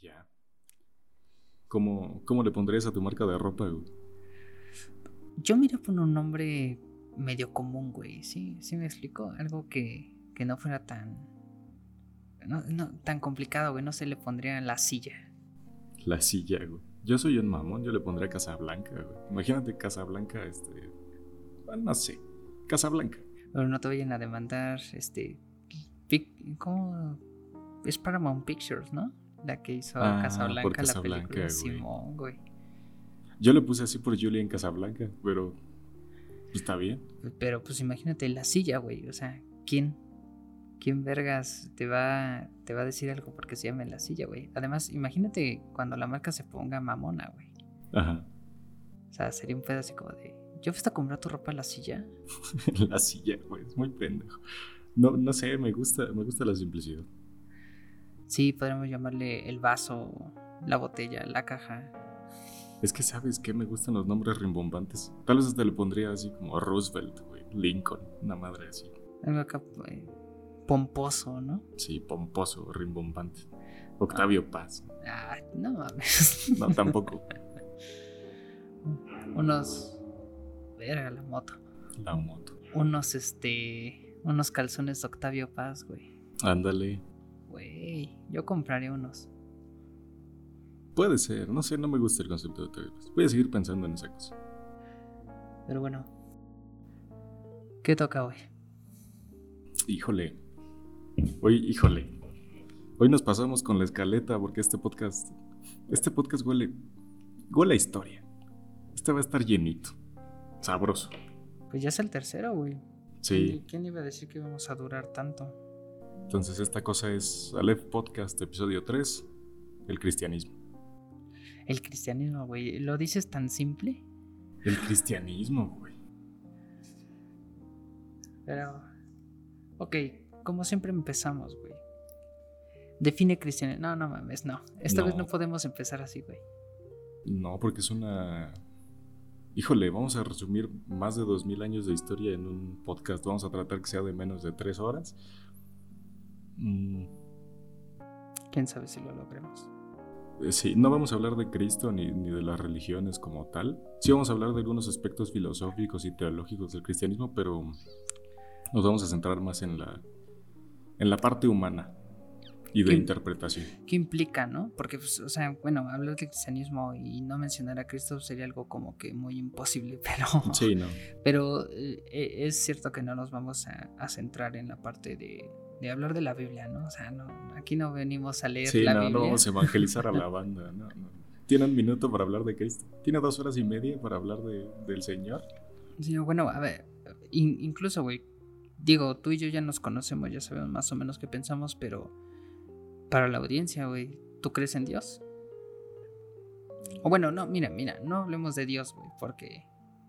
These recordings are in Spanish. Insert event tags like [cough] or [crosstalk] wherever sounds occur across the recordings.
ya. ¿Cómo, ¿Cómo le pondrías a tu marca de ropa, güey? Yo miré por un nombre medio común, güey. Sí, sí me explico. Algo que, que no fuera tan. No, no, tan complicado, güey. No se le pondría la silla. La silla, güey. Yo soy un mamón, yo le pondría Casablanca, güey. Imagínate Casablanca, este. No sé. Casablanca. Pero no te vayan a demandar, este. pic- ¿Cómo? Es Paramount Pictures, ¿no? La que hizo Ah, Casablanca, la película. güey. Simón, güey. Yo le puse así por Julia en Casablanca, pero. pues, está bien. Pero pues imagínate la silla, güey. O sea, ¿quién? ¿Quién vergas te va, te va a decir algo porque se llame la silla, güey? Además, imagínate cuando la marca se ponga mamona, güey. Ajá. O sea, sería un pedo así como de. ¿Yo fuiste a comprar tu ropa a la silla? [laughs] la silla, güey. Es muy pendejo. No, no sé, me gusta, me gusta la simplicidad. Sí, podríamos llamarle el vaso, la botella, la caja. Es que, ¿sabes qué? Me gustan los nombres rimbombantes. Tal vez hasta le pondría así como Roosevelt, güey. Lincoln, una madre así. Algo acá eh, pomposo, ¿no? Sí, pomposo, rimbombante. Octavio Paz. Ah, no mames. No, tampoco. [laughs] Unos. Verga, la moto. La moto. Unos, este. Unos calzones de Octavio Paz, güey. Ándale. Güey, yo compraría unos. Puede ser, no sé, no me gusta el concepto de Paz. Voy a seguir pensando en esa cosa. Pero bueno. ¿Qué toca hoy? Híjole. Hoy, híjole. Hoy nos pasamos con la escaleta porque este podcast. Este podcast huele. Huele a historia. Este va a estar llenito. Sabroso. Pues ya es el tercero, güey. Sí. ¿Quién, quién iba a decir que íbamos a durar tanto? Entonces, esta cosa es Aleph Podcast, episodio 3. El cristianismo. El cristianismo, güey. ¿Lo dices tan simple? El cristianismo, güey. Pero. Ok, como siempre empezamos, güey. Define cristianismo. No, no mames, no. Esta vez No. no podemos empezar así, güey. No, porque es una. Híjole, vamos a resumir más de 2000 años de historia en un podcast. Vamos a tratar que sea de menos de 3 horas. Mm, Quién sabe si lo logremos. eh, sí, no vamos a hablar de Cristo ni, ni de las religiones como tal. Sí, vamos a hablar de algunos aspectos filosóficos y teológicos del cristianismo, pero nos vamos a centrar más en la, en la parte humana y de ¿Qué- interpretación. ¿Qué implica, no? Porque, pues, o sea, bueno, hablar de cristianismo y no mencionar a Cristo sería algo como que muy imposible, [laughs] pero. Sí, no. Pero eh, eh, es cierto que no nos vamos a, a centrar en la parte de, de hablar de la Biblia, ¿no? O sea, no, aquí no venimos a leer Sí, la no, no vamos a evangelizar a la [laughs] banda. No, no. Tiene un minuto para hablar de Cristo. Tiene dos horas y media para hablar de- del Señor. Sí, bueno, a ver, in- incluso, güey, digo, tú y yo ya nos conocemos, ya sabemos más o menos qué pensamos, pero para la audiencia, güey, ¿tú crees en Dios? O bueno, no, mira, mira, no hablemos de Dios, güey, porque,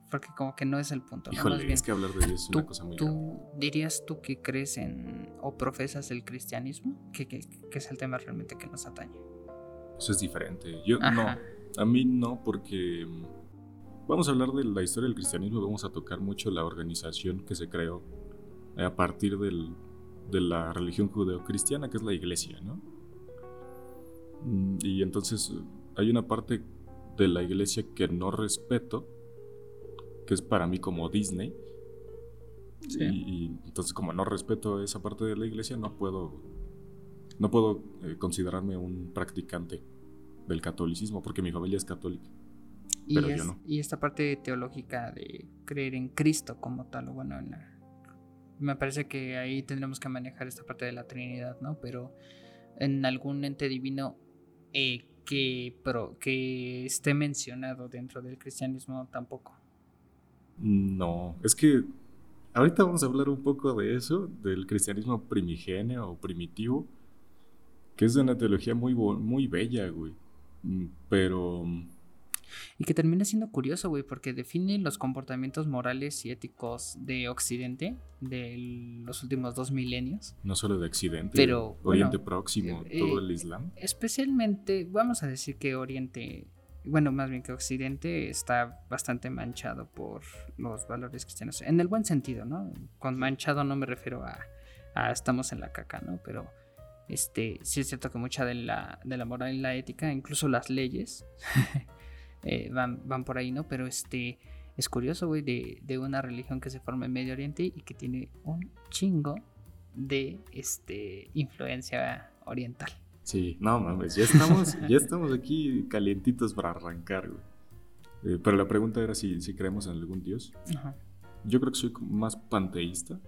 porque como que no es el punto, ¿no? Híjole, bien, es que hablar de Dios es ¿tú, una cosa muy tú dirías tú que crees en o profesas el cristianismo? Que, que, que es el tema realmente que nos atañe. Eso es diferente. Yo Ajá. no, a mí no, porque mm, vamos a hablar de la historia del cristianismo. Vamos a tocar mucho la organización que se creó eh, a partir del- de la religión judeocristiana, que es la iglesia, ¿no? Mm, Y entonces eh, hay una parte de la iglesia que no respeto, que es para mí como Disney. Sí. Y, y entonces como no respeto esa parte de la iglesia, no puedo, no puedo eh, considerarme un practicante del catolicismo, porque mi familia es católica. Y, Pero yo no. y esta parte teológica de creer en Cristo como tal, o bueno, en la- me parece que ahí tendremos que manejar esta parte de la Trinidad, ¿no? Pero en algún ente divino eh, que, pro- que esté mencionado dentro del cristianismo tampoco. No, es que ahorita vamos a hablar un poco de eso, del cristianismo primigenio o primitivo, que es de una teología muy, muy bella, güey. Mm, Pero mm, Y que termina siendo curioso, güey, porque define los comportamientos morales y éticos de Occidente de los últimos dos milenios. no solo de Occidente, Pero, Oriente bueno, Próximo, eh, todo el Islam. Especialmente, vamos a decir que Oriente, bueno, más bien que Occidente está bastante manchado por los valores cristianos. En el buen sentido, ¿no? Con manchado no me refiero a, a estamos en la caca, ¿no? Pero Este, sí es cierto que mucha de la, de la moral y la ética, incluso las leyes, [laughs] eh, van, van por ahí, ¿no? Pero este, es curioso, güey, de, de, una religión que se forma en Medio Oriente y que tiene un chingo de este, influencia oriental. Sí, no mames, ya estamos, ya estamos aquí calientitos para arrancar, güey. Eh, pero la pregunta era si, si creemos en algún dios. Yo creo que soy más panteísta,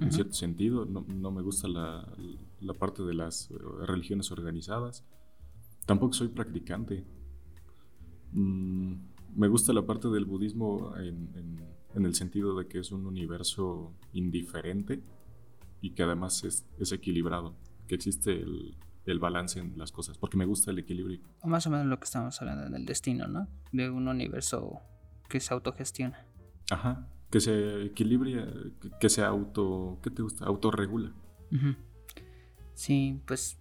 en cierto sentido. No, no me gusta la, la, parte de las eh, religiones organizadas. Tampoco soy practicante. Mm, me gusta la parte del budismo en, en, en, el sentido de que es un universo indiferente y que además es, es equilibrado, que existe el, el balance en las cosas, porque me gusta el equilibrio. O más o menos lo que estamos hablando en el destino, ¿no? De un universo que se autogestiona. Ajá, que se equilibre, que se auto, ¿qué te gusta? Autorregula. Sí, pues,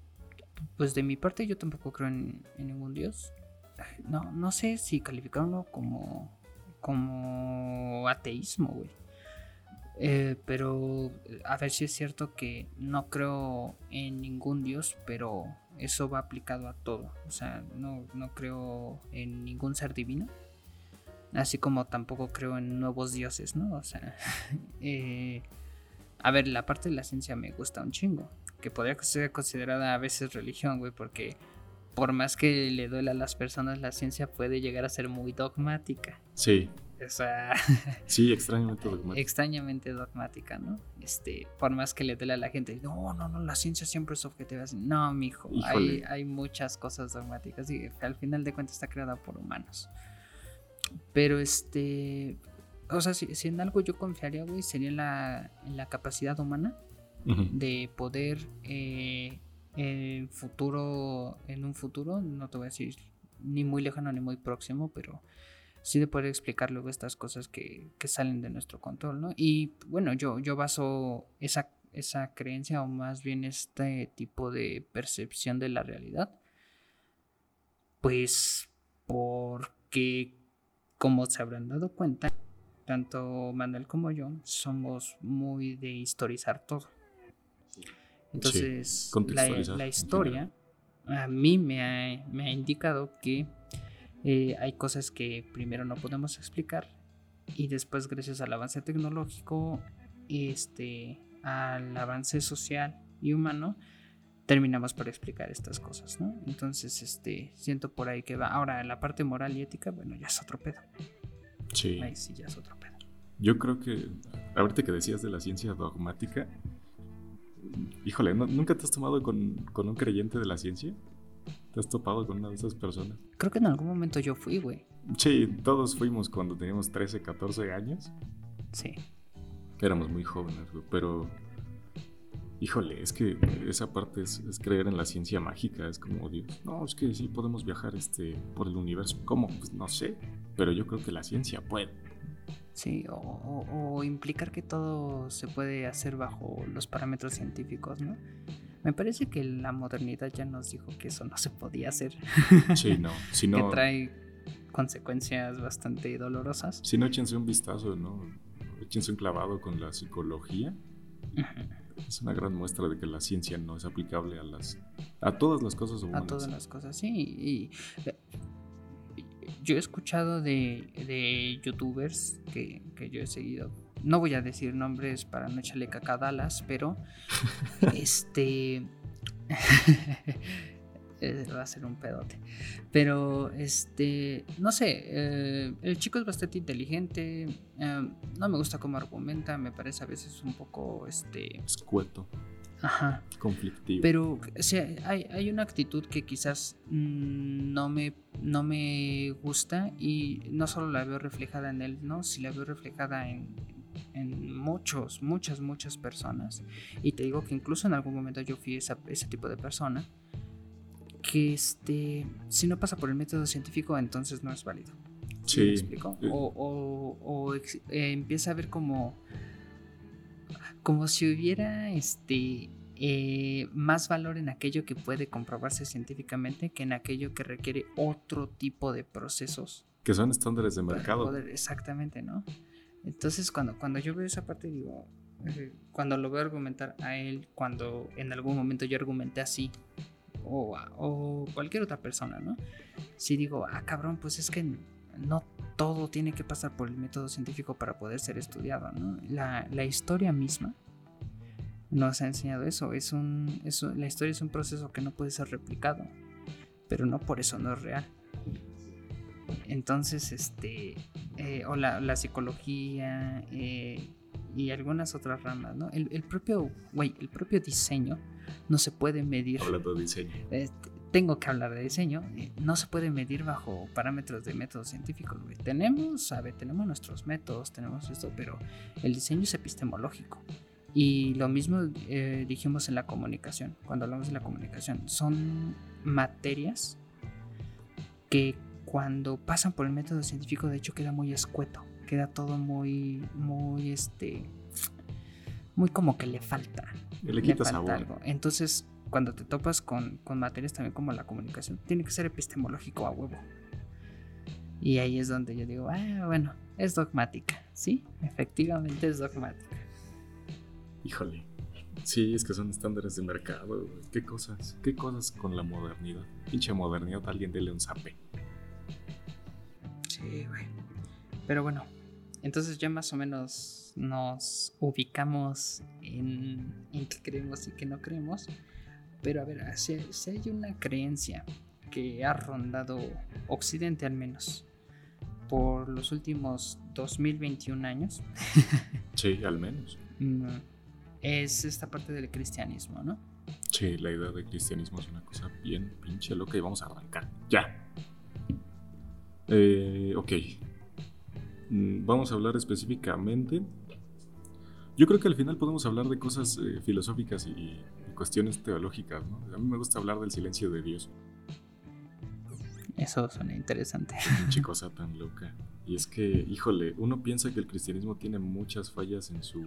pues de mi parte yo tampoco creo en, ningún dios. No, no sé si calificarlo como, como ateísmo, güey. Eh, pero a ver si es cierto que no creo en ningún dios, pero eso va aplicado a todo. O sea, no, no creo en ningún ser divino. Así como tampoco creo en nuevos dioses, ¿no? O sea, [laughs] eh, a ver, la parte de la ciencia me gusta un chingo. Que podría ser considerada a veces religión, güey, porque por más que le duela a las personas, la ciencia puede llegar a ser muy dogmática. Sí. O sea, [laughs] sí, extrañamente dogmática. Extrañamente dogmática, ¿no? Este, por más que le duele a la gente, no, no, no, la ciencia siempre es objetiva. No, mijo, hay, hay muchas cosas dogmáticas y al final de cuentas está creada por humanos. Pero este, o sea, si, en algo yo confiaría, güey, sería en la, en la capacidad humana de poder eh, en futuro, en un futuro, no te voy a decir ni muy lejano ni muy próximo, pero sí de poder explicar luego estas cosas que, salen de nuestro control, ¿no? Y bueno, yo, yo baso esa, esa creencia o más bien este tipo de percepción de la realidad, pues porque, como se habrán dado cuenta, tanto Manuel como yo somos muy de historizar todo. Entonces, la, historia a mí me ha indicado que eh, hay cosas que primero no podemos explicar y después gracias al avance tecnológico, este, al avance social y humano, terminamos por explicar estas cosas, ¿no? Entonces, este, siento por ahí que va. Ahora, la parte moral y ética, bueno, ya es otro pedo. Sí. Ahí sí, ya es otro pedo. Yo creo que, ahorita que decías de la ciencia dogmática, híjole, ¿nunca te has tomado con, con un creyente de la ciencia? ¿Te has topado con una de esas personas? Creo que en algún momento yo fui, güey. Sí, todos fuimos cuando teníamos 13, 14 años. Sí. Éramos muy jóvenes, güey, pero... Híjole, es que esa parte es, creer en la ciencia mágica, es como Dios. No, es que sí podemos viajar este, por el universo. ¿Cómo? Pues no sé, pero yo creo que la ciencia puede. Sí, o, o implicar que todo se puede hacer bajo los parámetros científicos, ¿no? Me parece que la modernidad ya nos dijo que eso no se podía hacer. Sí, no. [laughs] Si no que trae consecuencias bastante dolorosas. Si no, échense un vistazo, ¿no? Échense un clavado con la psicología. Es una gran muestra de que la ciencia no es aplicable a las a todas las cosas humanas. A todas las cosas, sí. Y, yo he escuchado de, de youtubers que, que yo he seguido no voy a decir nombres para no echarle caca a Dallas, pero [laughs] este [laughs] eh, va a ser un pedote. Pero este, no sé, eh, el chico es bastante inteligente. Eh, no me gusta cómo argumenta, me parece a veces un poco este escueto. Ajá. Conflictivo. Pero hay, hay, una actitud que quizás no me, no me gusta y no solo la veo reflejada en él, ¿no? Si la veo reflejada en, en muchos, muchas, muchas personas. Y te digo que incluso en algún momento yo fui ese tipo de persona. Que este, si no pasa por el método científico, entonces no es válido. Sí. explico? O, eh, empieza a ver como, como si hubiera este, eh, más valor en aquello que puede comprobarse científicamente que en aquello que requiere otro tipo de procesos. Que son estándares de mercado. exactamente, ¿no? Entonces cuando, cuando yo veo esa parte digo, eh, cuando lo veo argumentar a él, cuando en algún momento yo argumenté así, o, o cualquier otra persona, ¿no? Si digo, ah, cabrón, pues es que no todo tiene que pasar por el método científico para poder ser estudiado, ¿no? La, la historia misma nos ha enseñado eso. Es un, la historia es un proceso que no puede ser replicado, pero no por eso no es real. Entonces, este, eh, o la, psicología eh, y algunas otras ramas, ¿no? El, propio, güey, el propio diseño no se puede medir. Hablando de diseño. Este, tengo que hablar de diseño, eh, no se puede medir bajo parámetros de métodos científicos. Tenemos, sabe, tenemos nuestros métodos, tenemos esto, pero el diseño es epistemológico. Y lo mismo eh, dijimos en la comunicación, cuando hablamos de la comunicación, son materias que cuando pasan por el método científico de hecho queda muy escueto, queda todo muy, muy, este, muy como que le falta. Le, quita algo. Entonces, cuando te topas con, con materias también como la comunicación, tiene que ser epistemológico a huevo. Y ahí es donde yo digo, ah, bueno, es dogmática, ¿sí? Efectivamente es dogmática. Híjole. Sí, es que son estándares de mercado. ¿Qué cosas? ¿Qué cosas con la modernidad? Pinche modernidad, alguien dele un zape. Sí, güey. Pero bueno, entonces ya más o menos nos ubicamos en, en qué creemos y qué no creemos. Pero a ver, si, si hay una creencia que ha rondado Occidente al menos por los últimos 2021 años. [laughs] sí, al menos. Mm, es esta parte del cristianismo, ¿no? Sí, la idea del cristianismo es una cosa bien pinche loca y vamos a arrancar. Ya. Eh, ok. Mm, vamos a hablar específicamente. Yo creo que al final podemos hablar de cosas eh, filosóficas y, cuestiones teológicas, ¿no? A mí me gusta hablar del silencio de Dios. Eso suena interesante. Pinche cosa tan loca. Y es que, híjole, uno piensa que el cristianismo tiene muchas fallas en su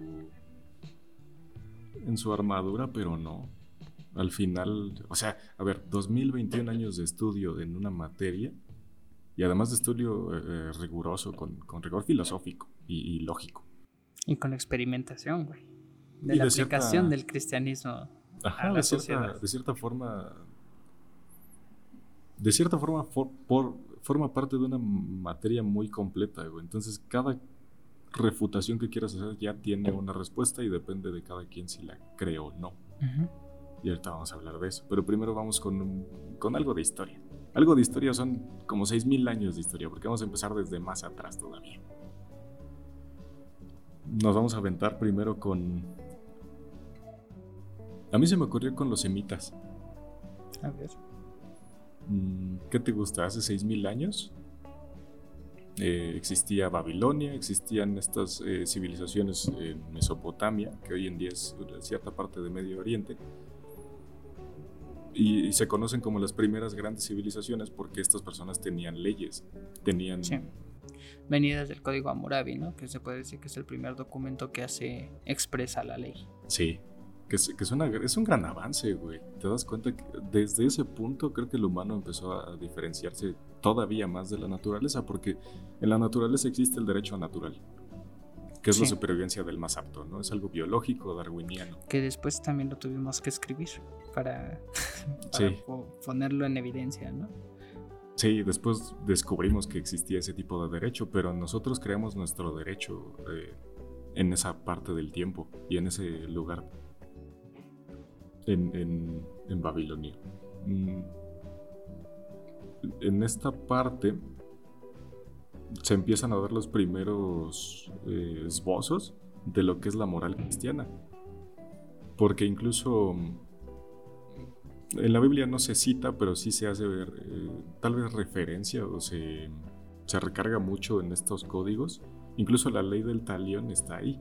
en su armadura, pero no. Al final, o sea, a ver, 2021 años de estudio en una materia y además de estudio eh, eh, riguroso, con, rigor filosófico y, lógico. Y con experimentación, güey. De la aplicación del cristianismo a la de, cierta, de cierta forma. De cierta forma, por, forma parte de una materia muy completa, güey. Entonces, cada refutación que quieras hacer ya tiene una respuesta y depende de cada quien si la cree o no. Y ahorita vamos a hablar de eso. Pero primero vamos con, con algo de historia. Algo de historia son como 6.000 años de historia, porque vamos a empezar desde más atrás todavía. Nos vamos a aventar primero con... A mí se me ocurrió con los semitas. A ver. Mm, ¿Qué te gusta? ¿Hace 6.000 años? Eh, existía Babilonia, existían estas eh, civilizaciones en Mesopotamia, que hoy en día es cierta parte de Medio Oriente, y, se conocen como las primeras grandes civilizaciones porque estas personas tenían leyes, tenían... Sí. Venidas del Código Hammurabi, ¿no? Que se puede decir que es el primer documento que hace expresa la ley. Sí, que, es, que es, es, un gran avance, güey. Te das cuenta que desde ese punto creo que el humano empezó a diferenciarse todavía más de la naturaleza, porque en la naturaleza existe el derecho natural, que es la supervivencia del más apto, ¿no? Es algo biológico, darwiniano. Que después también lo tuvimos que escribir para, [laughs] ponerlo en evidencia, ¿no? Sí, después descubrimos que existía ese tipo de derecho, pero nosotros creamos nuestro derecho eh, en esa parte del tiempo y en ese lugar en, en, Babilonia. Mm. En esta parte se empiezan a dar los primeros eh, esbozos de lo que es la moral cristiana. Porque incluso mm, en la Biblia no se cita, pero sí se hace ver, eh, tal vez referencia o se, se recarga mucho en estos códigos. Incluso la ley del talión está ahí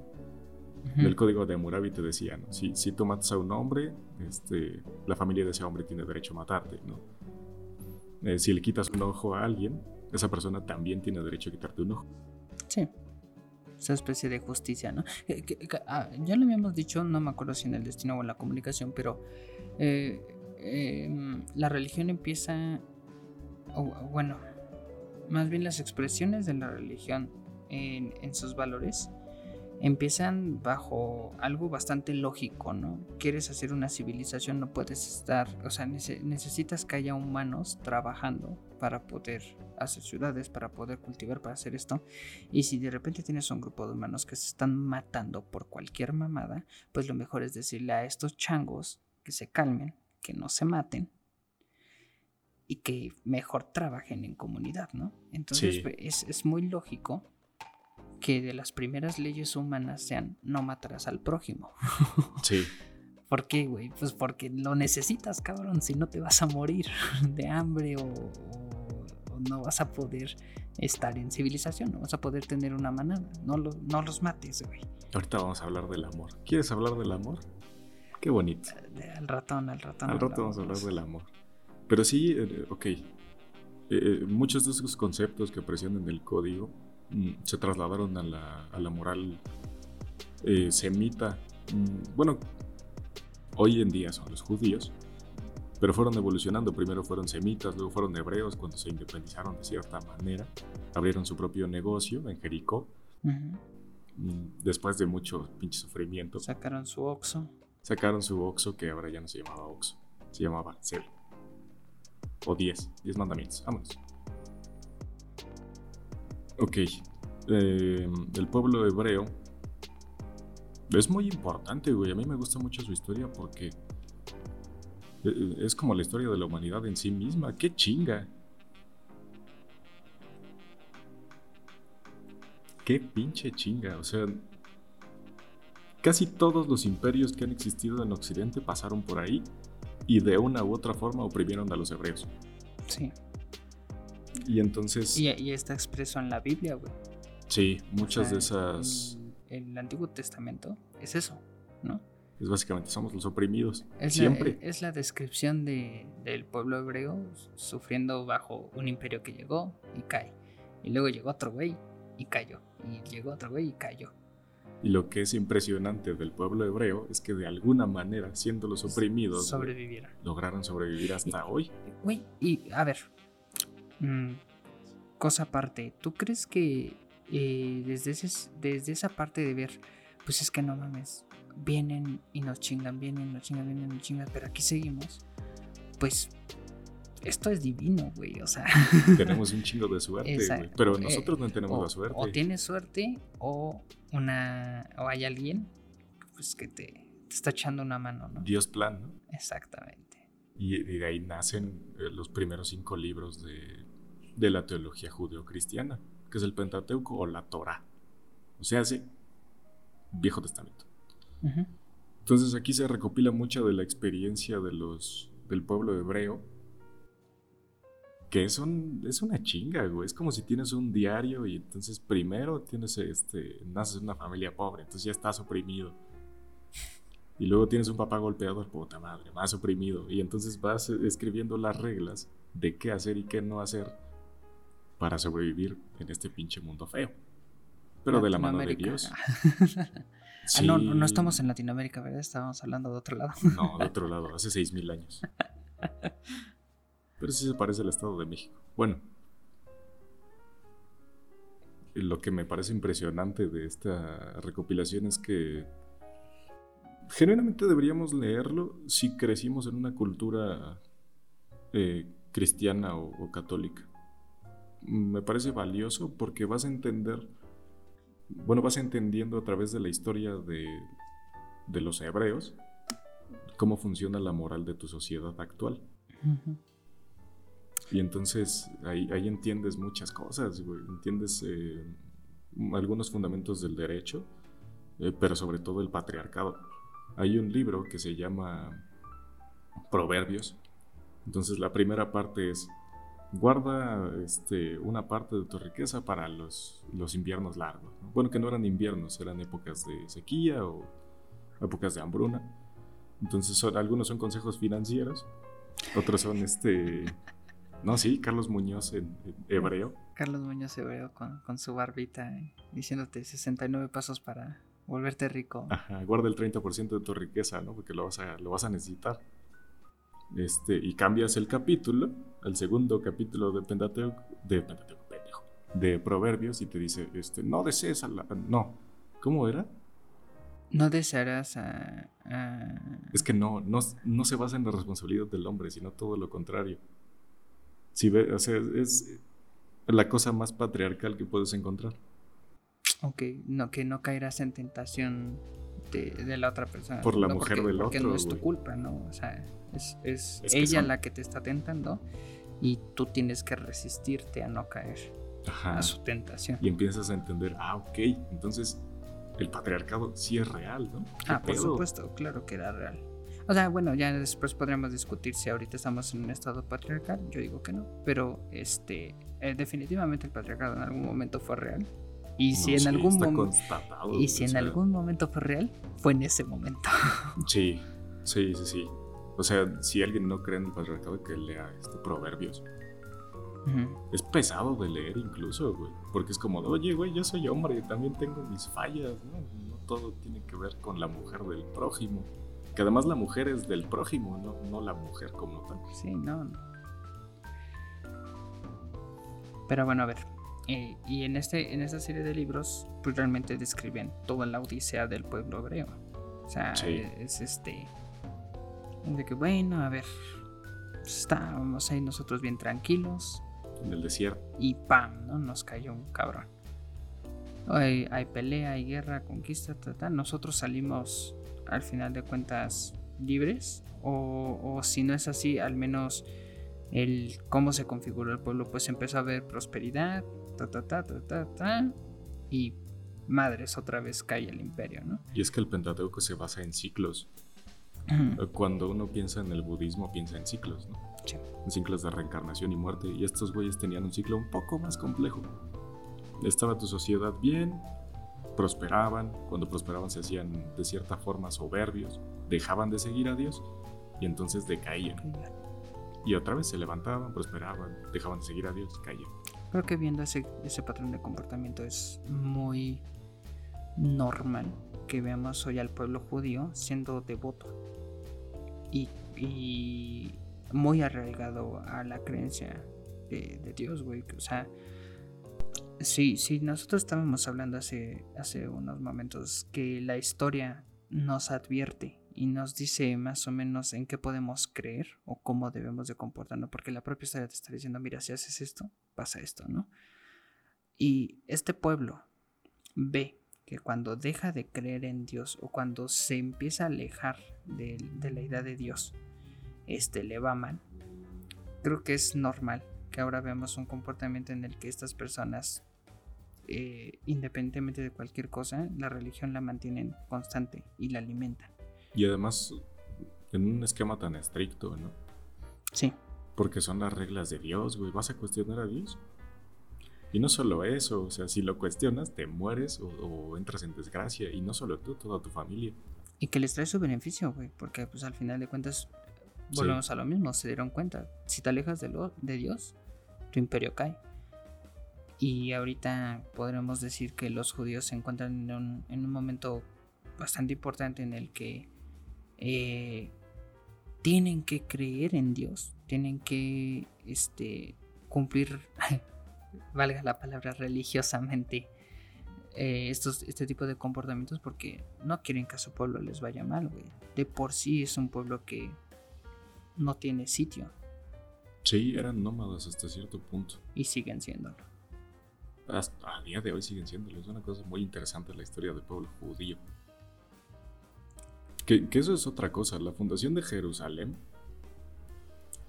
del código de Murabi te decía, si, si tú matas a un hombre, este, la familia de ese hombre tiene derecho a matarte, ¿no? Eh, si le quitas un ojo a alguien, esa persona también tiene derecho a quitarte un ojo. Sí. Esa especie de justicia, ¿no? Ah, ya lo habíamos dicho, no me acuerdo si en el destino o en la comunicación, pero eh, em, la religión empieza, bueno, más bien las expresiones de la religión en, en sus valores empiezan bajo algo bastante lógico, ¿no? Quieres hacer una civilización, no puedes estar, o sea, necesitas que haya humanos trabajando para poder hacer ciudades, para poder cultivar, para hacer esto. Y si de repente tienes un grupo de humanos que se están matando por cualquier mamada, pues lo mejor es decirle a estos changos que se calmen, que no se maten y que mejor trabajen en comunidad, ¿no? Entonces pues, es, es muy lógico que de las primeras leyes humanas sean no matarás al prójimo. [laughs] Sí. ¿Por qué, güey? Pues porque lo necesitas, cabrón. Si no te vas a morir [laughs] de hambre o, no vas a poder estar en civilización, no vas a poder tener una manada. No, no los mates, güey. Ahorita vamos a hablar del amor. ¿Quieres hablar del amor? Qué bonito. Al ratón, al ratón. Al ratón vamos a hablar del amor. Pero sí, eh, ok. Eh, eh, muchos de esos conceptos que aparecían en el código se trasladaron a la, a la moral eh, semita. Mm, bueno, hoy en día son los judíos, pero fueron evolucionando. Primero fueron semitas, luego fueron hebreos cuando se independizaron de cierta manera. Abrieron su propio negocio en Jericó. Mm, después de mucho pinche sufrimiento. Sacaron su Oxo. Sacaron su Oxo, que ahora ya no se llamaba Oxo, se llamaba Cel. O 10, 10 mandamientos. Vámonos. Ok. Eh, el pueblo hebreo es muy importante, güey. A mí me gusta mucho su historia porque eh, es como la historia de la humanidad en sí misma. ¡Qué chinga! ¡Qué pinche chinga! O sea, casi todos los imperios que han existido en Occidente pasaron por ahí y de una u otra forma oprimieron a los hebreos. Sí. Y entonces... Y, está expreso en la Biblia, güey. Sí, muchas de esas... En el Antiguo Testamento es eso, ¿no? Es básicamente, somos los oprimidos. Es siempre. La, es la descripción de, del pueblo hebreo sufriendo bajo un imperio que llegó y cae. Y luego llegó otro güey y cayó. Y llegó otro güey y cayó. Y lo que es impresionante del pueblo hebreo es que de alguna manera, siendo los oprimidos, sobrevivieron. lograron sobrevivir hasta hoy. Güey, y a ver, Mm, cosa aparte, ¿tú crees que eh, desde, desde esa parte de ver, pues es que no mames, vienen y nos chingan, vienen, nos chingan, vienen, nos chingan, pero aquí seguimos? Pues esto es divino, güey, o sea. [laughs] Tenemos un chingo de suerte, güey, pero nosotros no tenemos la suerte. O tienes suerte o una o hay alguien pues que te, te está echando una mano, ¿no? Dios plan, ¿no? Exactamente. Y, de ahí nacen eh, los primeros cinco libros de, la teología judeocristiana, que es el Pentateuco o la Torah. O sea, sí, Viejo Testamento. Entonces aquí se recopila mucha de la experiencia de los, del pueblo hebreo, que es, es una chinga, güey. Es como si tienes un diario y entonces primero tienes este, naces en una familia pobre, entonces ya estás oprimido y luego tienes un papá golpeado, puta madre, más oprimido. Y entonces vas escribiendo las reglas de qué hacer y qué no hacer para sobrevivir en este pinche mundo feo. Pero de la mano de Dios. [laughs] ah, no, no, estamos en Latinoamérica, ¿verdad? Estábamos hablando de otro lado. no, de otro lado, hace 6.000 años. Pero sí se parece al Estado de México. Bueno, lo que me parece impresionante de esta recopilación es que genuinamente deberíamos leerlo si crecimos en una cultura eh, cristiana o, católica. Me parece valioso porque vas a entender, bueno, vas entendiendo a través de la historia de, los hebreos cómo funciona la moral de tu sociedad actual. Y entonces ahí, entiendes muchas cosas, Entiendes eh, algunos fundamentos del derecho, eh, pero sobre todo el patriarcado hay un libro que se llama Proverbios. Entonces la primera parte es, guarda este, una parte de tu riqueza para los, los inviernos largos. Bueno, que no eran inviernos, eran épocas de sequía o épocas de hambruna. Entonces son, algunos son consejos financieros, otros son este... No, sí, Carlos Muñoz en, hebreo. Carlos Muñoz hebreo con, con su barbita eh, diciéndote 69 pasos para volverte rico. Ajá, guarda el 30% de tu riqueza, ¿no? Porque lo vas a, lo vas a necesitar. Este, y cambias el capítulo, el segundo capítulo de Pentateuco, de Pentateuco, pendejo, de Proverbios, y te dice, este, no desees a la, no, ¿Cómo era? No desearás a, Es que no, no, no se basa en la responsabilidad del hombre, sino todo lo contrario. Si ve, o sea, es la cosa más patriarcal que puedes encontrar. Ok, no, que no caerás en tentación de, la otra persona. Por la mujer del otro. Porque no es tu culpa, ¿no? O sea, es, es, ella la que te está tentando y tú tienes que resistirte a no caer a su tentación. Y empiezas a entender, ah, ok, entonces el patriarcado sí es real, ¿no? Ah, por supuesto, claro que era real. O sea, bueno, ya después podríamos discutir si ahorita estamos en un estado patriarcal. Yo digo que no, pero este, eh, definitivamente el patriarcado en algún momento fue real. Y si en algún momento y si en algún momento fue real, fue en ese momento. [laughs] sí, sí, sí, sí. O sea, si alguien no cree en el patriarcado, que lea este proverbios. Es pesado de leer incluso, güey. Porque es como, oye, güey, yo soy hombre también tengo mis fallas, ¿no? No todo tiene que ver con la mujer del prójimo. Que además la mujer es del prójimo, no, no la mujer como tal. Sí, no. Pero bueno, a ver. Eh, y en, este, en esta serie de libros, pues realmente describen toda la odisea del pueblo hebreo. O sea, es este. De que, bueno, a ver. Estábamos ahí nosotros bien tranquilos en el desierto. Y ¡pam! ¿no? Nos cayó un cabrón. Hay, hay pelea, hay guerra, conquista, nosotros salimos al final de cuentas libres o, si no es así, al menos el cómo se configuró el pueblo, pues empezó a haber prosperidad, ta, ta, ta, ta, ta, ta, y madres, otra vez cae el imperio, ¿no? Y es que el Pentateuco se basa en ciclos. Cuando uno piensa en el budismo, piensa en ciclos, ¿no? En ciclos de reencarnación y muerte. Y estos güeyes tenían un ciclo un poco más complejo. Estaba tu sociedad bien, prosperaban. Cuando prosperaban se hacían de cierta forma soberbios, dejaban de seguir a Dios y entonces decaían. Y otra vez se levantaban, prosperaban, dejaban de seguir a Dios, caían. Creo que viendo ese, ese patrón de comportamiento es muy normal que veamos hoy al pueblo judío siendo devoto y, y muy arraigado a la creencia de, Dios, güey. O sea, sí, sí, nosotros estábamos hablando hace, hace unos momentos que la historia nos advierte y nos dice más o menos en qué podemos creer o cómo debemos de comportarnos, porque la propia historia te está diciendo, mira, si haces esto, pasa esto, ¿no? Y este pueblo ve que cuando deja de creer en Dios o cuando se empieza a alejar de, de la idea de Dios, este, le va mal, creo que es normal que ahora veamos un comportamiento en el que estas personas, eh, independientemente de cualquier cosa, la religión la mantienen constante y la alimentan. Y además, en un esquema tan estricto, ¿no? Sí. Porque son las reglas de Dios, güey. ¿Vas a cuestionar a Dios? Y no solo eso, o sea, si lo cuestionas, te mueres o, o entras en desgracia. Y no solo tú, toda tu familia. Y que les trae su beneficio, güey. Porque, pues, al final de cuentas, volvemos a lo mismo, se dieron cuenta. Si te alejas de, lo, de Dios, tu imperio cae. Y ahorita podremos decir que los judíos se encuentran en un, momento bastante importante en el que eh, tienen que creer en Dios, tienen que este, cumplir, [laughs] valga la palabra, religiosamente eh, estos, este tipo de comportamientos porque no quieren que a su pueblo les vaya mal, De por sí es un pueblo que no tiene sitio. Sí, eran nómadas hasta cierto punto. Y siguen siéndolo. Hasta a día de hoy siguen siéndolo. Es una cosa muy interesante la historia del pueblo judío. Que, eso es otra cosa. La fundación de Jerusalén.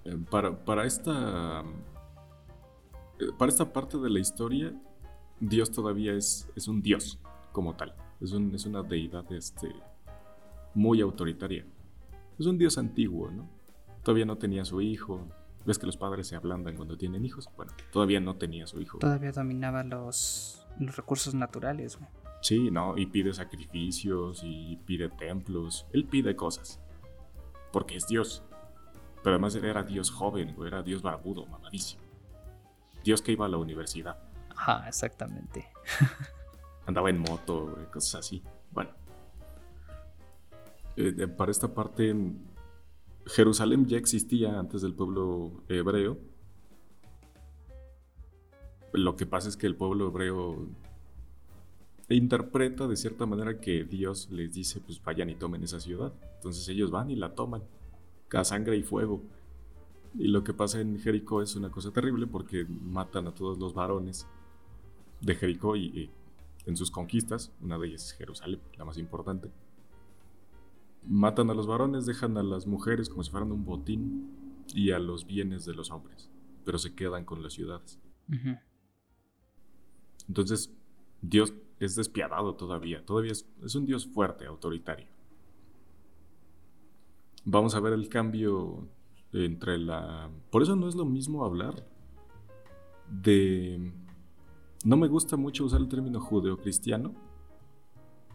Eh, para, para esta. Eh, para esta parte de la historia. Dios todavía es, es un Dios como tal. Es, es una deidad este, muy autoritaria. Es un Dios antiguo, ¿no? Todavía no tenía su hijo. ¿Ves que los padres se ablandan cuando tienen hijos? Bueno, todavía no tenía su hijo. Todavía dominaba los, los recursos naturales, güey. Sí, no, y pide sacrificios y pide templos. Él pide cosas. Porque es Dios. Pero además era Dios joven, güey, era Dios barbudo, mamadísimo. Dios que iba a la universidad. Ajá, exactamente. [laughs] Andaba en moto, cosas así. Bueno. Eh, para esta parte Jerusalén ya existía antes del pueblo hebreo. Lo que pasa es que el pueblo hebreo interpreta de cierta manera que Dios les dice, pues vayan y tomen esa ciudad. Entonces ellos van y la toman, a sangre y fuego. Y lo que pasa en Jericó es una cosa terrible porque matan a todos los varones de Jericó y, en sus conquistas, una de ellas es Jerusalén, la más importante. Matan a los varones, dejan a las mujeres como si fueran un botín y a los bienes de los hombres, pero se quedan con las ciudades. Entonces, Dios es despiadado todavía, todavía es, un Dios fuerte, autoritario. Vamos a ver el cambio entre la... Por eso no es lo mismo hablar de... No me gusta mucho usar el término judeocristiano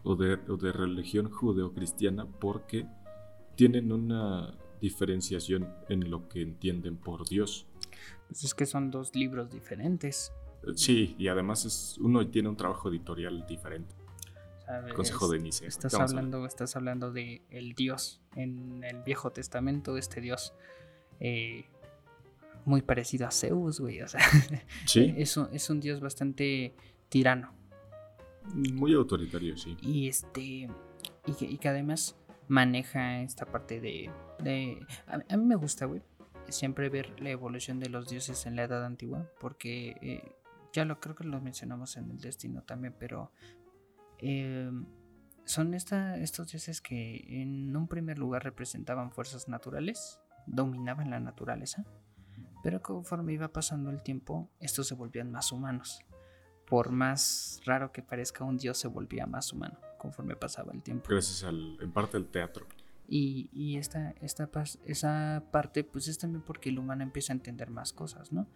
o de, o de religión judeocristiana porque tienen una diferenciación en lo que entienden por Dios. Pues es que son dos libros diferentes. Sí, y además es, uno tiene un trabajo editorial diferente. Consejo de Nicea. Estás hablando, estás hablando de el Dios en el Viejo Testamento, este Dios eh, muy parecido a Zeus, güey. O sea, [laughs] ¿Sí? es, un, es un Dios bastante tirano. Muy autoritario, sí. Y este. Y que, además maneja esta parte de. a, mí me gusta, güey. Siempre ver la evolución de los dioses en la edad antigua. Porque eh, ya lo creo que lo mencionamos en el destino también, pero em, son estos dioses que en un primer lugar representaban fuerzas naturales, dominaban la naturaleza, pero conforme iba pasando el tiempo, estos se volvían más humanos. Por más raro que parezca, un dios se volvía más humano conforme pasaba el tiempo. Gracias al, en parte al teatro. Y, y esta, esta, esa parte, pues es también porque el humano empieza a entender más cosas, ¿no?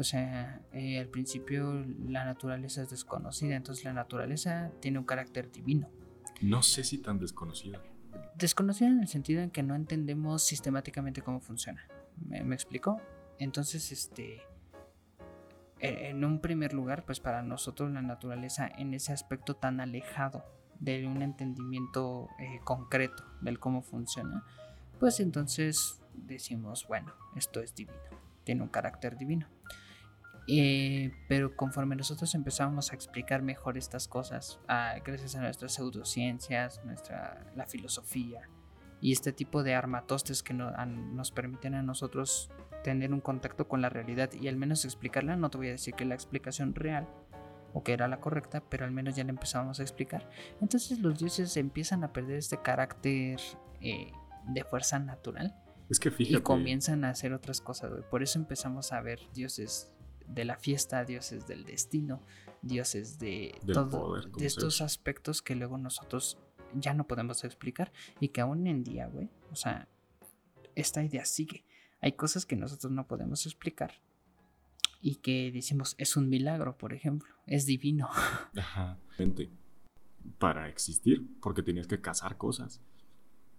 O sea, eh, al principio la naturaleza es desconocida, entonces la naturaleza tiene un carácter divino. No sé si tan desconocida. Desconocida en el sentido en que no entendemos sistemáticamente cómo funciona. ¿Me, me explico? Entonces, este, en un primer lugar, pues para nosotros la naturaleza en ese aspecto tan alejado de un entendimiento eh, concreto del cómo funciona, pues entonces decimos, bueno, esto es divino, tiene un carácter divino. Eh, pero conforme nosotros empezamos a explicar mejor estas cosas, gracias a nuestras pseudociencias, nuestra, la filosofía y este tipo de armatostes que nos permiten a nosotros tener un contacto con la realidad y al menos explicarla, no te voy a decir que la explicación real o que era la correcta, pero al menos ya la empezamos a explicar. Entonces los dioses empiezan a perder este carácter eh, de fuerza natural. Es que Y comienzan a hacer otras cosas, Por eso empezamos a ver dioses de la fiesta, dioses del destino, dioses de todo, de estos aspectos que luego nosotros ya no podemos explicar y que aún en día, güey, o sea, esta idea sigue. Hay cosas que nosotros no podemos explicar y que decimos es un milagro, por ejemplo, es divino. [laughs] Ajá, para existir, porque tenías que cazar cosas.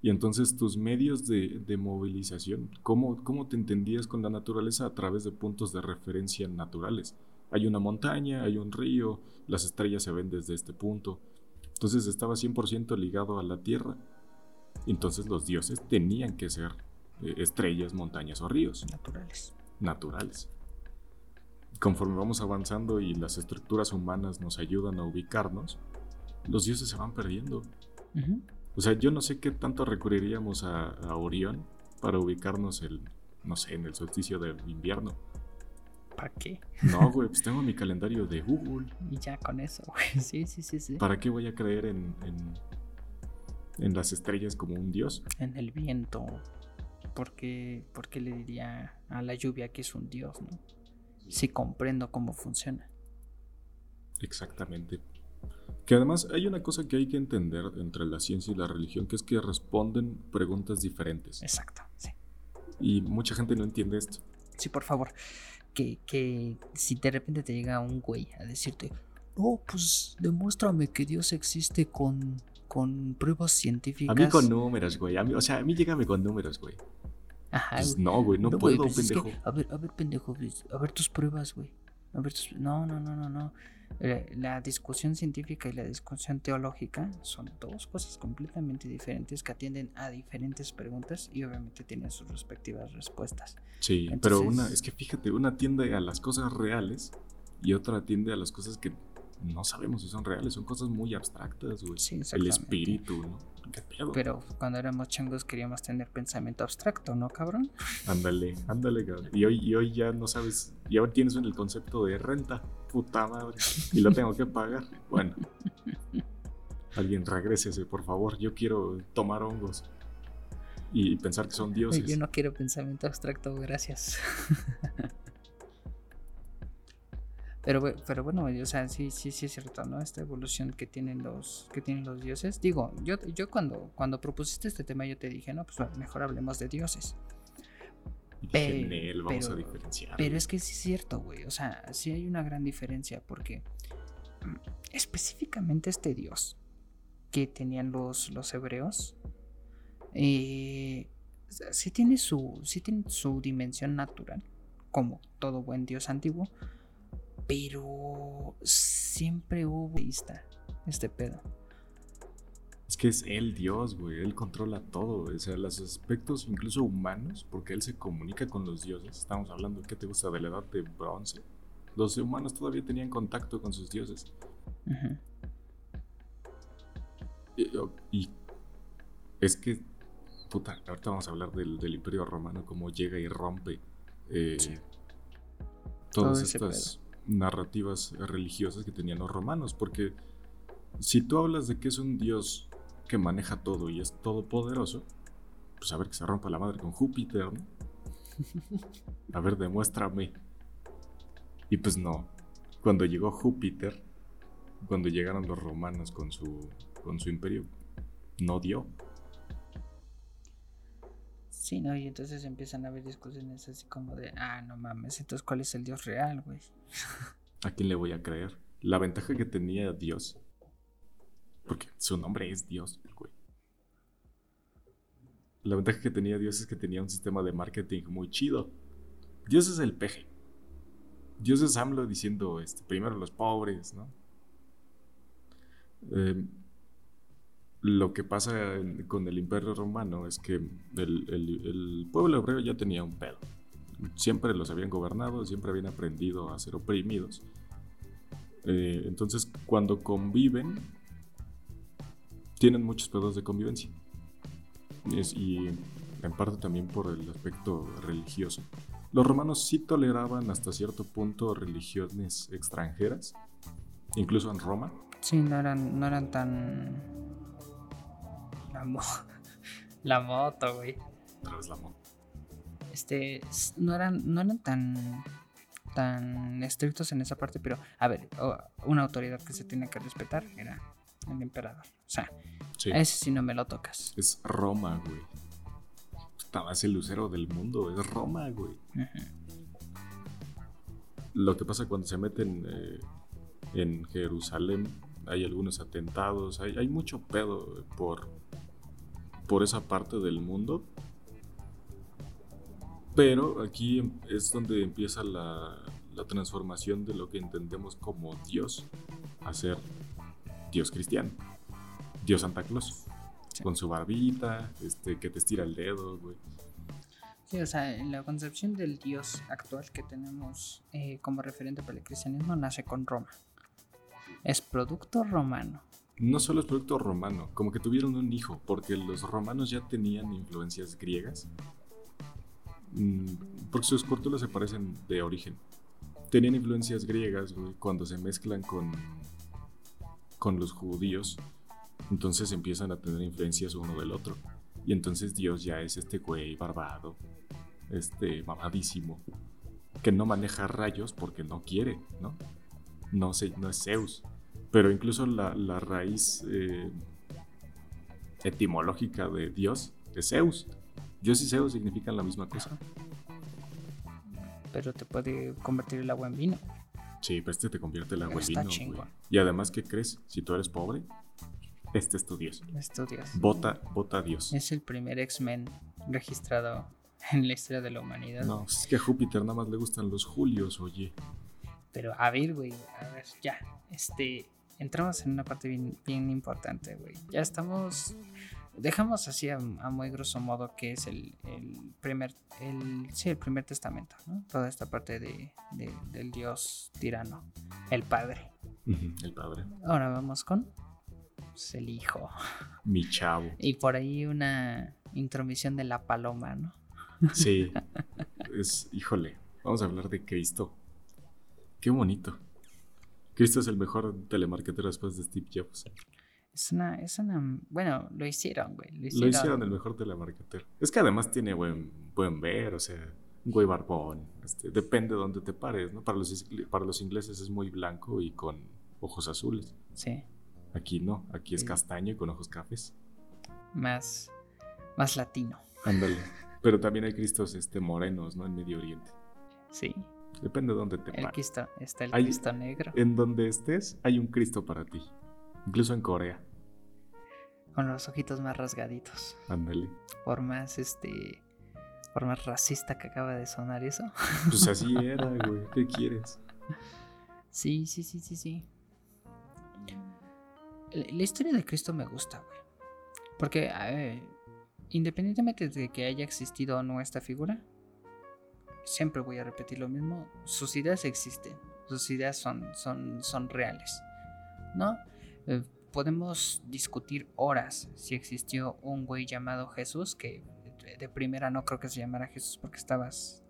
Y entonces tus medios de, movilización, ¿cómo, ¿cómo te entendías con la naturaleza a través de puntos de referencia naturales? Hay una montaña, hay un río, las estrellas se ven desde este punto. Entonces estaba 100% ligado a la Tierra. Entonces los dioses tenían que ser eh, estrellas, montañas o ríos. Naturales. Naturales. Conforme vamos avanzando y las estructuras humanas nos ayudan a ubicarnos, los dioses se van perdiendo. O sea, yo no sé qué tanto recurriríamos a, Orión para ubicarnos el, no sé, en el solsticio de invierno. ¿Para qué? No, güey, pues tengo mi calendario de Google. [laughs] Y ya con eso, güey. [laughs] Sí, sí, sí, sí. ¿Para qué voy a creer en, en, las estrellas como un dios? En el viento. Porque, porque le diría a la lluvia que es un dios, ¿no? Si comprendo cómo funciona. Exactamente. Que además hay una cosa que hay que entender entre la ciencia y la religión, que es que responden preguntas diferentes. Exacto, sí. Y mucha gente no entiende esto. Sí, por favor. Que, que si de repente te llega un güey a decirte, no, pues demuéstrame que Dios existe con, con pruebas científicas. A mí con números, güey. o sea, a mí llegame con números, güey. Ajá. Pues no, güey, no, puedo, pues pendejo. a ver, a ver, pendejo, a ver tus pruebas, güey. A ver tus... No, no, no, no, no. Eh, la discusión científica y la discusión teológica son dos cosas completamente diferentes que atienden a diferentes preguntas y obviamente tienen sus respectivas respuestas. Sí, pero una, es que fíjate, una atiende a las cosas reales y otra atiende a las cosas que no sabemos si son reales, son cosas muy abstractas, güey. Sí, El espíritu, ¿no? ¿Qué pedo? Pero cuando éramos changos queríamos tener pensamiento abstracto, ¿no, cabrón? Ándale, ándale, cabrón. Y hoy, y hoy ya no sabes, y ahora tienes el concepto de renta, puta madre, y lo tengo que pagar. Bueno, alguien regrésese, por favor. Yo quiero tomar hongos y pensar que son dioses. Yo no quiero pensamiento abstracto, gracias. [laughs] Pero, pero bueno, o sea, sí, sí, sí es cierto, ¿no? Esta evolución que tienen los, que tienen los dioses. Digo, yo, yo cuando, cuando propusiste este tema, yo te dije, no, pues mejor hablemos de dioses. Y dije, Pe- "Nel, vamos a pero- diferenciar. Pero es que sí es cierto, güey. O sea, sí hay una gran diferencia porque mm, específicamente este dios que tenían los, los hebreos, eh, sí tiene su, sí tiene su dimensión natural, como todo buen dios antiguo, pero siempre hubo vista este pedo. Es que es el dios, güey. Él controla todo. O sea, los aspectos incluso humanos, porque él se comunica con los dioses. Estamos hablando, ¿qué te gusta? De la edad de bronce. Los humanos todavía tenían contacto con sus dioses. Ujú. Y, y es que, puta, ahorita vamos a hablar del, del Imperio Romano, cómo llega y rompe eh, Sí. todas estas narrativas religiosas que tenían los romanos. Porque si tú hablas de que es un dios que maneja todo y es todopoderoso, pues a ver que se rompa la madre con Júpiter, ¿no? [laughs] A ver, demuéstrame. Y pues no. Cuando llegó Júpiter, cuando llegaron los romanos con su, con su imperio, no dio. Sí, ¿no? Y entonces empiezan a haber discusiones así como de, ah, no mames, entonces ¿cuál es el dios real, güey? ¿A quién le voy a creer? La ventaja que tenía Dios, porque su nombre es Dios, güey. La ventaja que tenía Dios es que tenía un sistema de marketing muy chido. Dios es el peje. Dios es AMLO diciendo este, primero los pobres, ¿no? Eh, lo que pasa en- con el imperio romano es que el, pueblo hebreo ya tenía un pedo. Siempre los habían gobernado, siempre habían aprendido a ser oprimidos. Eh, entonces, cuando conviven, tienen muchos pedos de convivencia. Y en parte también por el aspecto religioso. Los romanos sí toleraban hasta cierto punto religiones extranjeras, incluso en Roma. Sí, no eran, no eran tan... La, mo- [laughs] la moto, güey. Otra vez la mo- Este, no eran, no eran tan, tan estrictos en esa parte, pero, a ver, una autoridad que se tiene que respetar era el emperador. O sea, Sí. a ese sí no me lo tocas. Es Roma, güey. Puta, Es el lucero del mundo, es Roma, güey. Lo que pasa cuando se meten eh, en Jerusalén, hay algunos atentados, hay, hay mucho pedo por, por esa parte del mundo. Pero aquí es donde empieza la, la transformación de lo que entendemos como Dios a ser Dios cristiano. Dios Santa Claus. Sí. Con su barbita, este, que te estira el dedo, güey. Sí, o sea, la concepción del dios actual que tenemos eh, como referente para el cristianismo nace con Roma. Es producto romano. No solo es producto romano, como que tuvieron un hijo, porque los romanos ya tenían influencias griegas. Mm, Porque sus culturas se parecen de origen. Tenían influencias griegas, güey, cuando se mezclan con, con los judíos. Entonces empiezan a tener influencias uno del otro. Y entonces Dios ya es este güey barbado, este mamadísimo, que no maneja rayos porque no quiere, ¿no? No, se, no es Zeus. Pero incluso la, la raíz eh, etimológica de Dios es Zeus. Dios y Zeus significan la misma cosa. Pero te puede convertir el agua en vino. Sí, pero este te convierte el agua en vino. Y además, ¿qué crees? Si tú eres pobre, este es tu Dios. Es tu dios. Vota, vota a Dios. Es el primer X-Men registrado en la historia de la humanidad. No, es que a Júpiter nada más le gustan los Julios, oye. Pero a ver, güey, a ver, ya. Este, entramos en una parte bien, bien importante, güey. Ya estamos. Dejamos así a, a muy grosso modo que es el, el primer. El, sí, el primer testamento, ¿no? Toda esta parte de, de- del Dios tirano, el Padre. El padre. Ahora vamos con pues, el hijo. Mi chavo. Y por ahí una intromisión de la paloma, ¿no? Sí. [laughs] Es, híjole, vamos a hablar de Cristo. Qué bonito. Cristo es el mejor telemarketero después de Steve Jobs. Es una, es una, bueno, lo hicieron, güey. Lo Lo hicieron. hicieron el mejor telemarketero. Es que además tiene buen, buen ver, o sea, un güey barbón. Este, depende de dónde te pares, ¿no? Para los, para los ingleses es muy blanco y con ojos azules. Sí, Aquí no, aquí es Sí. castaño y con ojos cafés. más, más latino. Ándale. Pero también hay cristos este, morenos, ¿no? En Medio Oriente. Sí, Depende de dónde te el pares. Cristo, está el Hay- Cristo negro, En donde estés, hay un Cristo para ti. Incluso en Corea. con los ojitos más rasgaditos. Ándale. Por más, este, por más racista que acaba de sonar eso. Pues así [laughs] era, güey. ¿Qué quieres? Sí, sí, sí, sí, sí. La, la historia de Cristo me gusta, güey. Porque, eh, independientemente de que haya existido o no esta figura, siempre voy a repetir lo mismo. Sus ideas existen. Sus ideas son, son, son reales. ¿No? Eh, podemos discutir horas si existió un güey llamado Jesús, que de- primera no creo que se llamara Jesús porque estabas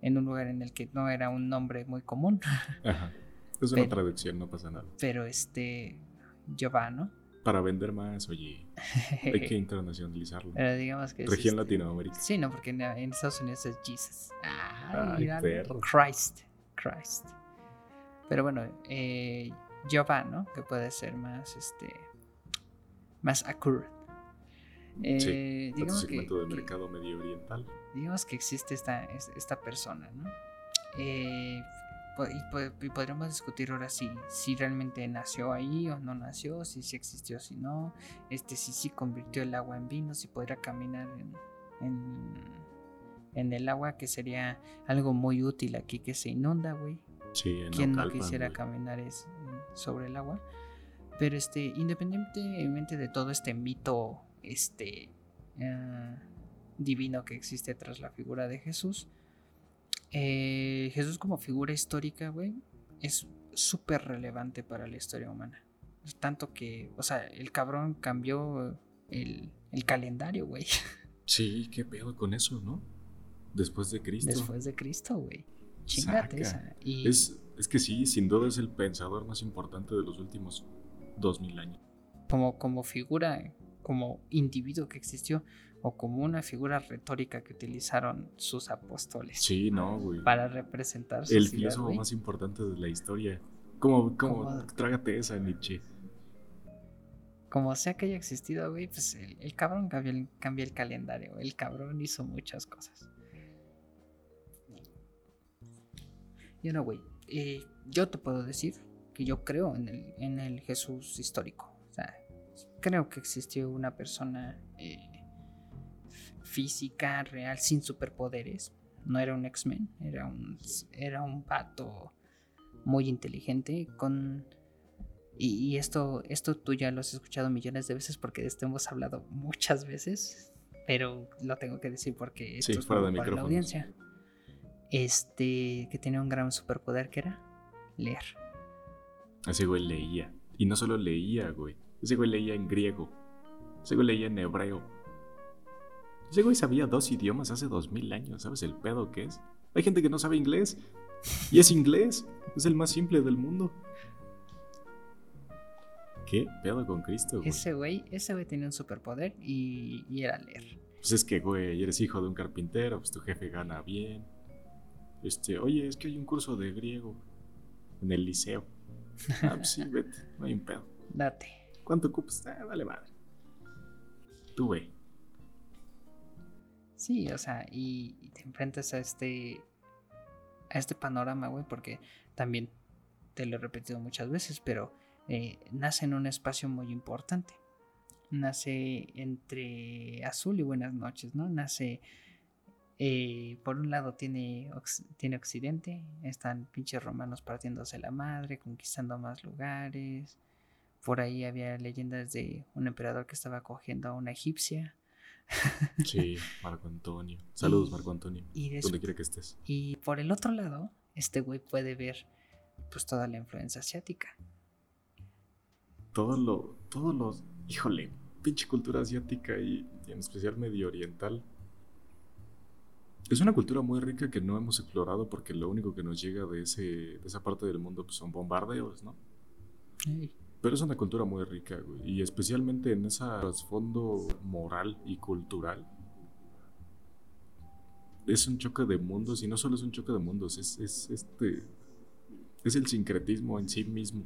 en un lugar en el que no era un nombre muy común. [laughs] Ajá. Es una Pero- traducción, no pasa nada. Pero este. Jehová, ¿no? Para vender más, oye, hay que [laughs] internacionalizarlo. Pero digamos que. es Región Latinoamérica. Sí, no, porque en, en Estados Unidos es Jesus. Ay, Ay, perro. Christ. Christ. Pero bueno, eh, Jehová, ¿no? Que puede ser más, este. Más accurate. Eh, Sí, Otro digamos que, segmento que- mercado medio oriental. digamos que existe esta, es- esta persona, ¿no? Eh, y, po- y podríamos discutir ahora si, si realmente nació ahí o no nació, si sí existió, si no, este, si sí convirtió el agua en vino, si podría caminar en, en, en el agua, que sería algo muy útil aquí que se inunda, güey. Sí, en ¿Quién no Naucalpan, quisiera güey. caminar es- sobre el agua? Pero este, independientemente de todo este mito este, eh, divino que existe tras la figura de Jesús, eh, Jesús como figura histórica, güey, es súper relevante para la historia humana. Tanto que, o sea, el cabrón cambió el, el calendario, güey, [laughs] Sí, qué pedo con eso, ¿no? Después de Cristo. después de Cristo, güey. Chingate esa. Y, Es, es que sí, sin duda es el pensador más importante de los últimos dos mil años. como, como figura, como individuo que existió, o como una figura retórica que utilizaron sus apóstoles Sí, no, güey. para representar El filósofo güey. más importante de la historia. Como, como, trágate esa, Nietzsche. Como sea que haya existido, güey, pues el, el cabrón cambió el, cambió el calendario, el cabrón hizo muchas cosas. Y ahora, güey, eh, yo te puedo decir que yo creo en el, en el Jesús histórico. O sea, creo que existió una persona eh, física, real, sin superpoderes. No era un X-Men, era un, era un vato muy inteligente con... Y, y esto, esto tú ya lo has escuchado millones de veces porque de esto hemos hablado muchas veces, pero lo tengo que decir porque esto Sí, es fuera de para la audiencia. Este, que tenía un gran superpoder que era leer. Ese güey leía. Y no solo leía, güey. Ese güey leía en griego. Ese güey leía en hebreo. Ese güey sabía dos idiomas hace dos mil años. ¿Sabes el pedo que es? Hay gente que no sabe inglés. Y es inglés. Es el más simple del mundo. ¿Qué pedo con Cristo, güey? Ese güey, ese güey tenía un superpoder y, y era leer. Pues es que, güey, eres hijo de un carpintero, pues tu jefe gana bien. Este, oye, es que hay un curso de griego en el liceo. Ah, pues sí, vete, no hay un pedo. [laughs] Date. ¿Cuánto ocupas? Ah, vale madre. Tú, güey. Sí, o sea, y, te enfrentas a este a este panorama, güey, porque también te lo he repetido muchas veces, pero eh, nace en un espacio muy importante. Nace entre azul y buenas noches, ¿no? Nace, eh, por un lado tiene, tiene occidente, están pinches romanos partiéndose la madre, conquistando más lugares. Por ahí había leyendas de un emperador que estaba cogiendo a una egipcia. Sí, Marco Antonio. Saludos, [laughs] Y- Marco Antonio. Y Donde quiera que estés. y por el otro lado, este güey puede ver pues toda la influencia asiática. todo lo, todo lo, híjole, pinche cultura asiática y, en especial medio oriental. Es una cultura muy rica que no hemos explorado porque lo único que nos llega de, ese, de esa parte del mundo pues, son bombardeos, ¿no? Pero es una cultura muy rica, güey. Y especialmente en ese trasfondo moral y cultural. Es un choque de mundos y no solo es un choque de mundos, es, es este. Es el sincretismo en sí mismo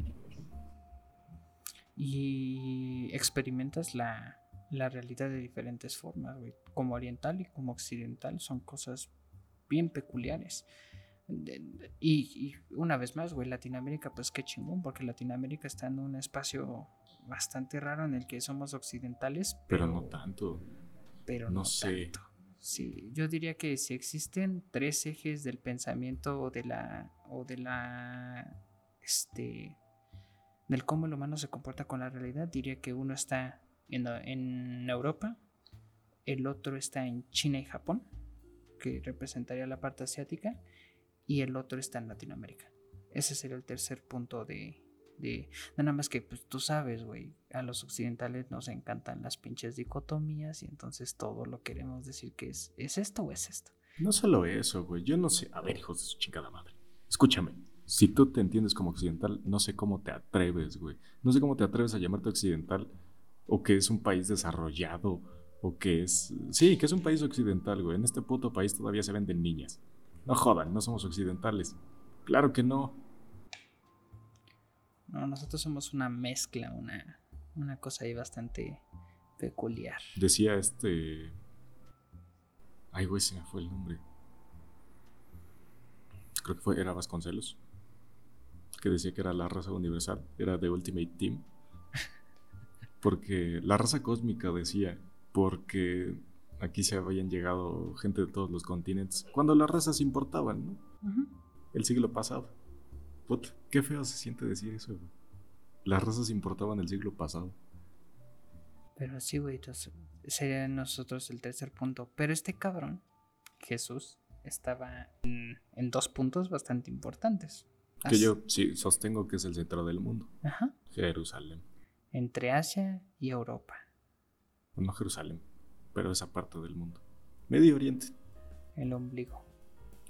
y experimentas la, realidad de diferentes formas, Como oriental y como occidental son cosas bien peculiares. Y, una vez más, güey, Latinoamérica, pues qué chingón, porque Latinoamérica está en un espacio bastante raro en el que somos occidentales. Pero, no tanto. Pero no, sé. Sí, yo diría que si existen tres ejes del pensamiento o de la. o de la. este del cómo el humano se comporta con la realidad, diría que uno está en, Europa, el otro está en China y Japón, que representaría la parte asiática, y el otro está en Latinoamérica. Ese sería el tercer punto de... de nada más que pues, tú sabes, güey, a los occidentales nos encantan las pinches dicotomías y entonces todo lo queremos decir que es, ¿es esto o es esto? No solo eso, güey, yo no sé, a ver, hijos de su chingada madre, escúchame, si tú te entiendes como occidental, no sé cómo te atreves, güey. No sé cómo te atreves a llamarte occidental o que es un país desarrollado o que es... Sí, que es un país occidental, güey. En este puto país todavía se venden niñas. No jodan, no somos occidentales. Claro que no. No, nosotros somos una mezcla, una, una cosa ahí bastante peculiar. Decía este... Ay, güey, se me fue el nombre. Creo que fue, era Vasconcelos que decía que era la raza universal, era de Ultimate Team. Porque la raza cósmica decía, porque aquí se habían llegado gente de todos los continentes, cuando las razas importaban, ¿no? El siglo pasado. Puta, qué feo se siente decir eso, Las razas importaban el siglo pasado. Pero sí, güey, sería nosotros el tercer punto. Pero este cabrón, Jesús, estaba en dos puntos bastante importantes. Que yo sí sostengo que es el centro del mundo. Ajá. Jerusalén. Entre Asia y Europa. No Jerusalén, pero esa parte del mundo. Medio Oriente. El ombligo.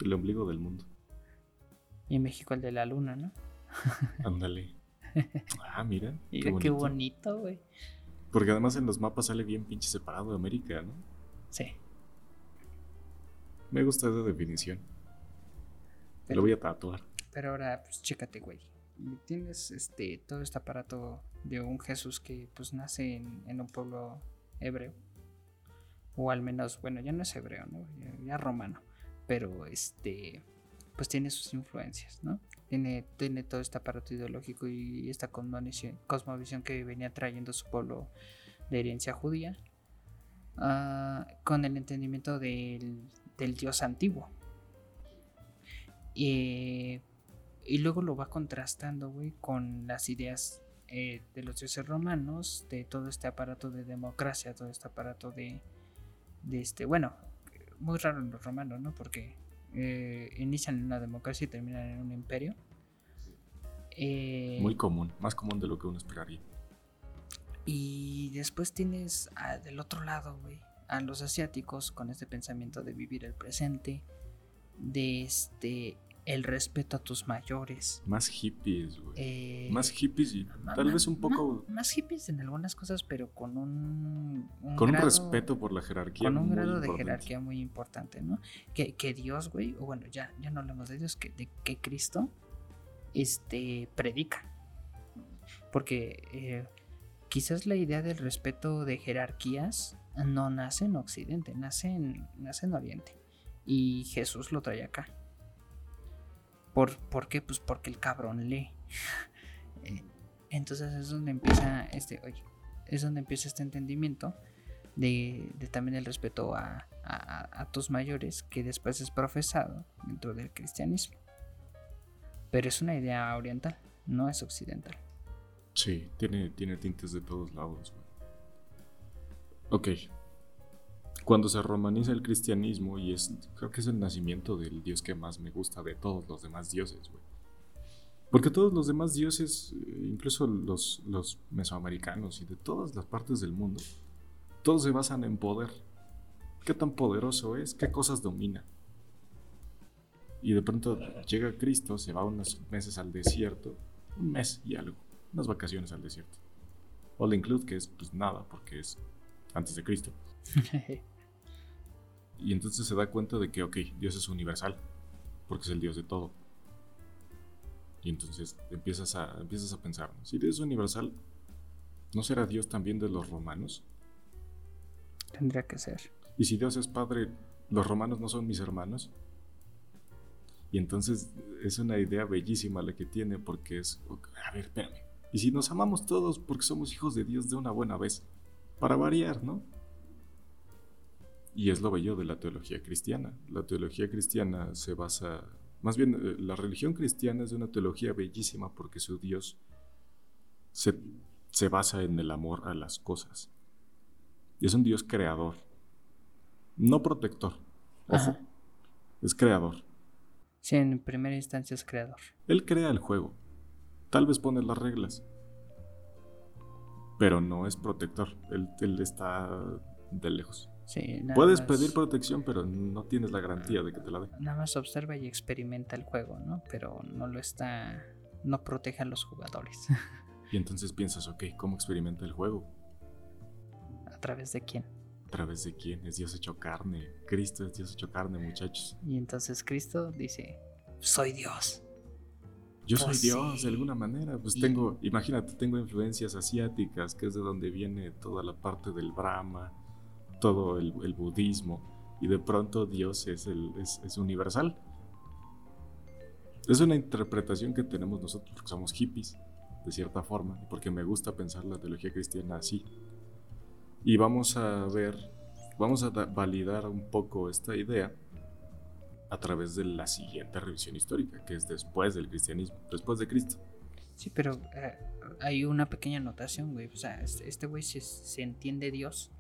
El ombligo del mundo. Y México el de la luna, ¿no? [laughs] Ándale. Ah, mira. [laughs] Mira qué bonito, güey. Porque además en los mapas sale bien pinche separado de América, ¿no? Sí. Me gusta esa definición. Lo voy a tatuar. Pero ahora, pues chécate, güey. Tienes este todo este aparato de un Jesús que pues nace en, un pueblo hebreo. O al menos, bueno, ya no es hebreo, ¿no? Ya, romano. Pero este pues tiene sus influencias, ¿no? Tiene, tiene todo este aparato ideológico y esta cosmovisión, que venía trayendo su pueblo de herencia judía, ah, con el entendimiento del, del Dios antiguo. Y y luego lo va contrastando, güey, con las ideas eh, de los dioses romanos, de todo este aparato de democracia, todo este aparato de, de este, bueno, muy raro en los romanos, ¿no? Porque eh, inician en una democracia y terminan en un imperio. Eh, muy común, más común de lo que uno esperaría. Y después tienes del otro lado, güey, a los asiáticos con este pensamiento de vivir el presente, de este el respeto a tus mayores. Más hippies, güey. Eh, más hippies y tal vez un poco... Más, hippies en algunas cosas, pero con un... con un respeto por la jerarquía. Con un grado de jerarquía muy importante, ¿no? Que, que Dios, güey, o bueno, ya, ya no hablamos de Dios, que, de, que Cristo este, predica. Porque eh, quizás la idea del respeto de jerarquías no nace en Occidente, nace en, nace en Oriente. Y Jesús lo trae acá. ¿Por, qué? Pues porque el cabrón lee. [laughs] Entonces es donde empieza este, oye, es donde empieza este entendimiento de, también el respeto a, tus mayores que después es profesado dentro del cristianismo. Pero es una idea oriental, no es occidental. Sí, tiene, tiene tintes de todos lados. Ok, cuando se romaniza el cristianismo, y es, creo que es el nacimiento del dios que más me gusta de todos los demás dioses, güey. Porque todos los demás dioses, eh, incluso los, los mesoamericanos y de todas las partes del mundo, todos se basan en poder. ¿Qué tan poderoso es? ¿Qué cosas domina? Y de pronto llega Cristo, se va unos meses al desierto, un mes y algo, unas vacaciones al desierto. All include, que es pues nada, porque es antes de Cristo. [laughs] y entonces se da cuenta de que, ok, Dios es universal, porque es el Dios de todo. Y entonces empiezas a, empiezas a pensar, si Dios es universal, ¿no será Dios también de los romanos? Tendría que ser. Y si Dios es Padre, ¿los romanos no son mis hermanos? Y entonces es una idea bellísima la que tiene porque es, a ver, espérame. Y si nos amamos todos porque somos hijos de Dios de una buena vez, para variar, ¿no? Y es lo bello de la teología cristiana. La teología cristiana se basa, más bien eh, la religión cristiana es de una teología bellísima porque su Dios se, se basa en el amor a las cosas. Y es un Dios creador, no protector. Ojo, es creador. Sí, en primera instancia es creador. Él crea el juego. Tal vez pone las reglas. Pero no es protector. Él, está de lejos. Sí, Puedes pedir protección, pero no tienes la garantía de que te la dé. Nada más observa y experimenta el juego, ¿no? Pero no lo está. No protege a los jugadores. y entonces piensas, ok, ¿cómo experimenta el juego? ¿A través de quién? ¿A través de quién? Es Dios hecho carne. Cristo es Dios hecho carne, muchachos. Y entonces Cristo dice, soy Dios. Yo soy pues Dios de alguna manera. Pues tengo, imagínate, tengo influencias asiáticas, que es de donde viene toda la parte del Brahma, todo el, budismo. Y de pronto Dios es, universal. Es una interpretación que tenemos nosotros porque somos hippies, de cierta forma, porque me gusta pensar la teología cristiana así. Y vamos a ver, vamos a validar un poco esta idea a través de la siguiente revisión histórica, que es después del cristianismo, después de Cristo. Sí, pero eh, hay una pequeña anotación, güey. O sea, este, este güey se, entiende Dios.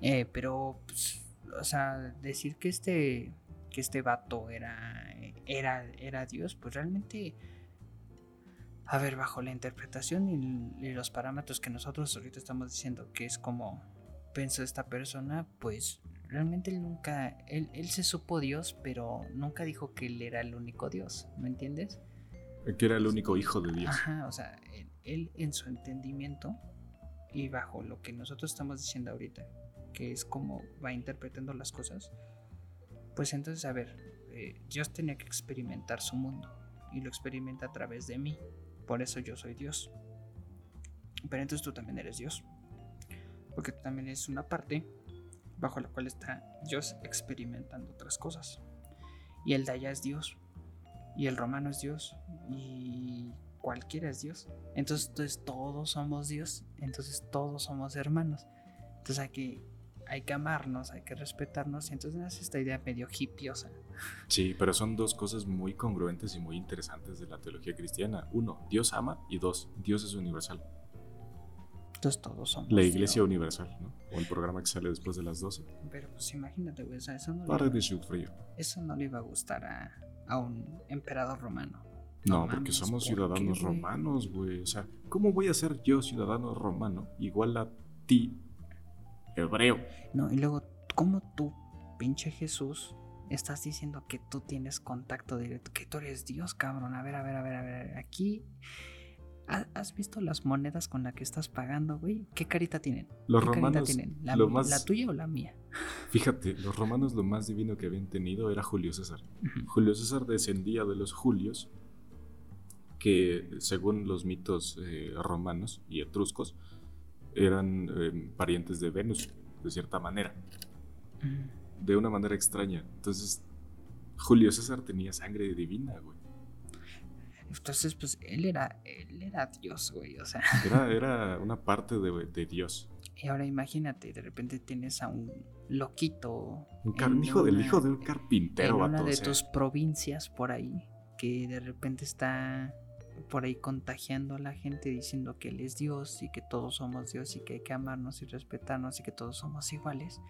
Eh, pero, pues, o sea, decir que este, que este vato era, era, era Dios, pues realmente a ver, bajo la interpretación y, los parámetros que nosotros ahorita estamos diciendo que es como pensó esta persona, pues realmente él nunca, él, se supo Dios, pero nunca dijo que él era el único Dios, ¿me entiendes? Que era el único hijo de Dios. Ajá, o sea, él, en su entendimiento y bajo lo que nosotros estamos diciendo ahorita, que es como va interpretando las cosas, pues entonces, a ver, eh, Dios tenía que experimentar su mundo y lo experimenta a través de mí. Por eso yo soy Dios. Pero entonces tú también eres Dios. Porque tú también eres una parte bajo la cual está Dios experimentando otras cosas. Y el de allá es Dios. Y el romano es Dios. Y cualquiera es Dios. Entonces, entonces todos somos Dios. Entonces todos somos hermanos. Entonces hay que hay que amarnos, hay que respetarnos. Y entonces es esta idea medio hippiosa. Sí, pero son dos cosas muy congruentes y muy interesantes de la teología cristiana. Uno, Dios ama y dos, Dios es universal. Entonces todos somos. La iglesia universal, ¿no? O el programa que sale después de las 12. Pero pues imagínate, güey, eso no, le iba, eso no le iba a gustar a, a un emperador romano. No, porque somos ciudadanos romanos, güey. O sea, ¿cómo voy a ser yo ciudadano romano igual a ti, hebreo. No, y luego, ¿cómo tú, pinche Jesús, estás diciendo que tú tienes contacto directo, que tú eres Dios, cabrón? A ver, a ver, a ver, a ver. Aquí. ¿Has visto las monedas con las que estás pagando, güey? ¿Qué carita tienen? Los romanos. tienen? ¿La, tuya o la mía? Fíjate, los romanos lo más divino que habían tenido era Julio César. Julio César descendía de los Julios, que según los mitos eh, romanos y etruscos, eran em, parientes de Venus, de cierta manera. Mm. De una manera extraña. Entonces, Julio César tenía sangre divina, güey. Entonces, pues él era, él era Dios, güey, o sea. [laughs] Era, una parte de, Dios. Y ahora imagínate, de repente tienes a un loquito. Un hijo del hijo de un carpintero, En una de tus provincias por ahí, que de repente está por ahí contagiando a la gente diciendo que Él es Dios y que todos somos Dios y que hay que amarnos y respetarnos y que todos somos iguales.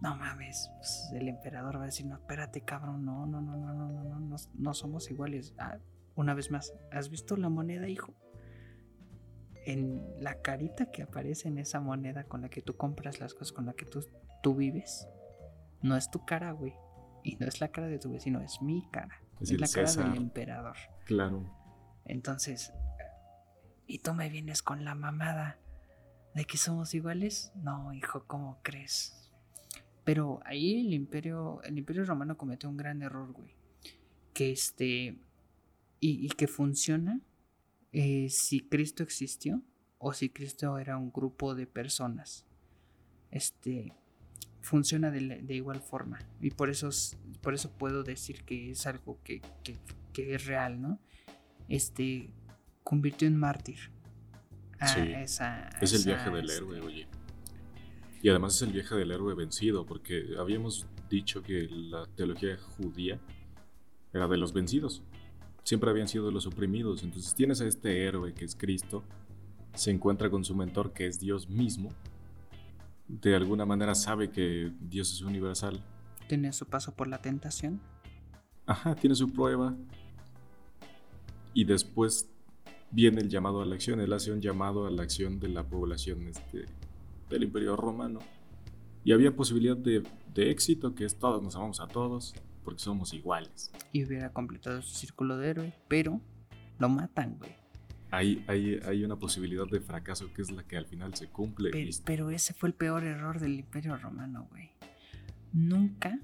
No mames, pues, el emperador va a decir, no, espérate cabrón, no, no, no, no, no, no, no, no, no somos iguales. Ah, una vez más, ¿has visto la moneda, hijo? En la carita que aparece en esa moneda con la que tú compras las cosas, con la que tú, tú vives, no es tu cara, güey. Y no es la cara de tu vecino, es mi cara. Es, la cara del emperador. Claro. Entonces, ¿y tú me vienes con la mamada de que somos iguales? No, hijo, ¿cómo crees? Pero ahí el imperio, el imperio romano cometió un gran error, güey. Que este, y, que funciona eh, si Cristo existió o si Cristo era un grupo de personas. Este, funciona de, igual forma. Y por eso, por eso puedo decir que es algo que, es real, ¿no? Este convirtió en mártir. sí. es el viaje del héroe, este oye. Y además es el viaje del héroe vencido, porque habíamos dicho que la teología judía era de los vencidos. Siempre habían sido de los oprimidos. Entonces tienes a este héroe que es Cristo, se encuentra con su mentor que es Dios mismo, de alguna manera sabe que Dios es universal. Tiene su paso por la tentación. Ajá, tiene su prueba. Y después viene el llamado a la acción. Él hace un llamado a la acción de la población este, del Imperio Romano. Y había posibilidad de, de éxito, que es todos nos amamos a todos, porque somos iguales. Y hubiera completado su círculo de héroe, pero lo matan, güey hay, hay, una posibilidad de fracaso que es la que al final se cumple. Pero, ese fue el peor error del Imperio Romano, güey. Nunca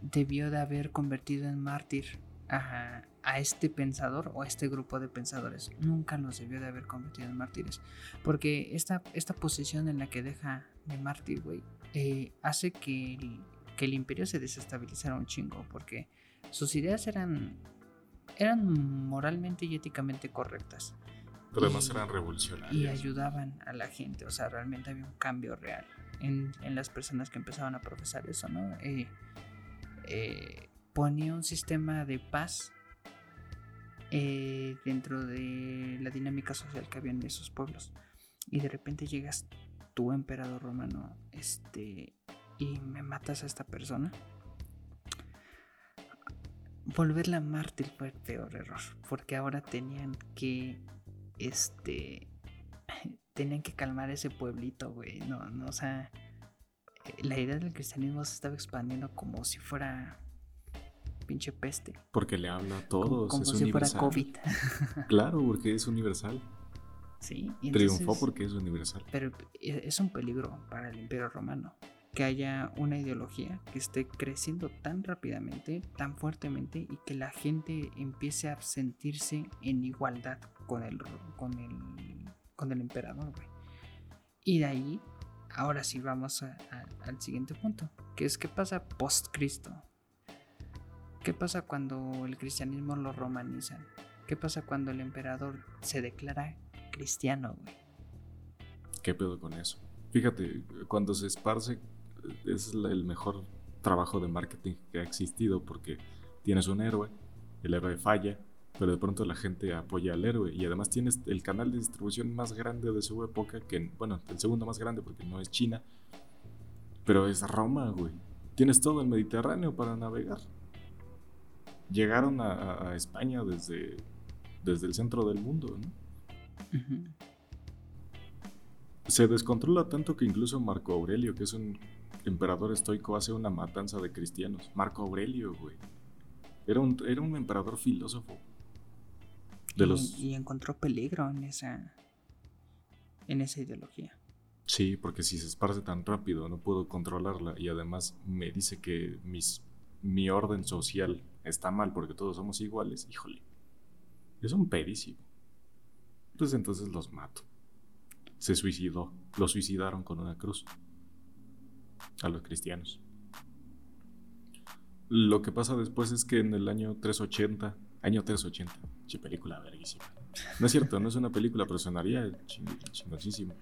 debió de haber convertido en mártir a, a, este pensador o a este grupo de pensadores. Nunca los debió de haber convertido en mártires. Porque esta, esta posición en la que deja de mártir, güey, eh, hace que el, que el imperio se desestabilizara un chingo. Porque sus ideas eran, eran moralmente y éticamente correctas. Pero además eran revolucionarios. Y ayudaban a la gente, o sea, realmente había un cambio real en, las personas que empezaban a profesar eso, ¿no? Eh, eh, ponía un sistema de paz eh, dentro de la dinámica social que había en esos pueblos. Y de repente llegas tú, emperador romano, este, y me matas a esta persona. Volverla mártir fue el peor error, porque ahora tenían que este, [laughs] tenían que calmar ese pueblito, güey. No, no, o sea, la idea del cristianismo se estaba expandiendo como si fuera pinche peste. Porque le habla a todos. Como, si fuera COVID. [laughs] claro, porque es universal. Sí. Triunfó porque es universal. Pero es un peligro para el imperio romano que haya una ideología que esté creciendo tan rápidamente, tan fuertemente y que la gente empiece a sentirse en igualdad con el, con el, con el emperador, Y de ahí, ahora sí vamos al siguiente punto, que es qué pasa post Cristo. ¿Qué pasa cuando el cristianismo lo romanizan? ¿Qué pasa cuando el emperador se declara cristiano, güey? ¿Qué pedo con eso? Fíjate, cuando se esparce es el mejor trabajo de marketing que ha existido porque tienes un héroe, el héroe falla, pero de pronto la gente apoya al héroe y además tienes el canal de distribución más grande de su época, que bueno, el segundo más grande porque no es China, pero es Roma, güey. Tienes todo el Mediterráneo para navegar. Llegaron a, España desde, desde el centro del mundo, Se descontrola tanto que incluso Marco Aurelio, que es un emperador estoico hace una matanza de cristianos. Marco Aurelio, güey. Era un, era un emperador filósofo. De y, los... y encontró peligro en esa, en esa ideología. Sí, porque si se esparce tan rápido no puedo controlarla y además me dice que mis, mi orden social está mal porque todos somos iguales, híjole, es un pedísimo. Pues entonces los mato. Se suicidó, lo suicidaron con una cruz a los cristianos. Lo que pasa después es que en el año 380, año 380, che película verguísima. No es cierto, no es una película, pero sonaría chingosísimo.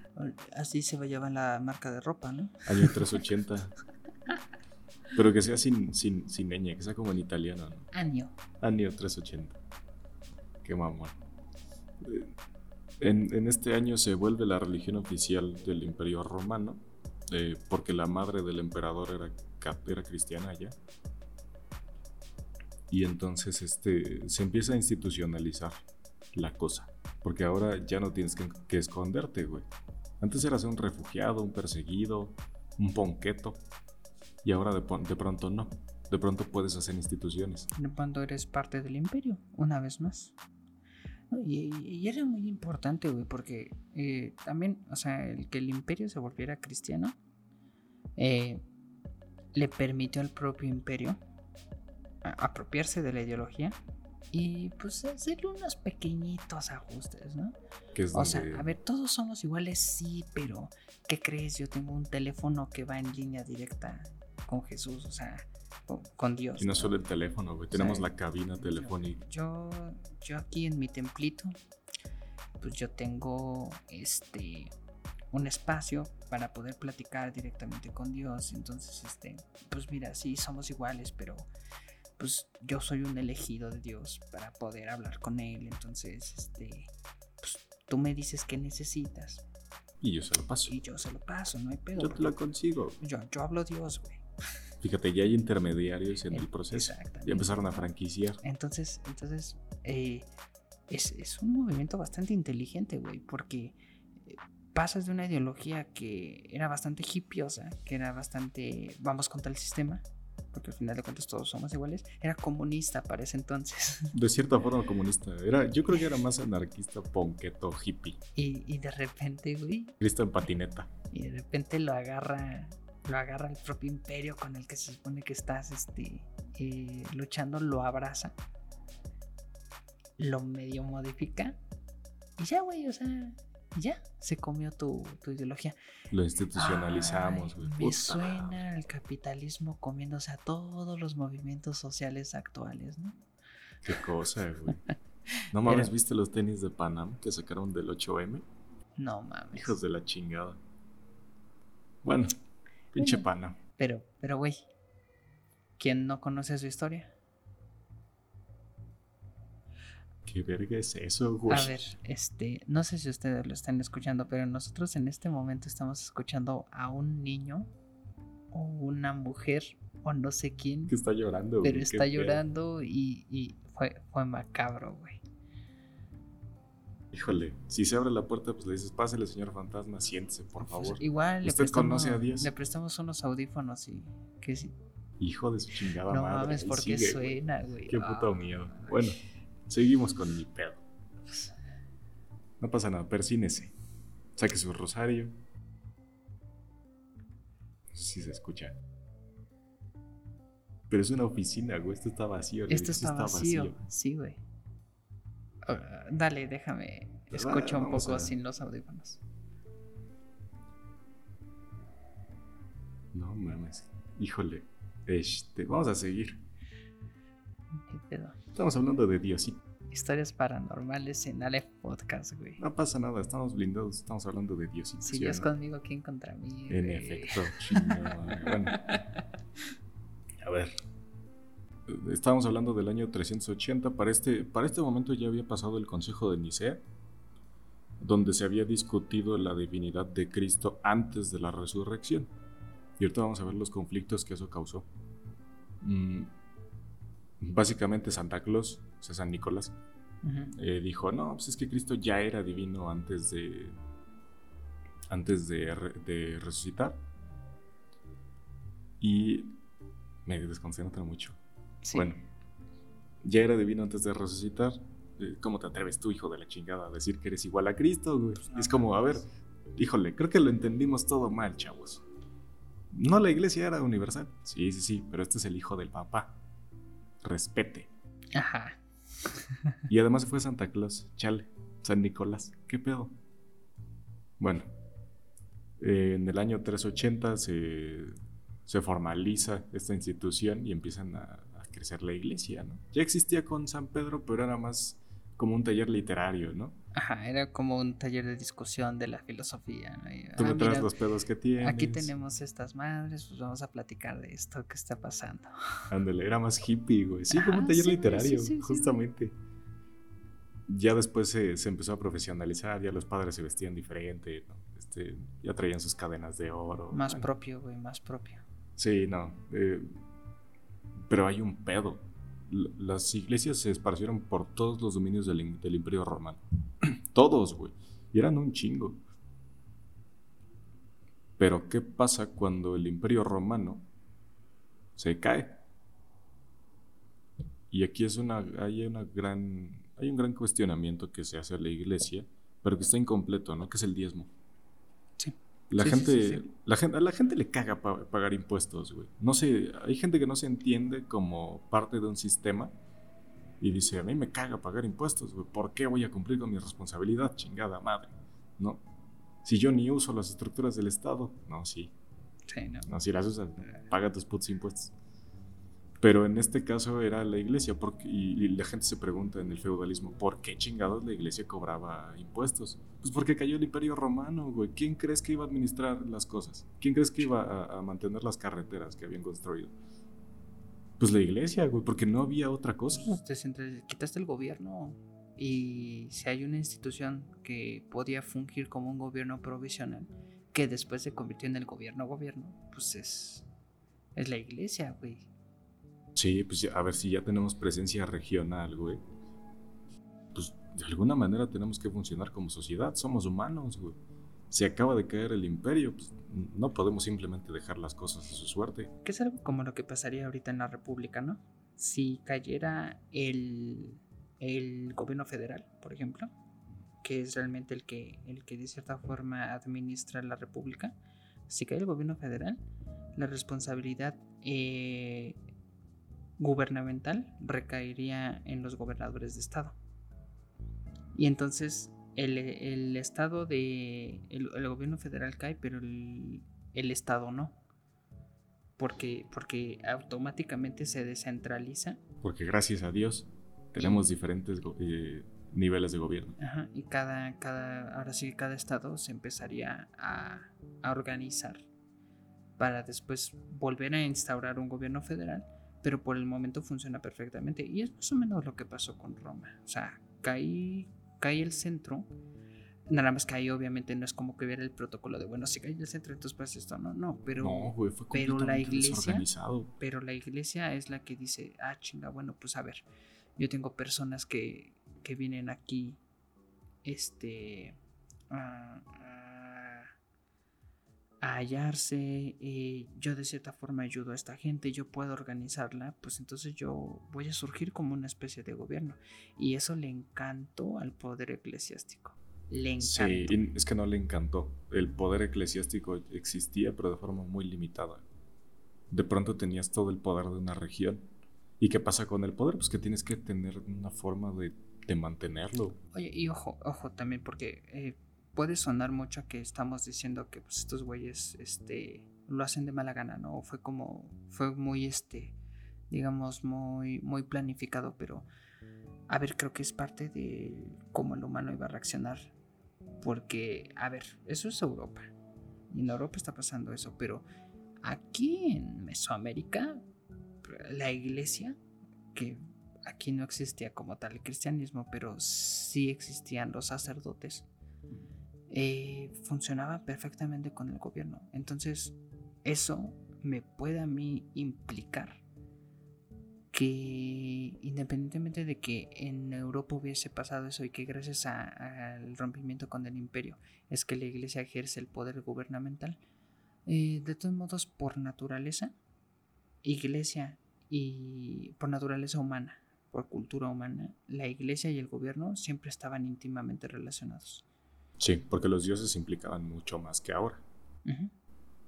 Así se llevar la marca de ropa, ¿no? Año 380. Pero que sea sin, sin, sin ñ, que sea como en italiano. Año. Año 380. Qué mamón. En, en este año se vuelve la religión oficial del Imperio Romano eh, porque la madre del emperador era, era cristiana ya. Y entonces este, se empieza a institucionalizar la cosa. Porque ahora ya no tienes que, que esconderte, güey. Antes eras un refugiado, un perseguido, un ponqueto. Y ahora de, de pronto no. De pronto puedes hacer instituciones. Cuando eres parte del imperio, una vez más. Y, y era muy importante, güey, porque eh, también, o sea, el que el imperio se volviera cristiano eh, le permitió al propio imperio apropiarse de la ideología y pues hacerle unos pequeñitos ajustes, ¿no? Que es O sea, a ver, todos somos iguales, sí, pero ¿qué crees? Yo tengo un teléfono que va en línea directa con Jesús, o sea, con, con Dios. Y no solo el teléfono, güey. Tenemos sea, la cabina telefónica. Yo, yo aquí en mi templito, pues yo tengo este un espacio para poder platicar directamente con Dios. Entonces, este, pues mira, sí somos iguales, pero pues yo soy un elegido de Dios para poder hablar con Él. Entonces, este, pues tú me dices qué necesitas Y yo se lo paso. y yo se lo paso, no hay pedo. Yo te lo consigo. Yo, yo hablo Dios, güey. Fíjate, ya hay intermediarios en el proceso. Ya empezaron a franquiciar. Entonces, entonces eh, es, es un movimiento bastante inteligente, güey, porque eh, pasas de una ideología que era bastante hippiosa, que era bastante vamos contra el sistema, porque al final de cuentas todos somos iguales, era comunista para ese entonces. [laughs] De cierta forma comunista. Era, yo creo que era más anarquista, ponqueto, hippie. Y, y de repente, güey, Cristo en patineta. y de repente lo agarra lo agarra el propio imperio con el que se supone que estás este, eh, luchando, lo abraza, lo medio modifica y ya, güey, o sea, ya se comió tu, tu ideología. Lo institucionalizamos, güey. Me suena el capitalismo comiéndose a todos los movimientos sociales actuales, ¿no? Qué cosa, [laughs] güey. No mames, Era- ¿viste los tenis de Panam que sacaron del 8M? No mames. Hijos de la chingada. Bueno, pinche. Panam. Pero, pero, güey, ¿quién no conoce su historia? ¿Qué verga es eso, güey? A ver, este, no sé si ustedes lo están escuchando, pero nosotros en este momento estamos escuchando a un niño o una mujer o no sé quién, Que está llorando, güey. pero está llorando y, y fue, fue macabro, güey. Híjole, si se abre la puerta, pues le dices, pásale, señor fantasma, siéntese, por Pues, favor. igual le ¿Usted prestamos, conoce a Dios? le prestamos unos audífonos y que sí. Hijo de su chingada No madre. mames, ahí porque sigue, güey. suena, güey. Qué puto Ah, miedo. Bueno, seguimos con mi pedo. No pasa nada, persínese. Saque su rosario. No sé si se escucha. Pero es una oficina, güey. Esto está vacío. Esto edificio está vacío, sí, güey. Ah, dale, déjame. Escucho un poco sin los audífonos. No mames. Híjole. Este, vamos a seguir. ¿Qué pedo? Estamos hablando de Diosito. Historias paranormales en Aleph Podcast, güey. No pasa nada, estamos blindados. Estamos hablando de Diosito. Si ¿sí o Dios conmigo, ¿quién contra mí? En güey? efecto. Bueno, [laughs] a ver. Estábamos hablando del año 380. Para este, para este momento ya había pasado el Consejo de Nicea, donde se había discutido la divinidad de Cristo antes de la resurrección. Y ahorita vamos a ver los conflictos que eso causó. Mm, básicamente Santa Claus, o sea, San Nicolás, eh, dijo, no, pues es que Cristo ya era divino antes de antes de, de resucitar. Y me desconcentra mucho. Sí. Bueno, ya era divino antes de resucitar. Eh, ¿Cómo te atreves tú, hijo de la chingada, a decir que eres igual a Cristo, güey? no es como, a ver, híjole, creo que lo entendimos todo mal, chavos. No, la iglesia era universal. Sí, sí, sí, pero este es el hijo del papá. Respete. Ajá. Y además fue Santa Claus, chale, San Nicolás, ¿qué pedo? Bueno, eh, en el año 380 se, se formaliza esta institución y empiezan a crecer la iglesia, ¿no? Ya existía con San Pedro, pero era más como un taller literario, ¿no? Ajá, era como un taller de discusión de la filosofía. ¿no? Y, Tú ah, me traes mira, los pedos que tienes. Aquí tenemos estas madres, pues vamos a platicar de esto que está pasando. [laughs] Ándale, era más hippie, güey. Sí, como un taller sí, literario, sí, sí, sí, justamente. Ya después se, se empezó a profesionalizar, ya los padres se vestían diferente, ¿no? este, ya traían sus cadenas de oro. Más bueno. propio, güey, más propio. Sí, no. eh, pero hay un pedo. las iglesias se esparcieron por todos los dominios del, Imperio Romano. [clears throat] todos, güey. Y eran un chingo. Pero ¿qué pasa cuando el Imperio Romano se cae? Y aquí es una, hay, una gran, hay un gran cuestionamiento que se hace a la iglesia, pero que está incompleto, ¿no? Que es el diezmo. Sí. La, gente, la gente, a la gente le caga pagar impuestos, güey. No sé, hay gente que no se entiende como parte de un sistema y dice, a mí me caga pagar impuestos, güey. ¿Por qué voy a cumplir con mi responsabilidad? Chingada madre, ¿no? Si yo ni uso las estructuras del Estado, no, sí. Sí, no. No, si las usas, paga tus putos impuestos. Pero en este caso era la iglesia, porque, y, la gente se pregunta en el feudalismo, ¿por qué chingados la iglesia cobraba impuestos? Pues porque cayó el imperio romano, güey. ¿Quién crees que iba a administrar las cosas? ¿Quién crees que iba a, mantener las carreteras que habían construido? Pues la iglesia, güey, porque no había otra cosa. Te quitaste el gobierno y si hay una institución que podía fungir como un gobierno provisional, que después se convirtió en el gobierno gobierno, pues es, es la iglesia, güey. Sí, pues a ver si ya tenemos presencia regional, güey. Pues de alguna manera tenemos que funcionar como sociedad, somos humanos, güey. Si acaba de caer el imperio, pues no podemos simplemente dejar las cosas a su suerte. Que es algo como lo que pasaría ahorita en la República, ¿no? Si cayera el, el gobierno federal, por ejemplo, que es realmente el que, el que de cierta forma administra la República, si cae el gobierno federal, la responsabilidad eh, gubernamental recaería en los gobernadores de estado. Y entonces el, estado de... El, gobierno federal cae, pero el, estado no. Porque, porque automáticamente se descentraliza. Porque gracias a Dios tenemos diferentes eh, niveles de gobierno. y cada, cada, ahora sí cada estado se empezaría a, a organizar para después volver a instaurar un gobierno federal pero por el momento funciona perfectamente. Y es más o menos lo que pasó con Roma. O sea, cae, cae el centro. Nada más que ahí obviamente no es como que ver el protocolo de, bueno, si cae el centro, entonces pasa esto. No, no, pero, no, fue pero la iglesia, pero la iglesia es la que dice, ah, chinga, bueno, pues a ver, yo tengo personas que, que vienen aquí, este, hallarse, eh, yo de cierta forma ayudo a esta gente, yo puedo organizarla, pues entonces yo voy a surgir como una especie de gobierno. Y eso le encantó al poder eclesiástico. Le encantó. Sí, es que no le encantó. El poder eclesiástico existía, pero de forma muy limitada. De pronto tenías todo el poder de una región. ¿Y qué pasa con el poder? Pues que tienes que tener una forma de, mantenerlo. Oye, y ojo, ojo también, porque eh, puede sonar mucho que estamos diciendo que pues, estos güeyes este, lo hacen de mala gana, ¿no? Fue como, fue muy, este, digamos, muy, muy planificado, pero a ver, creo que es parte de cómo el humano iba a reaccionar. Porque, a ver, eso es Europa. Y en Europa está pasando eso, pero aquí en Mesoamérica, la iglesia, que aquí no existía como tal el cristianismo, pero sí existían los sacerdotes, eh, funcionaba perfectamente con el gobierno. Entonces, eso me puede a mí implicar que independientemente de que en Europa hubiese pasado eso y que gracias al rompimiento con el imperio es que la iglesia ejerce el poder gubernamental, eh, de todos modos por naturaleza, iglesia y por naturaleza humana, por cultura humana, la iglesia y el gobierno siempre estaban íntimamente relacionados. Sí, porque los dioses implicaban mucho más que ahora.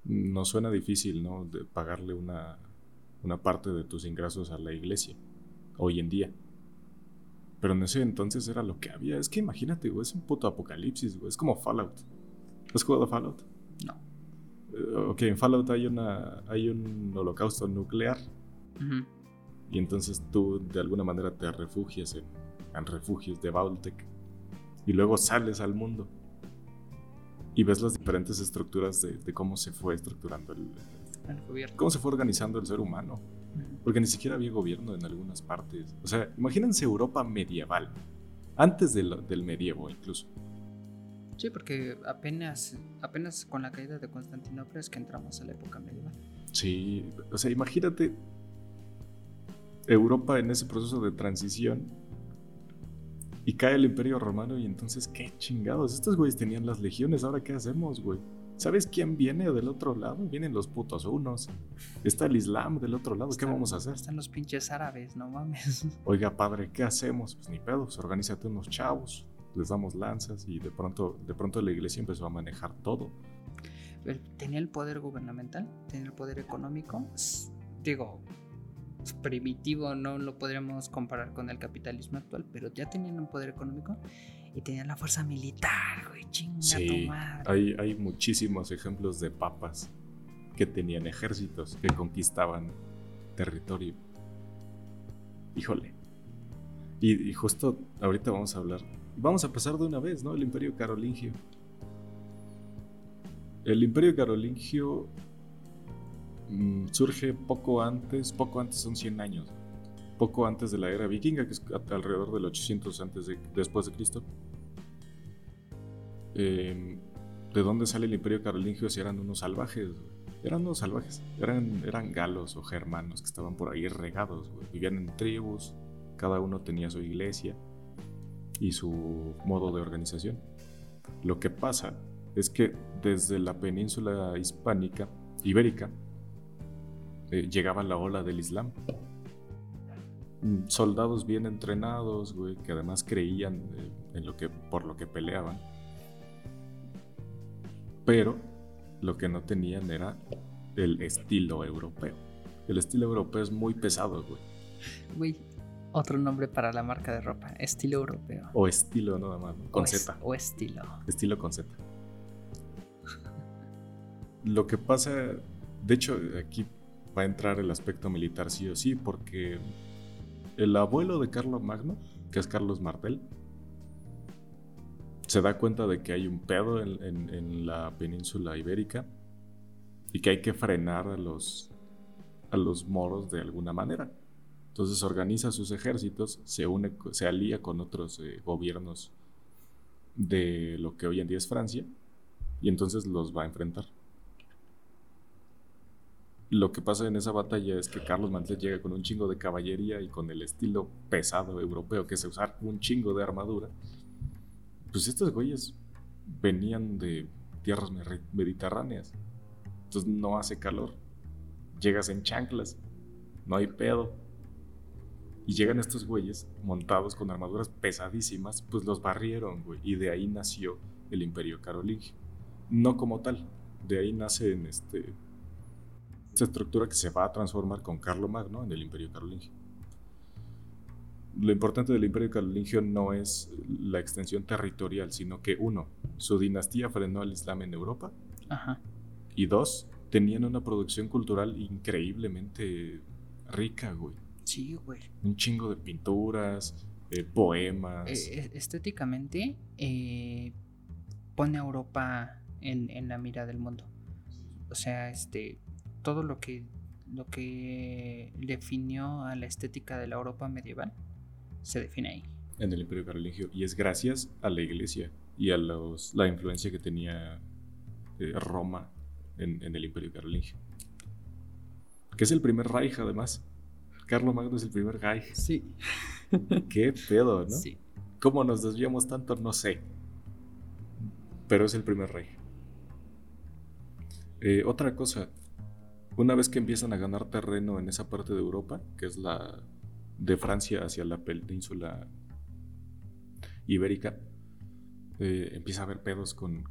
No suena difícil, ¿no? De pagarle una, una parte de tus ingresos a la iglesia, hoy en día. Pero en ese entonces era lo que había. Es que imagínate, güey, es un puto apocalipsis, güey. Es como Fallout. ¿Has jugado Fallout? No. Eh, ok, en Fallout hay, una, hay un holocausto nuclear. Y entonces tú de alguna manera te refugias en, en refugios de Vaultec. Y luego sales al mundo y ves las diferentes estructuras de, cómo se fue estructurando el, gobierno. Cómo se fue organizando el ser humano. Porque ni siquiera había gobierno en algunas partes. O sea, imagínense Europa medieval. Antes del, del medievo incluso. Sí, porque apenas, apenas con la caída de Constantinopla es que entramos a la época medieval. Sí, o sea, imagínate Europa en ese proceso de transición y cae el imperio romano y entonces, qué chingados, estos güeyes tenían las legiones, ahora qué hacemos, güey. ¿Sabes quién viene del otro lado? Vienen los putos unos. Está el Islam del otro lado. ¿Qué vamos a hacer? Están los pinches árabes, no mames. [laughs] Oiga, padre, ¿qué hacemos? Pues ni pedo, pues organízate unos chavos, les damos lanzas y de pronto, de pronto la iglesia empezó a manejar todo. Tenía el poder gubernamental, tenía el poder económico. Digo, primitivo, no lo podríamos comparar con el capitalismo actual, pero ya tenían un poder económico y tenían la fuerza militar, güey, chinga sí, Hay, hay muchísimos ejemplos de papas que tenían ejércitos que conquistaban territorio. Híjole. Y, y, justo ahorita vamos a hablar. Vamos a pasar de una vez, ¿no? El Imperio Carolingio. El Imperio Carolingio surge poco antes, poco antes son 100 años poco antes de la era vikinga, que es alrededor del 800 antes de, después de Cristo. Em, ¿De dónde sale el imperio carolingio si eran unos salvajes? Eran unos salvajes, eran, eran galos o germanos que estaban por ahí regados, vivían en tribus, cada uno tenía su iglesia y su modo de organización. Lo que pasa es que desde la península hispánica, ibérica, eh, llegaba la ola del Islam Mm, soldados bien entrenados, güey, que además creían eh, en lo que, por lo que peleaban. Pero lo que no tenían era el estilo europeo. El estilo europeo es muy pesado, güey. Güey, otro nombre para la marca de ropa, estilo europeo. O estilo nada más, con Z. o estilo. Estilo con Z. lo que pasa, de hecho, aquí va a entrar el aspecto militar sí o sí, porque el abuelo de Carlos Magno, que es Carlos Martel, se da cuenta de que hay un pedo en, la península ibérica y que hay que frenar a los, a los moros de alguna manera. Entonces organiza sus ejércitos, se, une, se alía con otros eh, gobiernos de lo que hoy en día es Francia y entonces los va a enfrentar. Lo que pasa en esa batalla es que Carlos Mantel llega con un chingo de caballería y con el estilo pesado europeo que es usar un chingo de armadura. Pues estos güeyes venían de tierras mediterráneas. Entonces no hace calor. Llegas en chanclas. No hay pedo. Y llegan estos güeyes montados con armaduras pesadísimas, pues los barrieron, güey. Y de ahí nació el imperio carolingio. No como tal. De ahí nacen este, esta estructura que se va a transformar con Carlo Magno en el Imperio Carolingio. Lo importante del Imperio Carolingio no es la extensión territorial, sino que uno, su dinastía frenó al Islam en Europa. Y dos, tenían una producción cultural increíblemente rica, güey. Sí, güey. Un chingo de pinturas, eh, poemas. Eh, eh, estéticamente, pone a Europa en, en, la mira del mundo. O sea, este, todo lo que, lo que definió a la estética de la Europa medieval se define ahí. En el Imperio Carolingio. Y es gracias a la iglesia y a los, la influencia que tenía eh, Roma en, el Imperio Carolingio. Que es el primer Reich, además. Carlos Magno es el primer Reich. Sí. [laughs] Qué pedo, ¿no? Sí. ¿Cómo nos desviamos tanto? No sé. Pero es el primer Reich. Eh, otra cosa, una vez que empiezan a ganar terreno en esa parte de Europa, que es la de Francia hacia la península ibérica, eh, empieza a haber pedos con,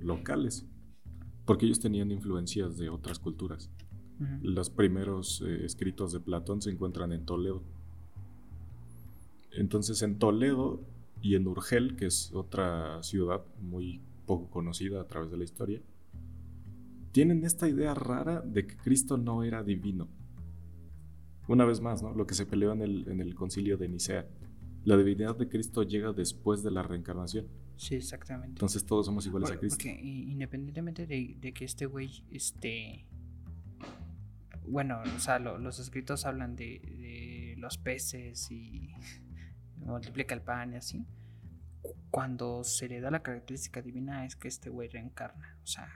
locales, porque ellos tenían influencias de otras culturas. Los primeros eh, escritos de Platón se encuentran en Toledo. Entonces en Toledo y en Urgel, que es otra ciudad muy poco conocida a través de la historia, tienen esta idea rara de que Cristo no era divino. Una vez más, ¿no? Lo que se peleó en el, en el concilio de Nicea. La divinidad de Cristo llega después de la reencarnación. Sí, exactamente. Entonces todos somos iguales a Cristo. Porque independientemente de, que este güey, este... Bueno, o sea, los escritos hablan de, de los peces y [laughs] multiplica el pan y así. Cuando se le da la característica divina es que este güey reencarna. O sea,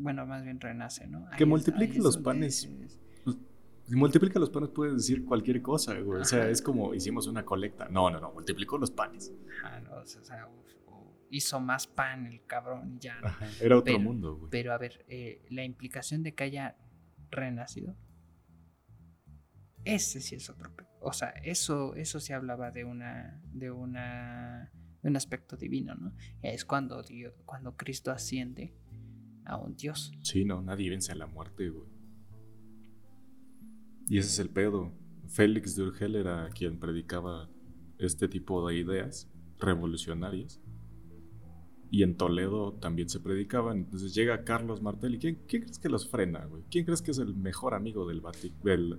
bueno, más bien renace, ¿no? que multiplique los panes. Si multiplica los panes puedes decir cualquier cosa, güey. O sea, es como hicimos una colecta. No, no, no, multiplicó los panes. Ah, no, o sea, hizo más pan el cabrón ya. era otro mundo, güey. Pero a ver, eh, la implicación de que haya renacido, ese sí es otro. O sea, eso, eso se hablaba de una, de una, de un aspecto divino, ¿no? Es cuando Dios, cuando Cristo asciende a un Dios. Sí, no, nadie vence a la muerte, güey. Y ese es el pedo. Félix de Urgel era quien predicaba este tipo de ideas revolucionarias. Y en Toledo también se predicaban. Entonces llega Carlos Martel. ¿Y quién, crees que los frena, güey? ¿Quién crees que es el mejor amigo del,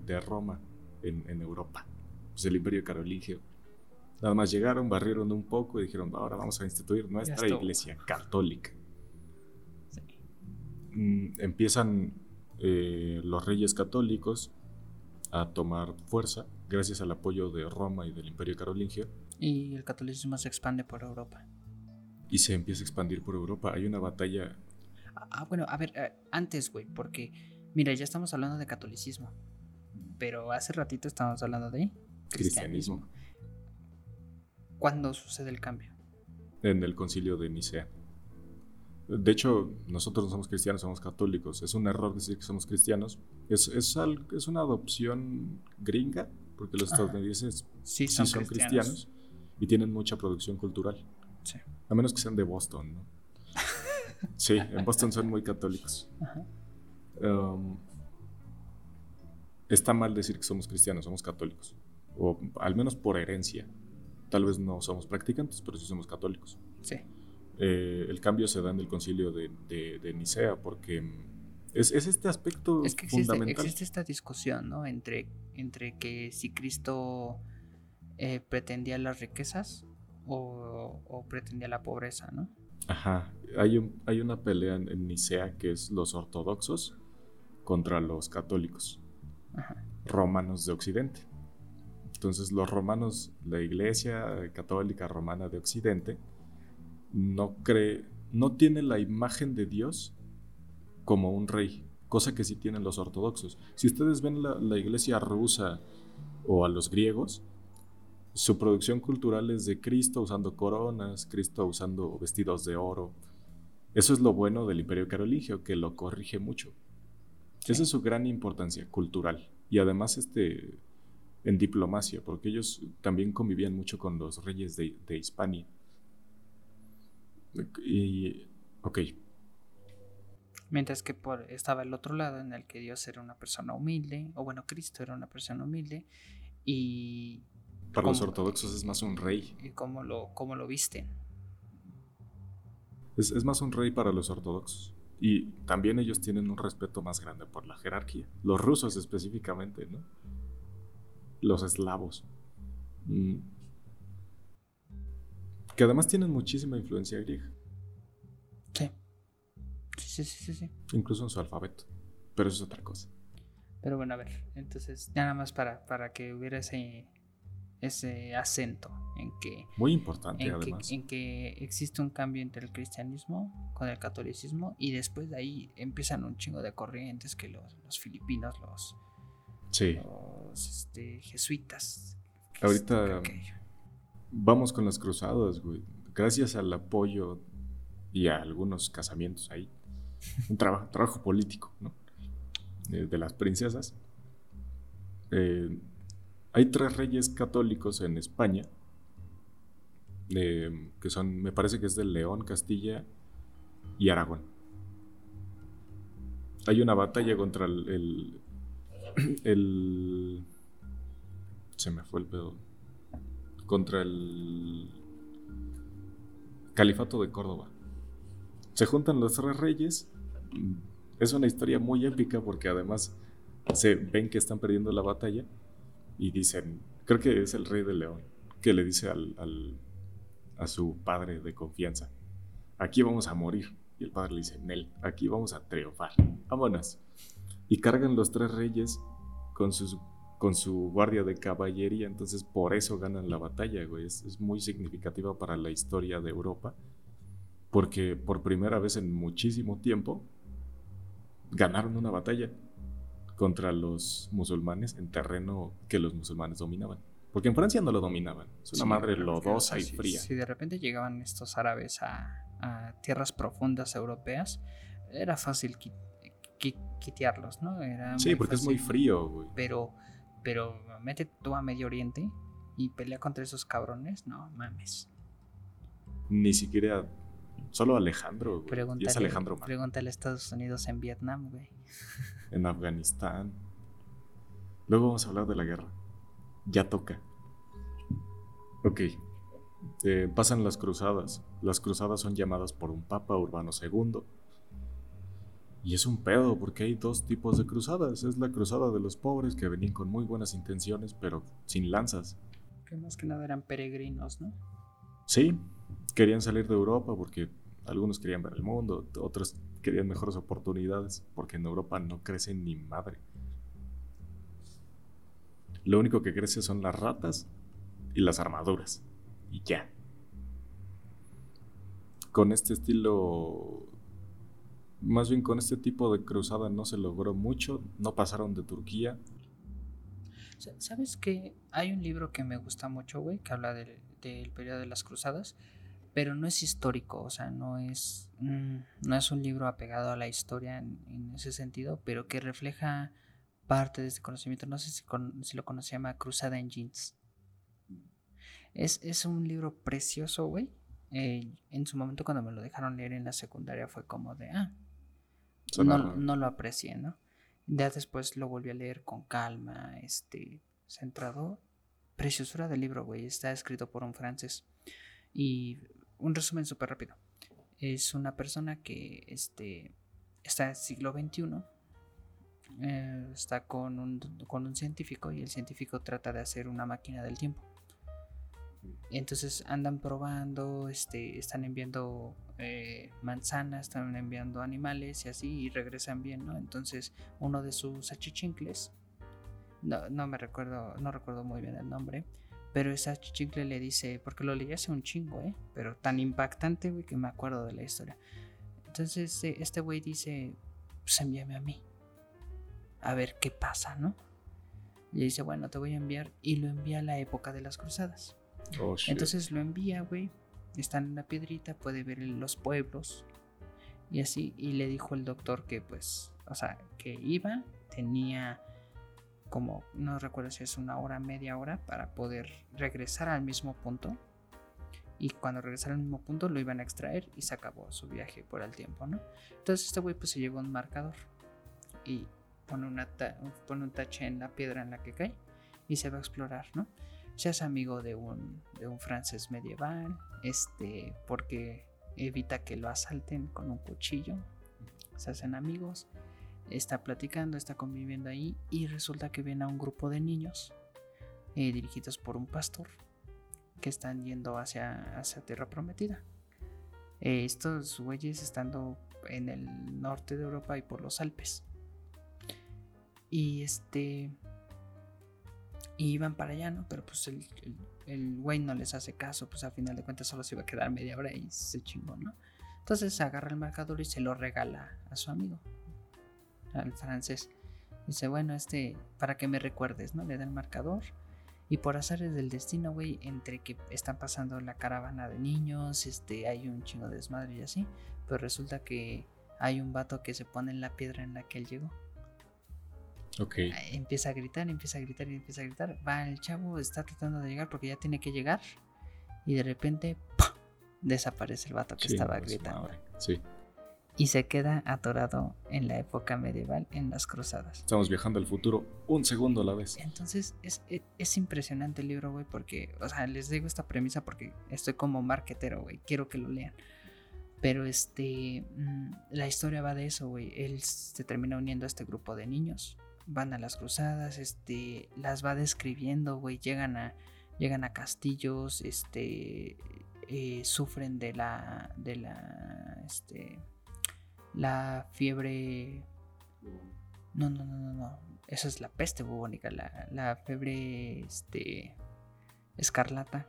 de Roma en, Europa? Pues el Imperio Carolingio. Nada más llegaron, barrieron un poco y dijeron, ahora vamos a instituir nuestra iglesia católica. Mm, empiezan eh, los reyes católicos a tomar fuerza gracias al apoyo de Roma y del Imperio Carolingio. Y el catolicismo se expande por Europa. Y se empieza a expandir por Europa. Hay una batalla. Ah, ah bueno, a ver, eh, antes, güey, porque, mira, ya estamos hablando de catolicismo. Pero hace ratito estábamos hablando de cristianismo. ¿Cuándo sucede el cambio? En el concilio de Nicea. De hecho, nosotros no somos cristianos, somos católicos. Es un error decir que somos cristianos. Es, es, es una adopción gringa, porque los estadounidenses sí son, cristianos. y tienen mucha producción cultural. Sí. A menos que sean de Boston, ¿no? [laughs] sí, en Boston son muy católicos. Um, está mal decir que somos cristianos, somos católicos. O al menos por herencia. Tal vez no somos practicantes, pero sí somos católicos. Sí. Eh, el cambio se da en el concilio de, de, Nicea, porque es, es, este aspecto es que fundamental. Existe, esta discusión, ¿no? Entre, entre que si Cristo eh, pretendía las riquezas o, pretendía la pobreza, ¿no? Ajá. Hay, un, hay una pelea en, Nicea que es los ortodoxos contra los católicos romanos de Occidente. Entonces los romanos, la Iglesia Católica Romana de Occidente, no cree, no tiene la imagen de Dios como un rey, cosa que sí tienen los ortodoxos. Si ustedes ven la, iglesia rusa o a los griegos, su producción cultural es de Cristo usando coronas, Cristo usando vestidos de oro. Eso es lo bueno del imperio carolingio, que lo corrige mucho. Esa es su gran importancia cultural. Y además este, en diplomacia, porque ellos también convivían mucho con los reyes de, de Hispania. Y, ok. Mientras que por, estaba el otro lado en el que Dios era una persona humilde, o bueno, Cristo era una persona humilde, y... Para los ortodoxos es más un rey. ¿Y cómo lo, cómo lo visten? Es, es más un rey para los ortodoxos. Y también ellos tienen un respeto más grande por la jerarquía. Los rusos específicamente, ¿no? Los eslavos. Mm, que además tienen muchísima influencia griega. Sí. Sí, sí, sí, sí. Incluso en su alfabeto. Pero eso es otra cosa. Pero bueno, a ver, entonces, ya nada más para, para que hubiera ese, ese acento en que... Muy importante, en además. Que, en que existe un cambio entre el cristianismo con el catolicismo y después de ahí empiezan un chingo de corrientes que los, los filipinos, los, sí. los este, jesuitas. Ahorita vamos con las cruzadas, güey. Gracias al apoyo y a algunos casamientos ahí. Un trabajo, político, ¿no? De, las princesas. Eh, hay tres reyes católicos en España. Que son, me parece que es de León, Castilla y Aragón. Hay una batalla contra el, el, el se me fue el pedo contra el califato de Córdoba. Se juntan los tres reyes. Es una historia muy épica porque además se ven que están perdiendo la batalla y dicen, creo que es el rey de León, que le dice al, a su padre de confianza, aquí vamos a morir. Y el padre le dice, Nel, aquí vamos a triunfar. Vámonos. Y cargan los tres reyes con sus con su guardia de caballería, entonces por eso ganan la batalla, güey. Es, muy significativa para la historia de Europa, porque por primera vez en muchísimo tiempo ganaron una batalla contra los musulmanes en terreno que los musulmanes dominaban. Porque en Francia no lo dominaban. Es una madre lodosa y fría. Si de repente llegaban estos árabes a, tierras profundas europeas, era fácil quitearlos, ¿no? Era sí, porque es muy frío, güey. Pero, pero mete tú a Medio Oriente y pelea contra esos cabrones, no mames. Ni siquiera. Solo Alejandro, güey. y es Alejandro Pregúntale a Estados Unidos en Vietnam, güey. [laughs] En Afganistán. Luego vamos a hablar de la guerra. Ya toca. Ok. Eh, pasan las cruzadas. Las cruzadas son llamadas por un papa urbano II. Y es un pedo porque hay dos tipos de cruzadas. Es la cruzada de los pobres que venían con muy buenas intenciones pero sin lanzas. Que más que nada eran peregrinos, ¿no? Sí, querían salir de Europa porque algunos querían ver el mundo, otros querían mejores oportunidades porque en Europa no crece ni madre. Lo único que crece son las ratas y las armaduras. Y ya. Con este estilo, más bien con este tipo de cruzada no se logró mucho, no pasaron de Turquía. ¿Sabes que Hay un libro que me gusta mucho, güey, que habla del, periodo de las cruzadas, pero no es histórico, o sea, no es, mm, no es un libro apegado a la historia en, ese sentido, pero que refleja parte de este conocimiento. No sé si, si lo conoce, llama Cruzada en Jeans. Es, un libro precioso, güey. Eh, en su momento cuando me lo dejaron leer en la secundaria fue como de, ah, no, lo aprecié, ¿no? Ya después lo volví a leer con calma, este, centrado. Preciosura del libro, güey. Está escrito por un francés. Y un resumen súper rápido. Es una persona que este, está en el siglo XXI eh, está con un, con un científico y el científico trata de hacer una máquina del tiempo. entonces andan probando, este, están enviando eh, manzanas, están enviando animales y así, y regresan bien, ¿no? Entonces uno de sus achichincles, no, no me recuerdo, no recuerdo muy bien el nombre, pero ese achichincle le dice, porque lo leí hace un chingo, ¿eh? Pero tan impactante, güey, que me acuerdo de la historia. Entonces eh, este güey dice, pues envíame a mí a ver qué pasa, ¿no? Y dice, bueno, te voy a enviar. Y lo envía a la época de las cruzadas. Oh, Entonces lo envía, güey. Está en la piedrita, puede ver los pueblos. Y así. Y le dijo el doctor que, pues, o sea, que iba, tenía como, no recuerdo si es una hora, media hora, para poder regresar al mismo punto. Y cuando regresara al mismo punto lo iban a extraer y se acabó su viaje por el tiempo, ¿no? Entonces este güey pues se llevó un marcador. Y pone, una pone un tache en la piedra en la que cae y se va a explorar, ¿no? Se hace amigo de un, de un francés medieval, este, porque evita que lo asalten con un cuchillo, se hacen amigos, está platicando, está conviviendo ahí y resulta que viene a un grupo de niños eh, dirigidos por un pastor que están yendo hacia, hacia Tierra Prometida. Estos güeyes estando en el norte de Europa y por los Alpes. Y este. Y iban para allá, ¿no? Pero pues el, el, güey no les hace caso, pues a final de cuentas solo se iba a quedar media hora y se chingó, ¿no? Entonces agarra el marcador y se lo regala a su amigo, al francés. Dice, bueno, este, para que me recuerdes, ¿no? Le da el marcador. Y por azares del destino, güey, entre que están pasando la caravana de niños, este, hay un chingo de desmadre y así. Pero resulta que hay un vato que se pone en la piedra en la que él llegó. Empieza a gritar, empieza a gritar y empieza a gritar. Va el chavo, está tratando de llegar porque ya tiene que llegar. Y de repente desaparece el vato que estaba pues, gritando. Y se queda atorado en la época medieval, en las cruzadas. Estamos viajando al futuro un segundo a la vez. Entonces es, es, impresionante el libro, güey, porque, o sea, les digo esta premisa porque estoy como marquetero, güey, quiero que lo lean. Pero este, mm, la historia va de eso, güey. Él se termina uniendo a este grupo de niños van a las cruzadas, este, las va describiendo, güey, llegan a, llegan a castillos, este, eh, sufren de la, de la, este, la fiebre, no, no, no, no, no, esa es la peste bubónica, la, la fiebre, este, escarlata.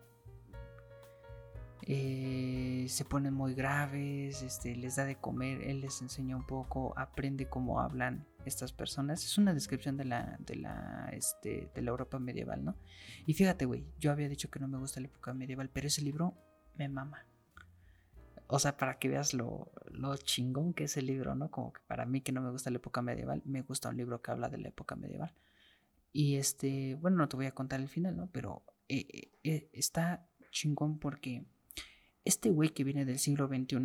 Eh, se ponen muy graves, este, les da de comer, él les enseña un poco, aprende cómo hablan estas personas. Es una descripción de la, de la, este, de la Europa medieval, ¿no? Y fíjate, güey, yo había dicho que no me gusta la época medieval, pero ese libro me mama. O sea, para que veas lo, lo chingón que es el libro, ¿no? Como que para mí que no me gusta la época medieval, me gusta un libro que habla de la época medieval. Y este, bueno, no te voy a contar el final, ¿no? Pero eh, eh, eh, está chingón porque este güey que viene del siglo XXI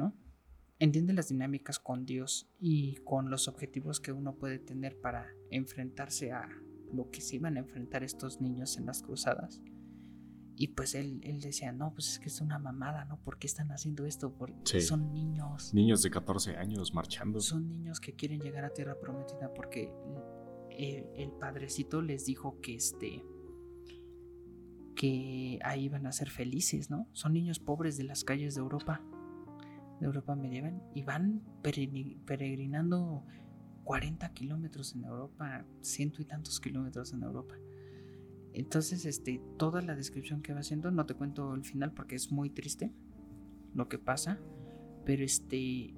entiende las dinámicas con Dios y con los objetivos que uno puede tener para enfrentarse a lo que se iban a enfrentar estos niños en las cruzadas. Y pues él, él decía, no, pues es que es una mamada, ¿no? ¿Por qué están haciendo esto? Porque son niños. Niños de 14 años marchando. Son niños que quieren llegar a tierra prometida porque el, padrecito les dijo que este que ahí van a ser felices, ¿no? Son niños pobres de las calles de Europa, de Europa medieval, y van peregrinando 40 kilómetros en Europa, ciento y tantos kilómetros en Europa. Entonces, este, toda la descripción que va haciendo, no te cuento el final porque es muy triste lo que pasa, pero este,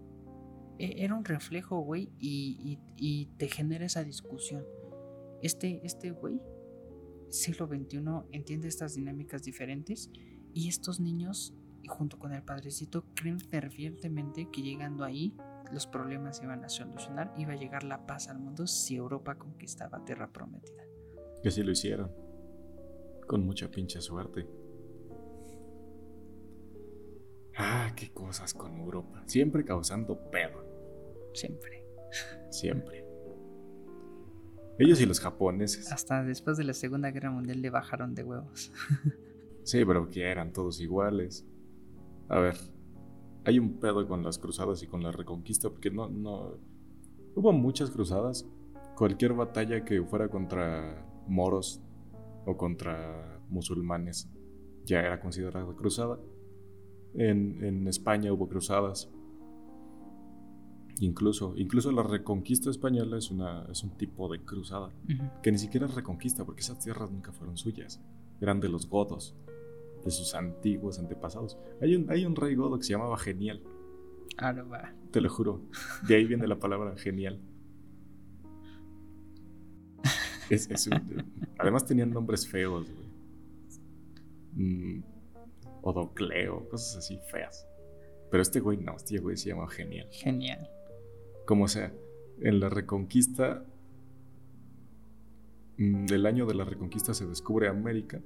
e, era un reflejo, güey, y, te genera esa discusión. Este, este güey, siglo XXI, entiende estas dinámicas diferentes y estos niños, junto con el padrecito, creen fervientemente que llegando ahí los problemas se iban a solucionar, iba a llegar la paz al mundo si Europa conquistaba tierra prometida. Que sí lo hicieron. Con mucha pinche suerte. Ah, qué cosas con Europa. Siempre causando pedo. Siempre. Siempre. Ellos y los japoneses. Hasta después de la Segunda Guerra Mundial le bajaron de huevos. sí, pero que eran todos iguales. A ver, hay un pedo con las cruzadas y con la reconquista, porque no, no. Hubo muchas cruzadas. Cualquier batalla que fuera contra moros o contra musulmanes ya era considerada cruzada. En, en España hubo cruzadas. Incluso, incluso la reconquista española es, una, es un tipo de cruzada, que ni siquiera es reconquista, porque esas tierras nunca fueron suyas, eran de los godos, de sus antiguos antepasados. Hay un, hay un rey godo que se llamaba Genial. Ah, no va. Te lo juro, de ahí viene la palabra genial. además tenían nombres feos, güey. Mm, Odocleo, cosas así feas. Pero este güey no, este güey se llama Genial. Genial. Como sea, en la Reconquista, mm, del año de la Reconquista se descubre América,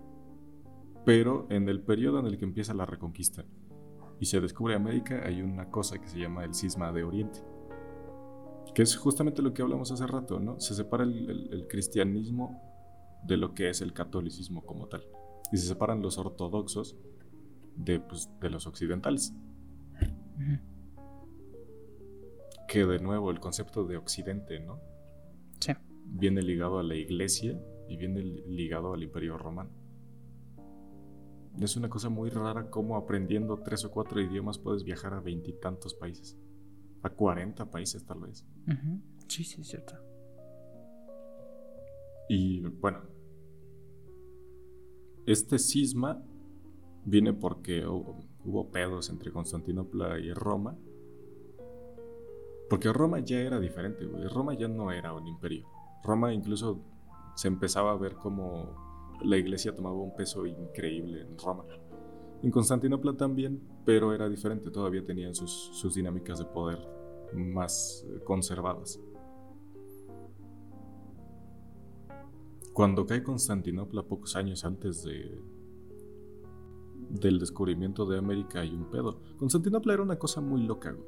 pero en el periodo en el que empieza la Reconquista y se descubre América hay una cosa que se llama el cisma de Oriente, que es justamente lo que hablamos hace rato, ¿no? Se separa el, cristianismo de lo que es el catolicismo como tal, y se separan los ortodoxos de, pues, de los occidentales que de nuevo el concepto de occidente, ¿no? Sí. Viene ligado a la iglesia y viene ligado al imperio romano. Es una cosa muy rara cómo aprendiendo tres o cuatro idiomas puedes viajar a veintitantos países. A cuarenta países tal vez. Sí, sí, es cierto. Y bueno, este cisma viene porque hubo pedos entre Constantinopla y Roma porque Roma ya era diferente, güey. Roma ya no era un imperio. Roma incluso se empezaba a ver como la iglesia tomaba un peso increíble en Roma. En Constantinopla también, pero era diferente. Todavía tenían sus, dinámicas de poder más eh, conservadas. Cuando cae Constantinopla pocos años antes de, del descubrimiento de América hay un pedo. Constantinopla era una cosa muy loca, güey.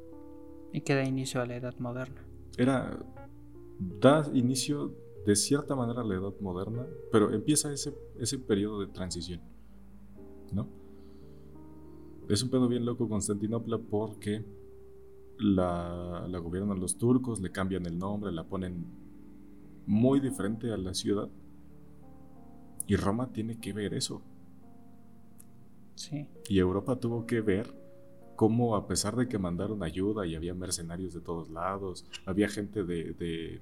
Y que da inicio a la edad moderna. Era. da inicio de cierta manera la edad moderna, pero empieza ese, ese periodo de transición. ¿No? Es un pedo bien loco Constantinopla porque la, la gobiernan los turcos, le cambian el nombre, la ponen muy diferente a la ciudad. Y Roma tiene que ver eso. Sí. Y Europa tuvo que ver cómo a pesar de que mandaron ayuda y había mercenarios de todos lados, había gente de, de,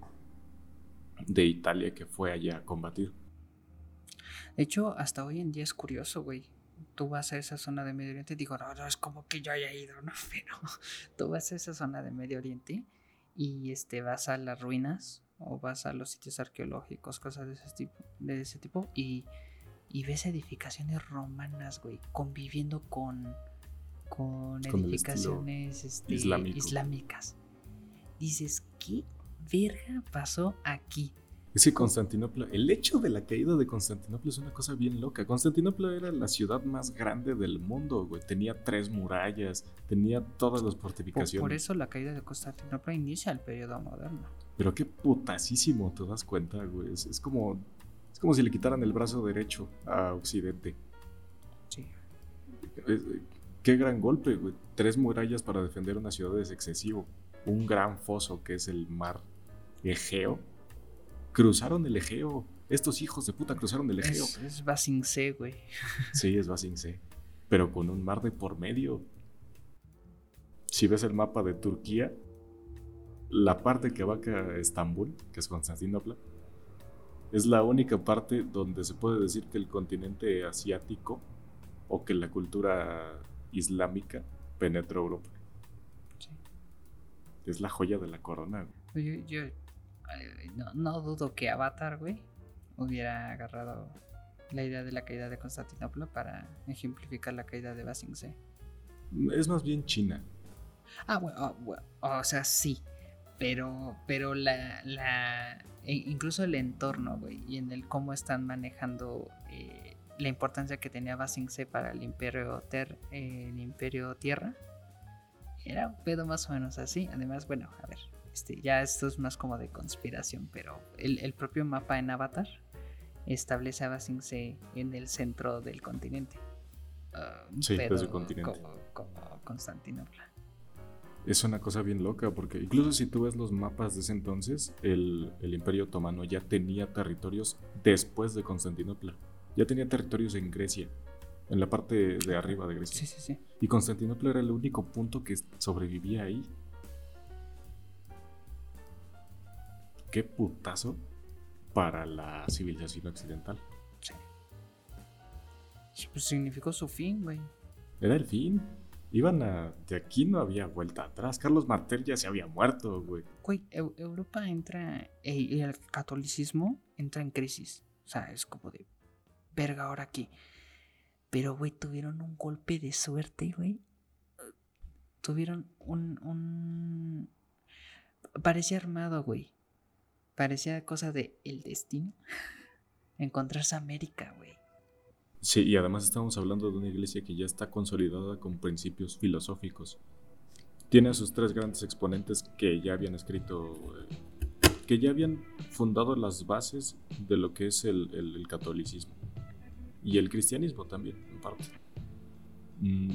Italia que fue allá a combatir. De hecho, hasta hoy en día es curioso, güey. Tú vas a esa zona de Medio Oriente, digo, no, no es como que yo haya ido, ¿no? [laughs] Pero tú vas a esa zona de Medio Oriente y este, vas a las ruinas o vas a los sitios arqueológicos, cosas de ese tipo, de ese tipo y, y ves edificaciones romanas, güey, conviviendo con, con, edificaciones este, islámicas. Dices, ¿qué verga pasó aquí? Es que Constantinopla, el hecho de la caída de Constantinopla es una cosa bien loca. Constantinopla era la ciudad más grande del mundo, güey. Tenía tres murallas, tenía todas las fortificaciones. Por, eso la caída de Constantinopla inicia el periodo moderno. Pero qué putasísimo, te das cuenta, güey. Es, como, es como si le quitaran el brazo derecho a Occidente. Sí. qué gran golpe, güey. Tres murallas para defender una ciudad es excesivo. Un gran foso que es el mar Egeo cruzaron el Egeo. Estos hijos de puta cruzaron el Egeo. Es, es Basingse, güey. Sí, es Basingse. Pero con un mar de por medio. Si ves el mapa de Turquía, la parte que abarca Estambul, que es Constantinopla, es la única parte donde se puede decir que el continente asiático o que la cultura islámica penetró Europa. Sí. Es la joya de la corona. Yo, yo, no, dudo que Avatar, güey, hubiera agarrado la idea de la caída de Constantinopla para ejemplificar la caída de Basingse. Es más bien China. Ah, bueno, oh, o sea, sí. Pero, pero la, la, e incluso el entorno, güey, y en el cómo están manejando eh, la importancia que tenía Basingse para el imperio, ter, el imperio Tierra, era un pedo más o menos así. Además, bueno, a ver, este, ya esto es más como de conspiración, pero el, propio mapa en Avatar establece a Basingse en el centro del continente. Uh, sí, desde el continente. Como, Constantinopla. Es una cosa bien loca, porque incluso si tú ves los mapas de ese entonces, el, el Imperio Otomano ya tenía territorios después de Constantinopla. Ya tenía territorios en Grecia, en la parte de arriba de Grecia. Sí, sí, sí. Y Constantinopla era el único punto que sobrevivía ahí. Qué putazo para la civilización occidental. Sí. Pues significó su fin, güey. Era el fin. Iban a. De aquí no había vuelta atrás. Carlos Martel ya se había muerto, güey. Güey, Europa entra. Y el catolicismo entra en crisis. O sea, es como de. Verga, ahora aquí. Pero, güey, tuvieron un golpe de suerte, güey. Tuvieron un. un... Parecía armado, güey parecía cosa de el destino. Encontrarse América, güey. Sí, y además estamos hablando de una iglesia que ya está consolidada con principios filosóficos. Tiene a sus tres grandes exponentes que ya habían escrito, eh, que ya habían fundado las bases de lo que es el, catolicismo. Y el cristianismo también, en parte. Mm,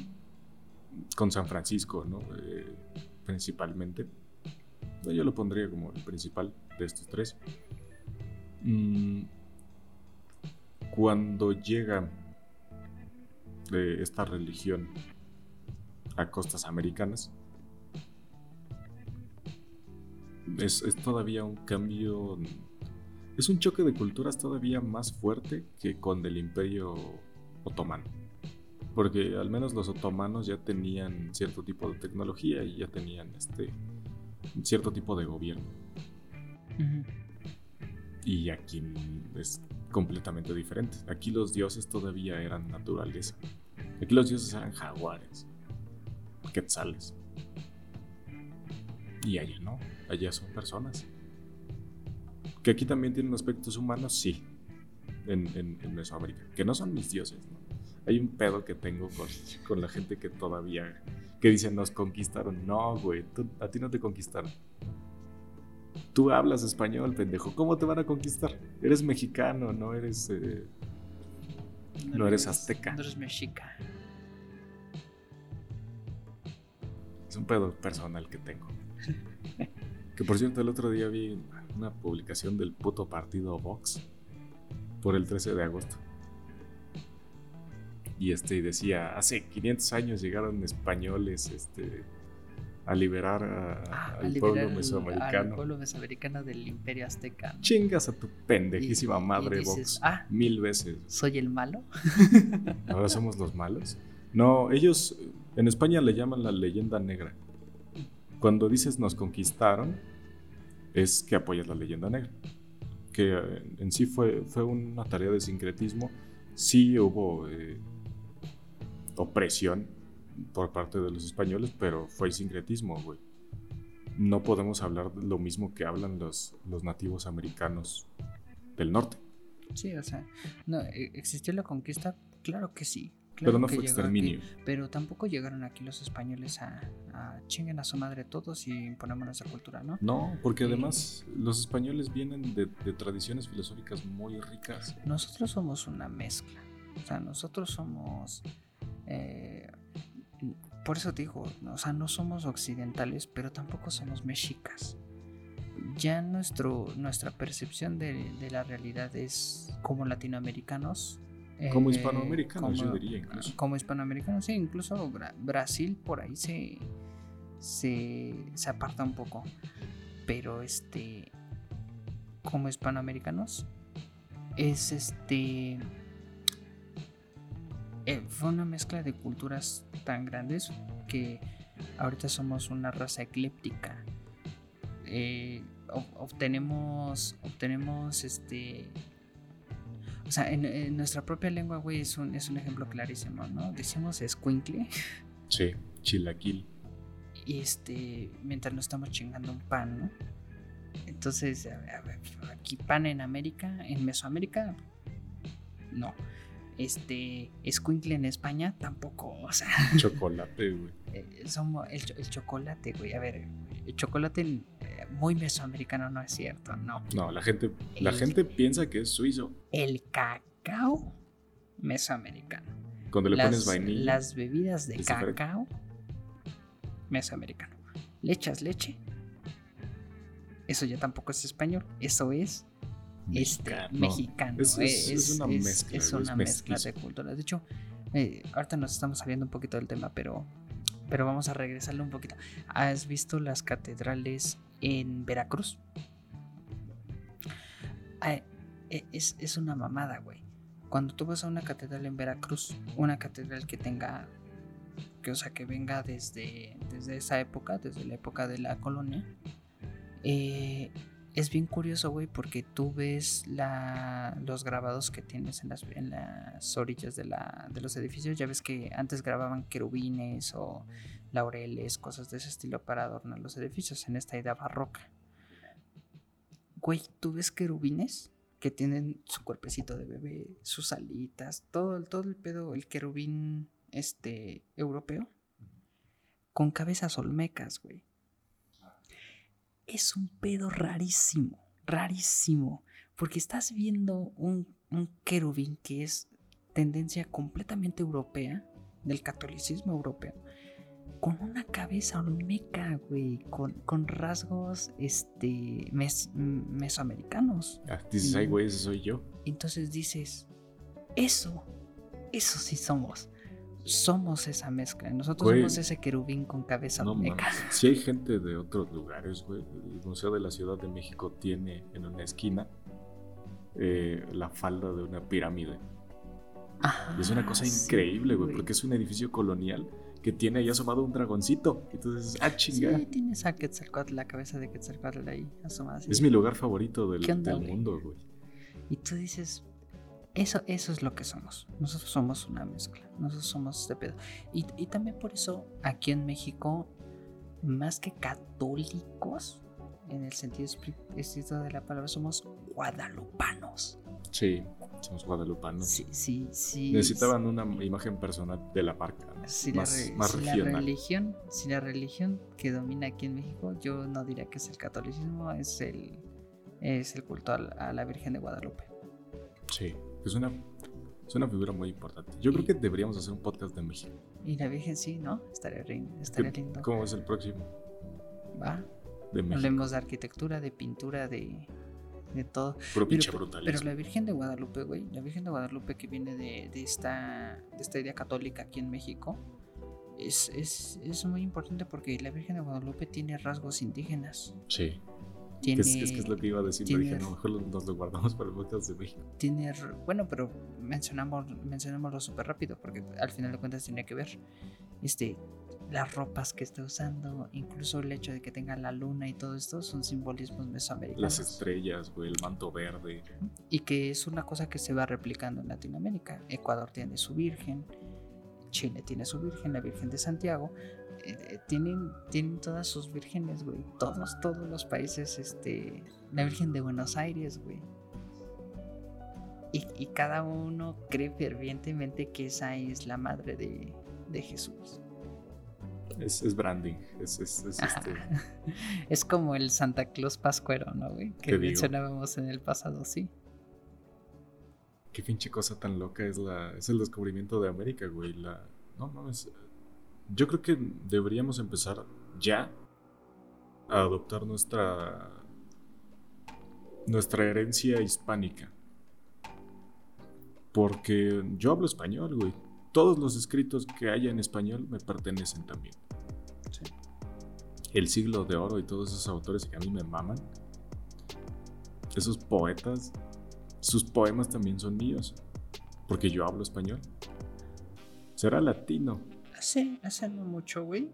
con San Francisco, ¿no? Eh, principalmente. Yo lo pondría como el principal de estos tres. Mm, cuando llega de esta religión a costas americanas, es, todavía un cambio, es un choque de culturas todavía más fuerte que con el imperio otomano. Porque al menos los otomanos ya tenían cierto tipo de tecnología y ya tenían este cierto tipo de gobierno. Y aquí es completamente diferente. Aquí los dioses todavía eran naturaleza. Aquí los dioses eran jaguares, quetzales. Y allá no, allá son personas. Que aquí también tienen aspectos humanos, sí, en, en, Mesoamérica. Que no son mis dioses, Hay un pedo que tengo con, la gente que todavía, que dicen nos conquistaron. No, güey, a ti no te conquistaron Tú hablas español, pendejo. ¿Cómo te van a conquistar? Eres mexicano, no eres. Eh, no, eres azteca. No eres mexica. Es un pedo personal que tengo. [laughs] que por cierto, el otro día vi una publicación del puto partido Vox por el 13 de agosto. Y este decía, hace 500 años llegaron españoles, este a liberar ah, al pueblo mesoamericano. Al pueblo mesoamericano del imperio azteca. Chingas a tu pendejísima madre, Vox. Ah, mil veces. ¿Soy el malo? [laughs] Ahora somos los malos. No, ellos en España le llaman la leyenda negra. Cuando dices nos conquistaron, es que apoyas la leyenda negra. Que eh, en sí fue, fue una tarea de sincretismo. Sí hubo eh, opresión por parte de los españoles, pero fue sincretismo, güey. No podemos hablar de lo mismo que hablan los, los nativos americanos del norte. Sí, o sea, no, e- ¿existió la conquista? Claro que sí. Pero no fue exterminio. aquí, pero tampoco llegaron aquí los españoles a, a chinguen a su madre todos y imponemos nuestra cultura, ¿no? No, porque Eh, además los españoles vienen de, de tradiciones filosóficas muy ricas. Nosotros somos una mezcla. O sea, nosotros somos. eh, por eso te digo, o sea, no somos occidentales, pero tampoco somos mexicas. Ya nuestro, nuestra percepción de, de la realidad es como latinoamericanos. Como eh, hispanoamericanos, yo como- diría incluso. Como hispanoamericanos, sí, incluso Bra- Brasil por ahí se, se, se aparta un poco. Pero este, como hispanoamericanos, es este. Eh, fue una mezcla de culturas tan grandes que ahorita somos una raza ecléptica. Eh, ob- obtenemos, obtenemos este. O sea, en, en nuestra propia lengua, güey, es un, es un ejemplo clarísimo, ¿no? Decimos escuincle Sí, chilaquil. y este, mientras nos estamos chingando un pan, ¿no? Entonces, a ver, a ver, aquí pan en América, en Mesoamérica, no. Este, escuincle en España, tampoco, o sea, Chocolate, güey. [laughs] eh, el, el chocolate, güey, a ver, el chocolate eh, muy mesoamericano no es cierto, no. No, la gente, la gente piensa que es suizo. El cacao mesoamericano. Cuando le las, pones vainilla. las bebidas de cacao mesoamericano. Le echas leche. Eso ya tampoco es español. Eso es este, Mexicano. mexicano. Es- es- es una mezcla, es una mezcla de culturas. De hecho, eh, ahorita nos estamos saliendo un poquito del tema, pero, pero vamos a regresarle un poquito. ¿Has visto las catedrales en Veracruz? E- es, es una mamada, güey. Cuando tú vas a una catedral en Veracruz, una catedral que tenga, que o sea, que venga desde, desde esa época, desde la época de la colonia, eh, es bien curioso, güey, porque tú ves los grabados que tienes en las, en las orillas de, los edificios. Ya ves que antes grababan querubines o laureles, cosas de ese estilo para adornar los edificios en esta idea barroca. Güey, tú ves querubines que tienen su cuerpecito de bebé, sus alitas, todo, todo el pedo, el querubín este, europeo, con cabezas olmecas, güey. Es un pedo rarísimo, rarísimo, porque estás viendo un, un querubín que es tendencia completamente europea, del catolicismo europeo, con una cabeza olmeca, güey, con, con rasgos este, mes- mesoamericanos. Ah, dices, ay, güey, ese soy yo. Entonces dices, eso, eso sí somos. Somos esa mezcla. Nosotros Güey. somos ese querubín con cabeza No mames. Si hay gente de otros lugares, güey. El Museo de la Ciudad de México tiene en una esquina eh, la falda de una pirámide. Y es una cosa Ah, sí, increíble, güey, porque es un edificio colonial que tiene ahí asomado un dragoncito. Entonces, ah, chinga. Sí, tienes a Quetzalcóatl, la cabeza de Quetzalcóatl ahí asomada así. Es mi lugar favorito del, ¿Qué onda, del mundo, güey. Y tú dices, eso, eso es lo que somos. Nosotros somos una mezcla. Nosotros somos este pedo. Y, y también por eso aquí en México, más que católicos, en el sentido estricto de la palabra, somos guadalupanos. Sí, somos guadalupanos. Sí, sí, sí. Necesitaban una imagen personal de la marca. Si la, más, más si la religión, si la religión que domina aquí en México, yo no diría que es el catolicismo, es el, es el culto al- a la Virgen de Guadalupe. Sí, es una, es una figura muy importante. Yo creo Y- que deberíamos hacer un podcast de México. Y la Virgen sí, ¿no? Estaría, estaría ¿Qué- lindo. ¿Cómo es el próximo? Va. De México. Hablemos de arquitectura, de pintura, de, de todo. Pero, brutalismo. pero la Virgen de Guadalupe, güey, la Virgen de Guadalupe que viene de, de esta, de esta idea católica aquí en México, es, es, es muy importante porque la Virgen de Guadalupe tiene rasgos indígenas. Sí. Tiene, Que es, es que es lo que iba a decir, pero tiene- dije, no, mejor lo- nos lo guardamos para el podcast de México. tiene bueno, pero mencionamos, mencionémoslo súper rápido porque al final de cuentas tiene que ver. este, las ropas que está usando, incluso el hecho de que tenga la luna y todo esto son simbolismos mesoamericanos. Las estrellas, güey, el manto verde. Y que es una cosa que se va replicando en Latinoamérica. Ecuador tiene su Virgen, Chile tiene su Virgen, la Virgen de Santiago. Eh, tienen, tienen todas sus vírgenes, güey. Todos, todos los países, este. La Virgen de Buenos Aires, güey. Y, y cada uno cree fervientemente que esa es la madre de, de Jesús. Es, branding. Es, es, es, este... [laughs] es, como el Santa Claus Pascuero, ¿no, güey? Que mencionábamos en el pasado, sí. Qué pinche cosa tan loca es la es el descubrimiento de América, güey. La, no mames. Yo creo que deberíamos empezar ya a adoptar nuestra nuestra herencia hispánica. Porque yo hablo español, güey todos los escritos que haya en español me pertenecen también. El siglo de oro y todos esos autores que a mí me maman, esos poetas, sus poemas también son míos, porque yo hablo español. Será latino. Sí, hace no mucho, güey.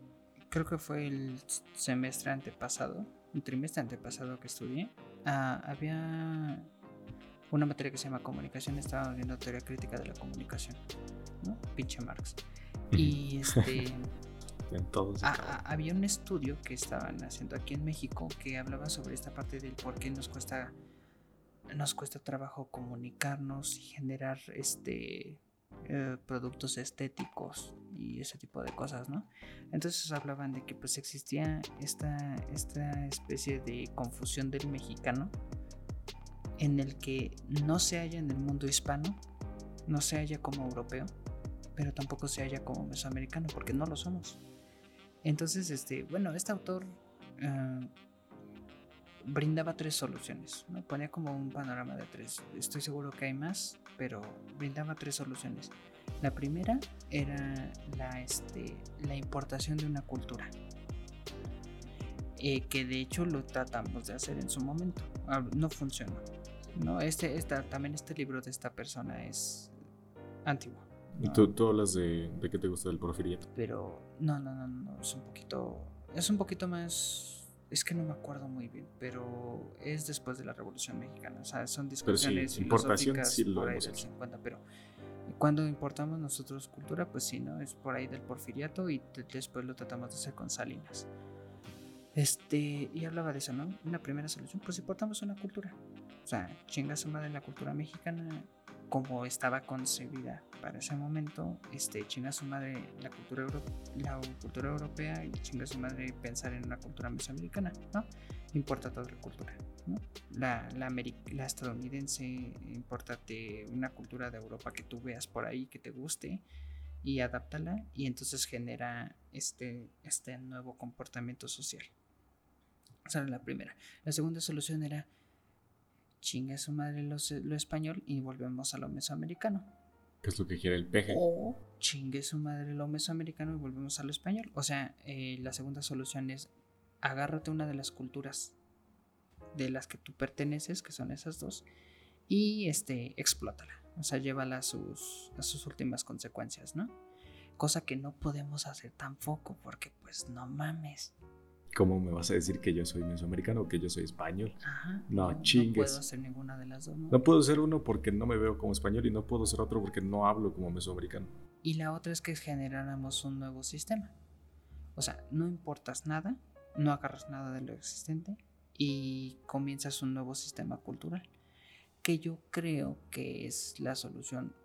Creo que fue el semestre antepasado, un trimestre antepasado que estudié. Ah, había una materia que se llama comunicación, estaba viendo teoría crítica de la comunicación. Pinche Marx. Y este. [laughs] había un estudio que estaban haciendo aquí en México que hablaba sobre esta parte del por qué nos cuesta nos cuesta trabajo comunicarnos y generar este eh, productos estéticos y ese tipo de cosas, ¿no? Entonces hablaban de que pues existía esta, esta especie de confusión del mexicano en el que no se halla en el mundo hispano, no se halla como europeo, pero tampoco se halla como mesoamericano, porque no lo somos. Entonces, este, bueno, este autor eh, brindaba tres soluciones, ¿no? ponía como un panorama de tres. Estoy seguro que hay más, pero brindaba tres soluciones. La primera era la, este, la importación de una cultura, eh, que de hecho lo tratamos de hacer en su momento. Ah, no funcionó. ¿no? Este, esta, también este libro de esta persona es antiguo. ¿Y tú, tú hablas de, de qué te gusta del porfiriato? Pero no, no, no, no, es un poquito, es un poquito más, es que no me acuerdo muy bien, pero es después de la Revolución Mexicana, o sea, son discusiones sí, filosóficas sí lo por ahí del 50, pero cuando importamos nosotros cultura, pues sí, ¿no? Es por ahí del porfiriato y después lo tratamos de hacer con Salinas. Este, y hablaba de eso, ¿no? Una primera solución, pues importamos una cultura. O sea, chinga su madre la cultura mexicana, como estaba concebida para ese momento, este, chinga su madre la cultura, la cultura europea y chinga su madre pensar en una cultura mesoamericana, ¿no? Importa toda la cultura. La, la, la estadounidense, importate una cultura de Europa que tú veas por ahí, que te guste y adáptala y entonces genera este, este nuevo comportamiento social. Esa era la primera. La segunda solución era chingue su madre lo, español y volvemos a lo mesoamericano. ¿Qué es lo que quiere el peje? O chingue su madre lo mesoamericano y volvemos a lo español. O sea, eh, la segunda solución es agárrate una de las culturas de las que tú perteneces, que son esas dos, y este, explótala. O sea, llévala a sus, a sus últimas consecuencias, ¿no? Cosa que no podemos hacer tampoco, porque pues no mames. ¿Cómo me vas a decir que yo soy mesoamericano o que yo soy español? Ajá, no, chingues. No puedo ser ninguna de las dos. ¿no? puedo ser uno porque no me veo como español y no puedo ser otro porque no hablo como mesoamericano. Y la otra es que generáramos un nuevo sistema. O sea, no importas nada, no agarras nada de lo existente y comienzas un nuevo sistema cultural. Que yo creo que es la solución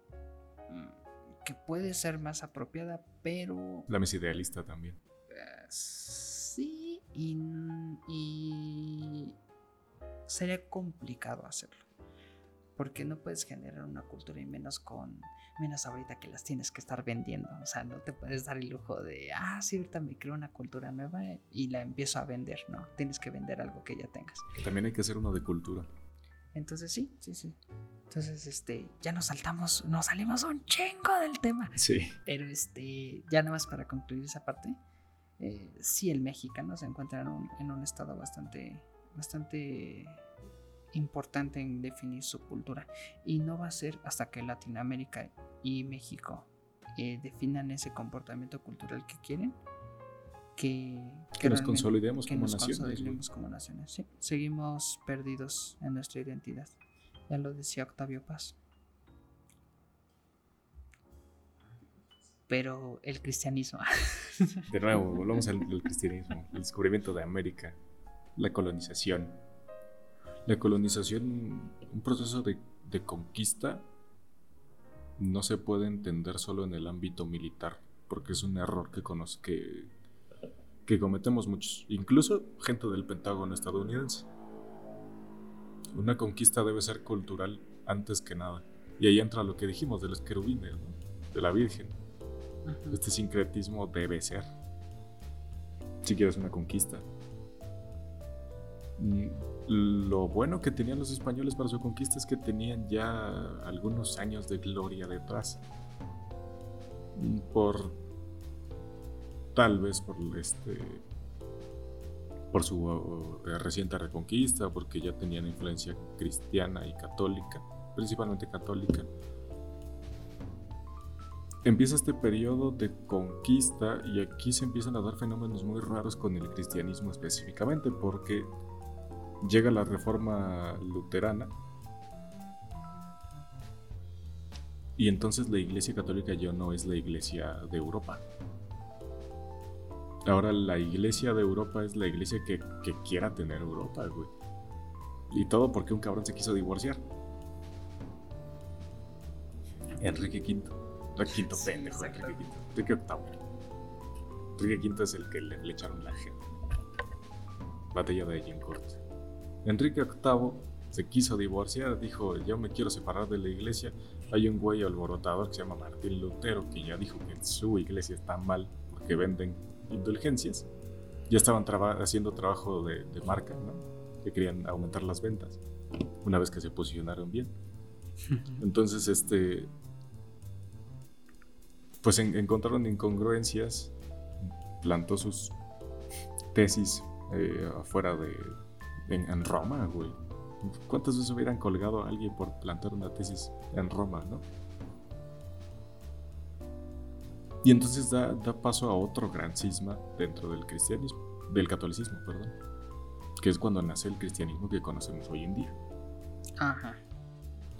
mm, que puede ser más apropiada, pero... La más idealista también. Y, sería complicado hacerlo. Porque no puedes generar una cultura y menos con menos ahorita que las tienes que estar vendiendo. O sea, no te puedes dar el lujo de, ah, sí, ahorita me creo una cultura nueva y la empiezo a vender. No, tienes que vender algo que ya tengas. También hay que hacer uno de cultura. Entonces sí, sí, sí. Entonces, este, ya nos saltamos, nos salimos un chingo del tema. Sí. Pero este, ya nada más para concluir esa parte, eh, sí el mexicano se encuentra en un, estado bastante, bastante importante en definir su cultura y no va a ser hasta que Latinoamérica y México eh, definan ese comportamiento cultural que quieren. Que, Que nos consolidemos que como nos naciones. consolidemos como naciones. Sí, seguimos perdidos en nuestra identidad. Ya lo decía Octavio Paz. Pero el cristianismo. De nuevo, [laughs] volvamos al, al cristianismo, el descubrimiento de América, la colonización. La colonización, un proceso de, de conquista, no se puede entender solo en el ámbito militar, porque es un error que, conoce, que, que cometemos muchos, incluso gente del Pentágono estadounidense. Una conquista debe ser cultural antes que nada. Y ahí entra lo que dijimos de los querubines, ¿no? de la Virgen. Este sincretismo debe ser. Si quieres una conquista. Mm, Lo bueno que tenían los españoles para su conquista es que tenían ya algunos años de gloria detrás. Mm, Por. Tal vez por este. Por su uh, reciente reconquista, porque ya tenían influencia cristiana y católica, principalmente católica empieza este periodo de conquista y aquí se empiezan a dar fenómenos muy raros con el cristianismo específicamente porque llega la reforma luterana y entonces la iglesia católica ya no es la iglesia de Europa. Ahora la iglesia de Europa es la iglesia que, quiera tener Europa, güey. Y todo porque un cabrón se quiso divorciar. Enrique V. Enrique V, Sí, pendejo. Enrique V. Enrique V es el que le, le echaron la gente. Batalla de Agincourt. Enrique VIII se quiso divorciar, dijo, yo me quiero separar de la iglesia. Hay un güey alborotador que se llama Martín Lutero que ya dijo que su iglesia está mal porque venden indulgencias. Ya estaban traba- haciendo trabajo de, de marca, ¿no? Que querían aumentar las ventas una vez que se posicionaron bien. [laughs] Entonces, este. Pues en- encontraron incongruencias, plantó sus tesis eh, afuera de. En, en Roma, güey. ¿Cuántas veces hubieran colgado a alguien por plantar una tesis en Roma, no? Y entonces da, da paso a otro gran cisma dentro del cristianismo, del catolicismo, perdón, que es cuando nace el cristianismo que conocemos hoy en día Ajá.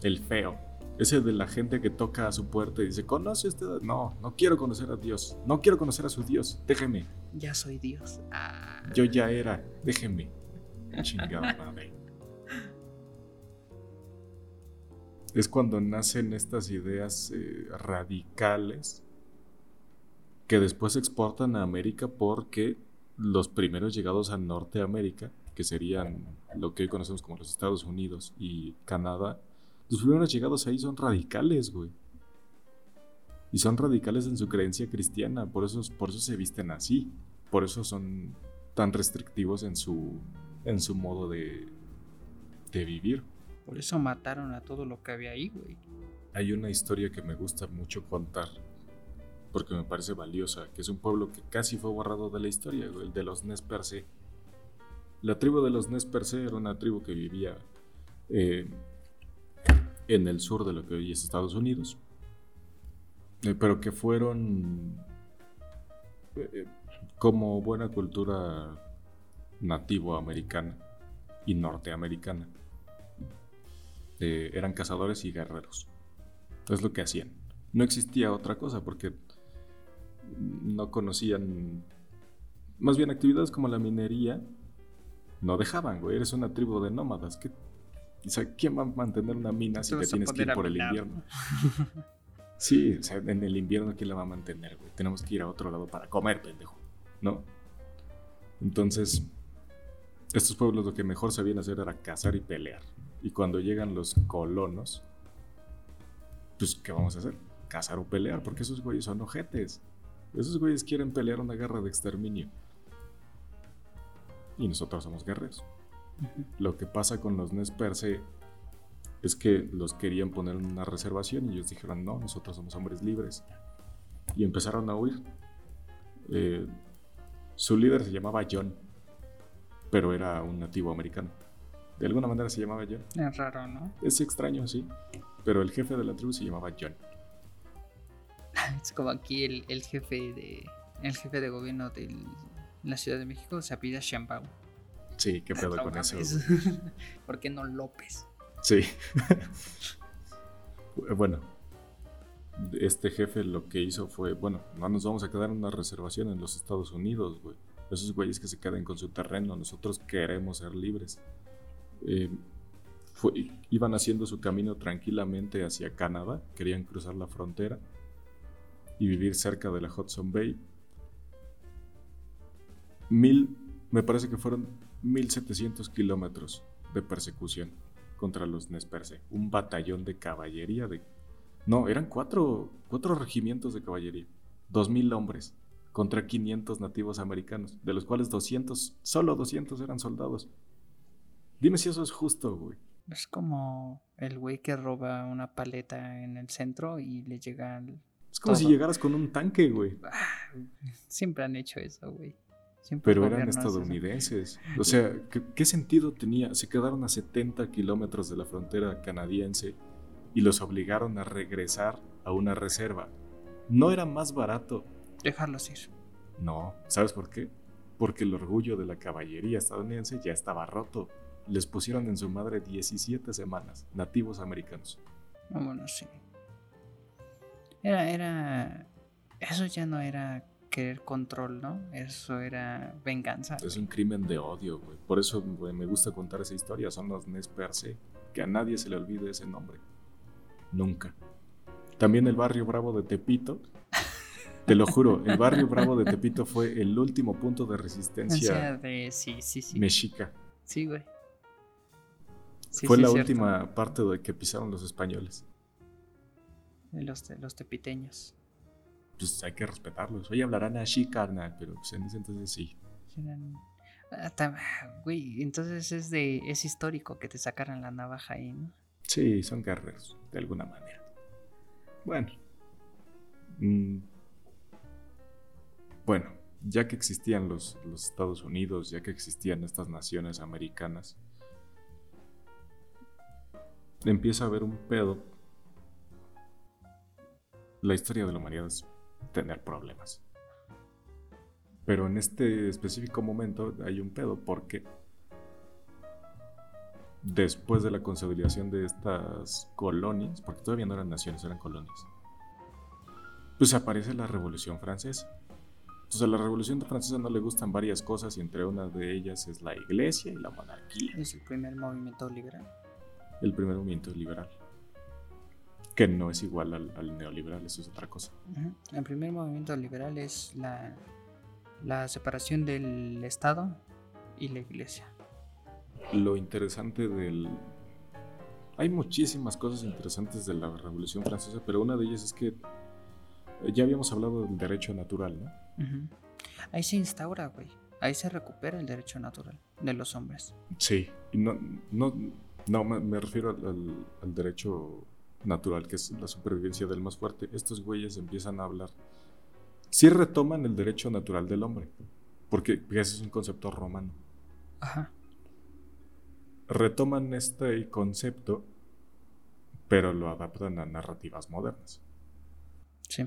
el feo. Ese de la gente que toca a su puerta y dice, ¿conoce usted? a-?" No, no quiero conocer a Dios. No quiero conocer a su Dios. Déjeme. Ya soy Dios. Ah. Yo ya era. Déjeme. Chingada madre. Es cuando nacen estas ideas eh, radicales que después se exportan a América porque los primeros llegados a Norteamérica, que serían lo que hoy conocemos como los Estados Unidos y Canadá, los primeros llegados ahí son radicales, güey. Y son radicales en su creencia cristiana, por eso, por eso se visten así, por eso son tan restrictivos en su, en su modo de, de vivir. Por eso mataron a todo lo que había ahí, güey. Hay una historia que me gusta mucho contar, porque me parece valiosa, que es un pueblo que casi fue borrado de la historia, güey, el de los Nez Percé. La tribu de los Nez Percé era una tribu que vivía eh, en el sur de lo que hoy es Estados Unidos, eh, pero que fueron eh, como buena cultura nativo americana y norteamericana. Eh, eran cazadores y guerreros. Es lo que hacían. No existía otra cosa porque no conocían. Más bien actividades como la minería no dejaban, güey. Eres una tribu de nómadas. ¿Qué- o sea, ¿quién va a mantener una mina si Te tienes que ir por el minar, invierno? [laughs] Sí, o sea, en el invierno ¿quién la va a mantener, güey? Tenemos que ir a otro lado para comer, pendejo. ¿No? Entonces, estos pueblos lo que mejor sabían hacer era cazar y pelear. Y cuando llegan los colonos, pues, ¿qué vamos a hacer? Cazar o pelear, porque esos güeyes son ojetes. Esos güeyes quieren pelear una guerra de exterminio. Y nosotros somos guerreros. Lo que pasa con los Nez Perce es que los querían poner en una reservación y ellos dijeron, no, nosotros somos hombres libres. Y empezaron a huir. Eh, su líder se llamaba John, pero era un nativo americano. De alguna manera se llamaba John. Es raro, ¿no? Es extraño, sí. Pero el jefe de la tribu se llamaba John. [laughs] es como aquí el, el jefe de el jefe de gobierno de la Ciudad de México se apida Sheinbaum. Sí, qué pedo con eso. [laughs] ¿Por qué no López? Sí. [laughs] bueno, este jefe lo que hizo fue, bueno, no nos vamos a quedar en una reservación en los Estados Unidos, güey. Esos güeyes que se queden con su terreno, nosotros queremos ser libres. Eh, iban haciendo su camino tranquilamente hacia Canadá, querían cruzar la frontera y vivir cerca de la Hudson Bay. Mil, me parece que fueron 1700 kilómetros de persecución contra los Nez Un batallón de caballería de... No, eran cuatro, cuatro regimientos de caballería. Dos mil hombres contra 500 nativos americanos, de los cuales 200, solo 200 eran soldados. Dime si eso es justo, güey. Es como el güey que roba una paleta en el centro y le llega Es como si llegaras con un tanque, güey. Ah, siempre han hecho eso, güey. Pero eran estadounidenses. O sea, ¿qué, sentido tenía? Se quedaron a 70 kilómetros de la frontera canadiense y los obligaron a regresar a una reserva. ¿No era más barato? Dejarlos ir. No, ¿sabes por qué? Porque el orgullo de la caballería estadounidense ya estaba roto. Les pusieron en su madre 17 semanas, nativos americanos. Bueno, sí. Era, era. Eso ya no era querer control, ¿no? Eso era venganza. Es un crimen de odio, güey. Por eso me gusta contar esa historia. Son los Nez se. Que a nadie se le olvide ese nombre. Nunca. También el barrio Bravo de Tepito. Te lo juro, el barrio Bravo de Tepito fue el último punto de resistencia de, sí, sí, sí. mexica. Sí, güey. fue la última parte de que pisaron los españoles. Los, los tepiteños pues hay que respetarlos. Hoy hablarán así, carnal, pero pues en ese entonces sí. Güey, entonces es de es histórico que te sacaran la navaja ahí, ¿no? Sí, son guerreros, de alguna manera. Bueno. Mm, bueno, ya que existían los, los Estados Unidos, ya que existían estas naciones americanas, empieza a haber un pedo. La historia de la humanidad es tener problemas. Pero en este específico momento hay un pedo porque después de la consolidación de estas colonias, porque todavía no eran naciones, eran colonias, pues aparece la Revolución Francesa. Entonces a la Revolución Francesa no le gustan varias cosas y entre una de ellas es la iglesia y la monarquía. Es el primer movimiento liberal. El primer movimiento liberal que no es igual al, neoliberal, eso es otra cosa. El primer movimiento liberal es la, la separación del Estado y la Iglesia. Lo interesante del... Hay muchísimas cosas interesantes de la Revolución Francesa, pero una de ellas es que ya habíamos hablado del derecho natural, ¿no? Ahí se instaura, güey. Ahí se recupera el derecho natural de los hombres. Sí, no, no, no me, refiero al, al derecho natural, que es la supervivencia del más fuerte, estos güeyes empiezan a hablar. Sí retoman el derecho natural del hombre, porque ese es un concepto romano. Ajá. Retoman este concepto, pero lo adaptan a narrativas modernas. Sí.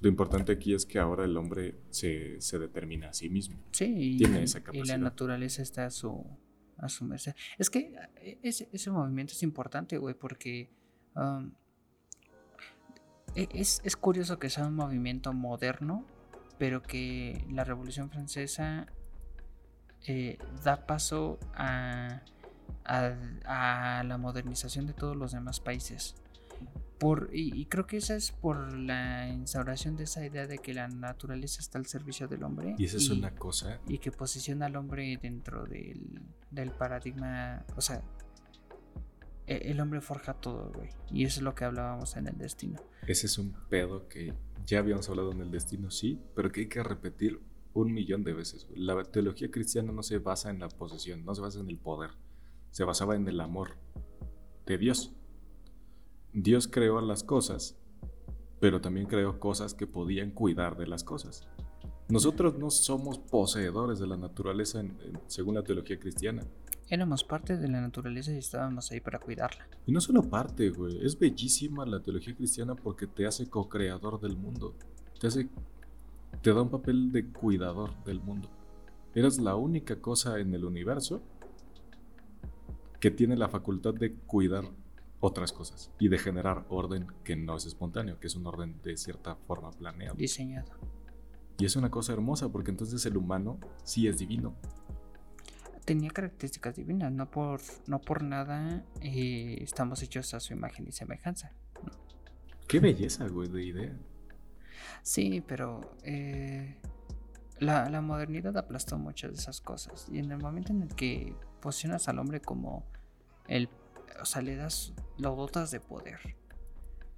Lo importante aquí es que ahora el hombre se, determina a sí mismo. Sí, Tiene esa capacidad. y la naturaleza está a su, a su merced. Es que eh, ese, ese movimiento es importante, güey, porque e, es, es, curioso que sea un movimiento moderno, pero que la Revolución Francesa eh, da paso a, a, la modernización de todos los demás países y, creo que esa es por la instauración de esa idea de que la naturaleza está al servicio del hombre. Y esa es una cosa. Y que posiciona al hombre dentro del, del paradigma. O sea, e, el hombre forja todo, güey. Y eso es lo que hablábamos en el destino. Ese es un pedo que ya habíamos hablado en el destino, sí, pero que hay que repetir un millón de veces. La teología cristiana no se basa en la posesión, no se basa en el poder. Se basaba en el amor de Dios. Dios creó las cosas, pero también creó cosas que podían cuidar de las cosas. Nosotros no somos poseedores de la naturaleza según la teología cristiana. Éramos parte de la naturaleza y estábamos ahí para cuidarla. Y no solo parte, güey. Es bellísima la teología cristiana porque te hace co-creador del mundo. Te hace. Te da un papel de cuidador del mundo. Eres la única cosa en el universo que tiene la facultad de cuidar otras cosas y de generar orden que no es espontáneo, que es un orden de cierta forma planeado. Diseñado. Y es una cosa hermosa porque entonces el humano sí es divino. Tenía características divinas, no por, no por nada eh, estamos hechos a su imagen y semejanza. Qué belleza, güey, de idea. Sí, pero eh, la, la modernidad aplastó muchas de esas cosas. Y en el momento en el que posicionas al hombre como el. O sea, le das. Lo dotas de poder.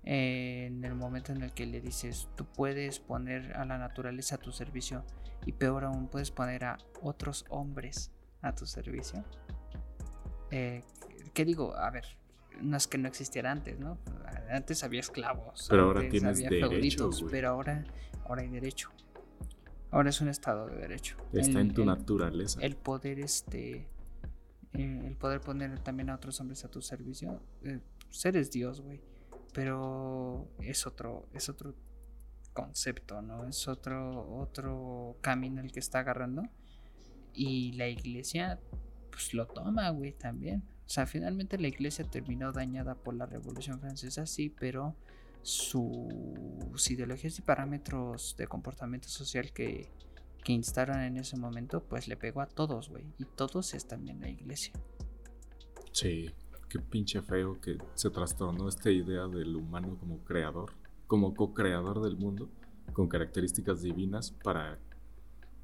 en el momento en el que le dices, tú puedes poner a la naturaleza a tu servicio. Y peor aún, puedes poner a otros hombres a tu servicio. Eh, ¿Qué digo? A ver, no es que no existiera antes, ¿no? Antes había esclavos. Pero ahora antes tienes había derecho, feuditos, pero ahora, ahora hay derecho. Ahora es un estado de derecho. Está El- en tu el- naturaleza. el poder este el poder poner también a otros hombres a tu servicio eh, pues Dios güey. Pero es otro es otro concepto no es otro otro camino el que está agarrando. Y la iglesia pues lo toma güey también. O sea finalmente la iglesia terminó dañada por la revolución francesa sí pero sus ideologías y parámetros de comportamiento social que que instaron en ese momento, pues le pegó a todos, güey. Y todos están en la iglesia. Sí, qué pinche feo que se trastornó esta idea del humano como creador, como co-creador del mundo, con características divinas para,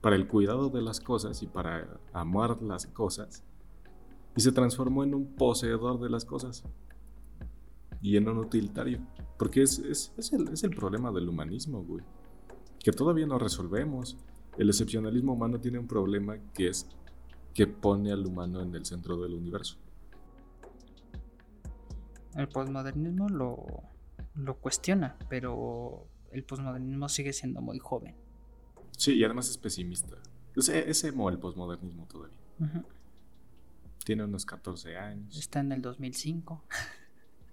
para el cuidado de las cosas y para amar las cosas. Y se transformó en un poseedor de las cosas. Y en un utilitario. Porque es, es, es el, es el problema del humanismo, güey. Que todavía no resolvemos. El excepcionalismo humano tiene un problema que es que pone al humano en el centro del universo. El posmodernismo lo, lo cuestiona, pero el posmodernismo sigue siendo muy joven. Sí, y además es pesimista. Es, es emo el posmodernismo todavía. Ujú. Tiene unos 14 años. Está en el 2005.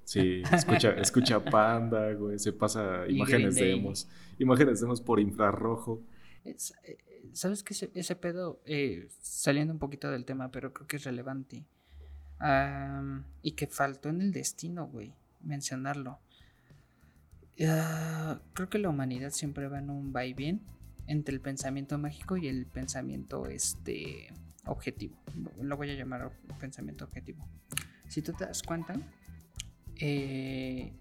Sí, escucha, escucha Panda, güey. Se pasa imágenes de emos. Imágenes de emos por infrarrojo. Eh, ¿Sabes qué? Ese, pedo, eh, saliendo un poquito del tema, pero creo que es relevante. Y que faltó en el destino, güey, mencionarlo. Ah, creo que la humanidad siempre va en un va y bien entre el pensamiento mágico y el pensamiento este, objetivo. Lo voy a llamar pensamiento objetivo. Si tú te das cuenta, eh,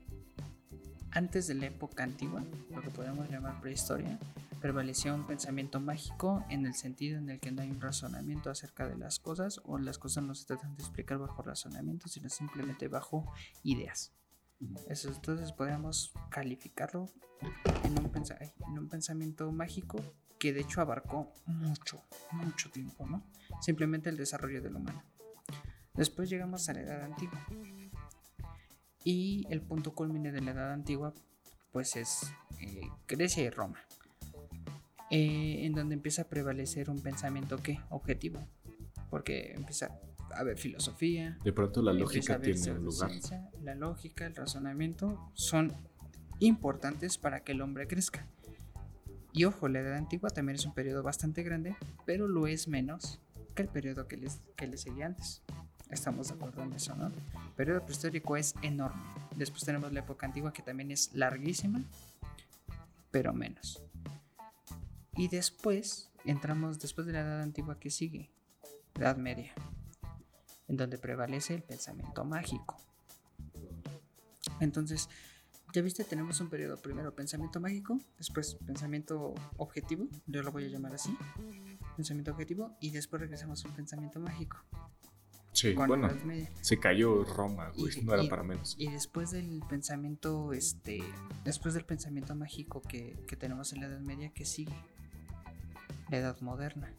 antes de la época antigua, lo que podemos llamar prehistoria, prevaleció un pensamiento mágico en el sentido en el que no hay un razonamiento acerca de las cosas o las cosas no se tratan de explicar bajo razonamiento, sino simplemente bajo ideas. Eso, entonces podríamos calificarlo en un, en un pensamiento mágico que de hecho abarcó mucho, mucho tiempo, ¿no? Simplemente el desarrollo del humano. Después llegamos a la edad antigua. Y el punto culmine de la edad antigua, pues es eh, Grecia y Roma. Eh, en donde empieza a prevalecer un pensamiento que objetivo. Porque empieza a haber filosofía, De pronto la lógica tiene un lugar. La lógica, el razonamiento son importantes para que el hombre crezca. Y ojo, la edad antigua también es un periodo bastante grande, pero lo es menos que el periodo que les, que le seguía antes. Estamos de acuerdo en eso, ¿no? El periodo prehistórico es enorme. Después tenemos la época antigua que también es larguísima, pero menos. Y después entramos, después de la edad antigua que sigue, edad media, en donde prevalece el pensamiento mágico. Entonces, ya viste, tenemos un periodo primero pensamiento mágico, después pensamiento objetivo, yo lo voy a llamar así, pensamiento objetivo, y después regresamos a un pensamiento mágico. Sí, con bueno, se cayó Roma, güey. No era y- para menos. Y después del pensamiento, este, después del pensamiento mágico que, que tenemos en la Edad Media, que sigue? La Edad Moderna,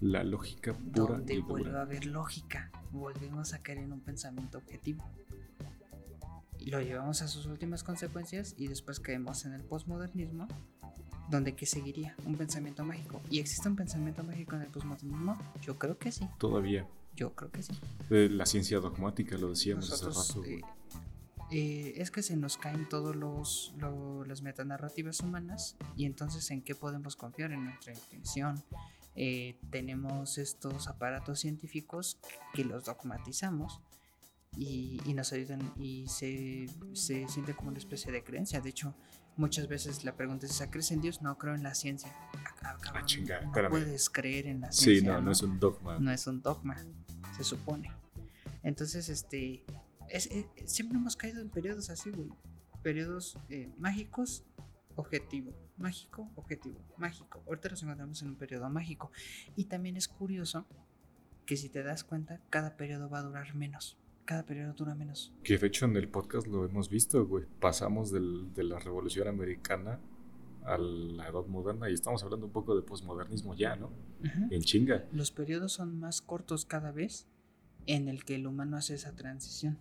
La lógica pura donde y vuelve a haber lógica, volvemos a caer en un pensamiento objetivo. Y lo llevamos a sus últimas consecuencias y después caemos en el posmodernismo, donde ¿qué seguiría? Un pensamiento mágico. ¿Y existe un pensamiento mágico en el posmodernismo? Yo creo que sí. Todavía. Yo creo que sí. la ciencia dogmática, lo decíamos hace rato. Eh, eh, es que se nos caen todos los, las metanarrativas humanas y entonces en qué podemos confiar en nuestra intención. Eh, tenemos estos aparatos científicos que los dogmatizamos y, nos ayudan y se, se, siente como una especie de creencia. De hecho, muchas veces la pregunta es, ¿crees en Dios? No, creo en la ciencia. Ah, ah chingada, no puedes creer en la ciencia. Sí, no, no, es un dogma. No es un dogma, se supone. Entonces, este, eh, siempre hemos caído en periodos así, güey. Periodos eh, mágicos, objetivo. Mágico, objetivo. Mágico. Ahorita nos encontramos en un periodo mágico. Y también es curioso que si te das cuenta, cada periodo va a durar menos. Cada periodo dura menos. Que de hecho en el podcast lo hemos visto, güey. Pasamos de la revolución americana a la edad moderna y estamos hablando un poco de posmodernismo ya, ¿no? En chinga. Los periodos son más cortos cada vez en el que el humano hace esa transición.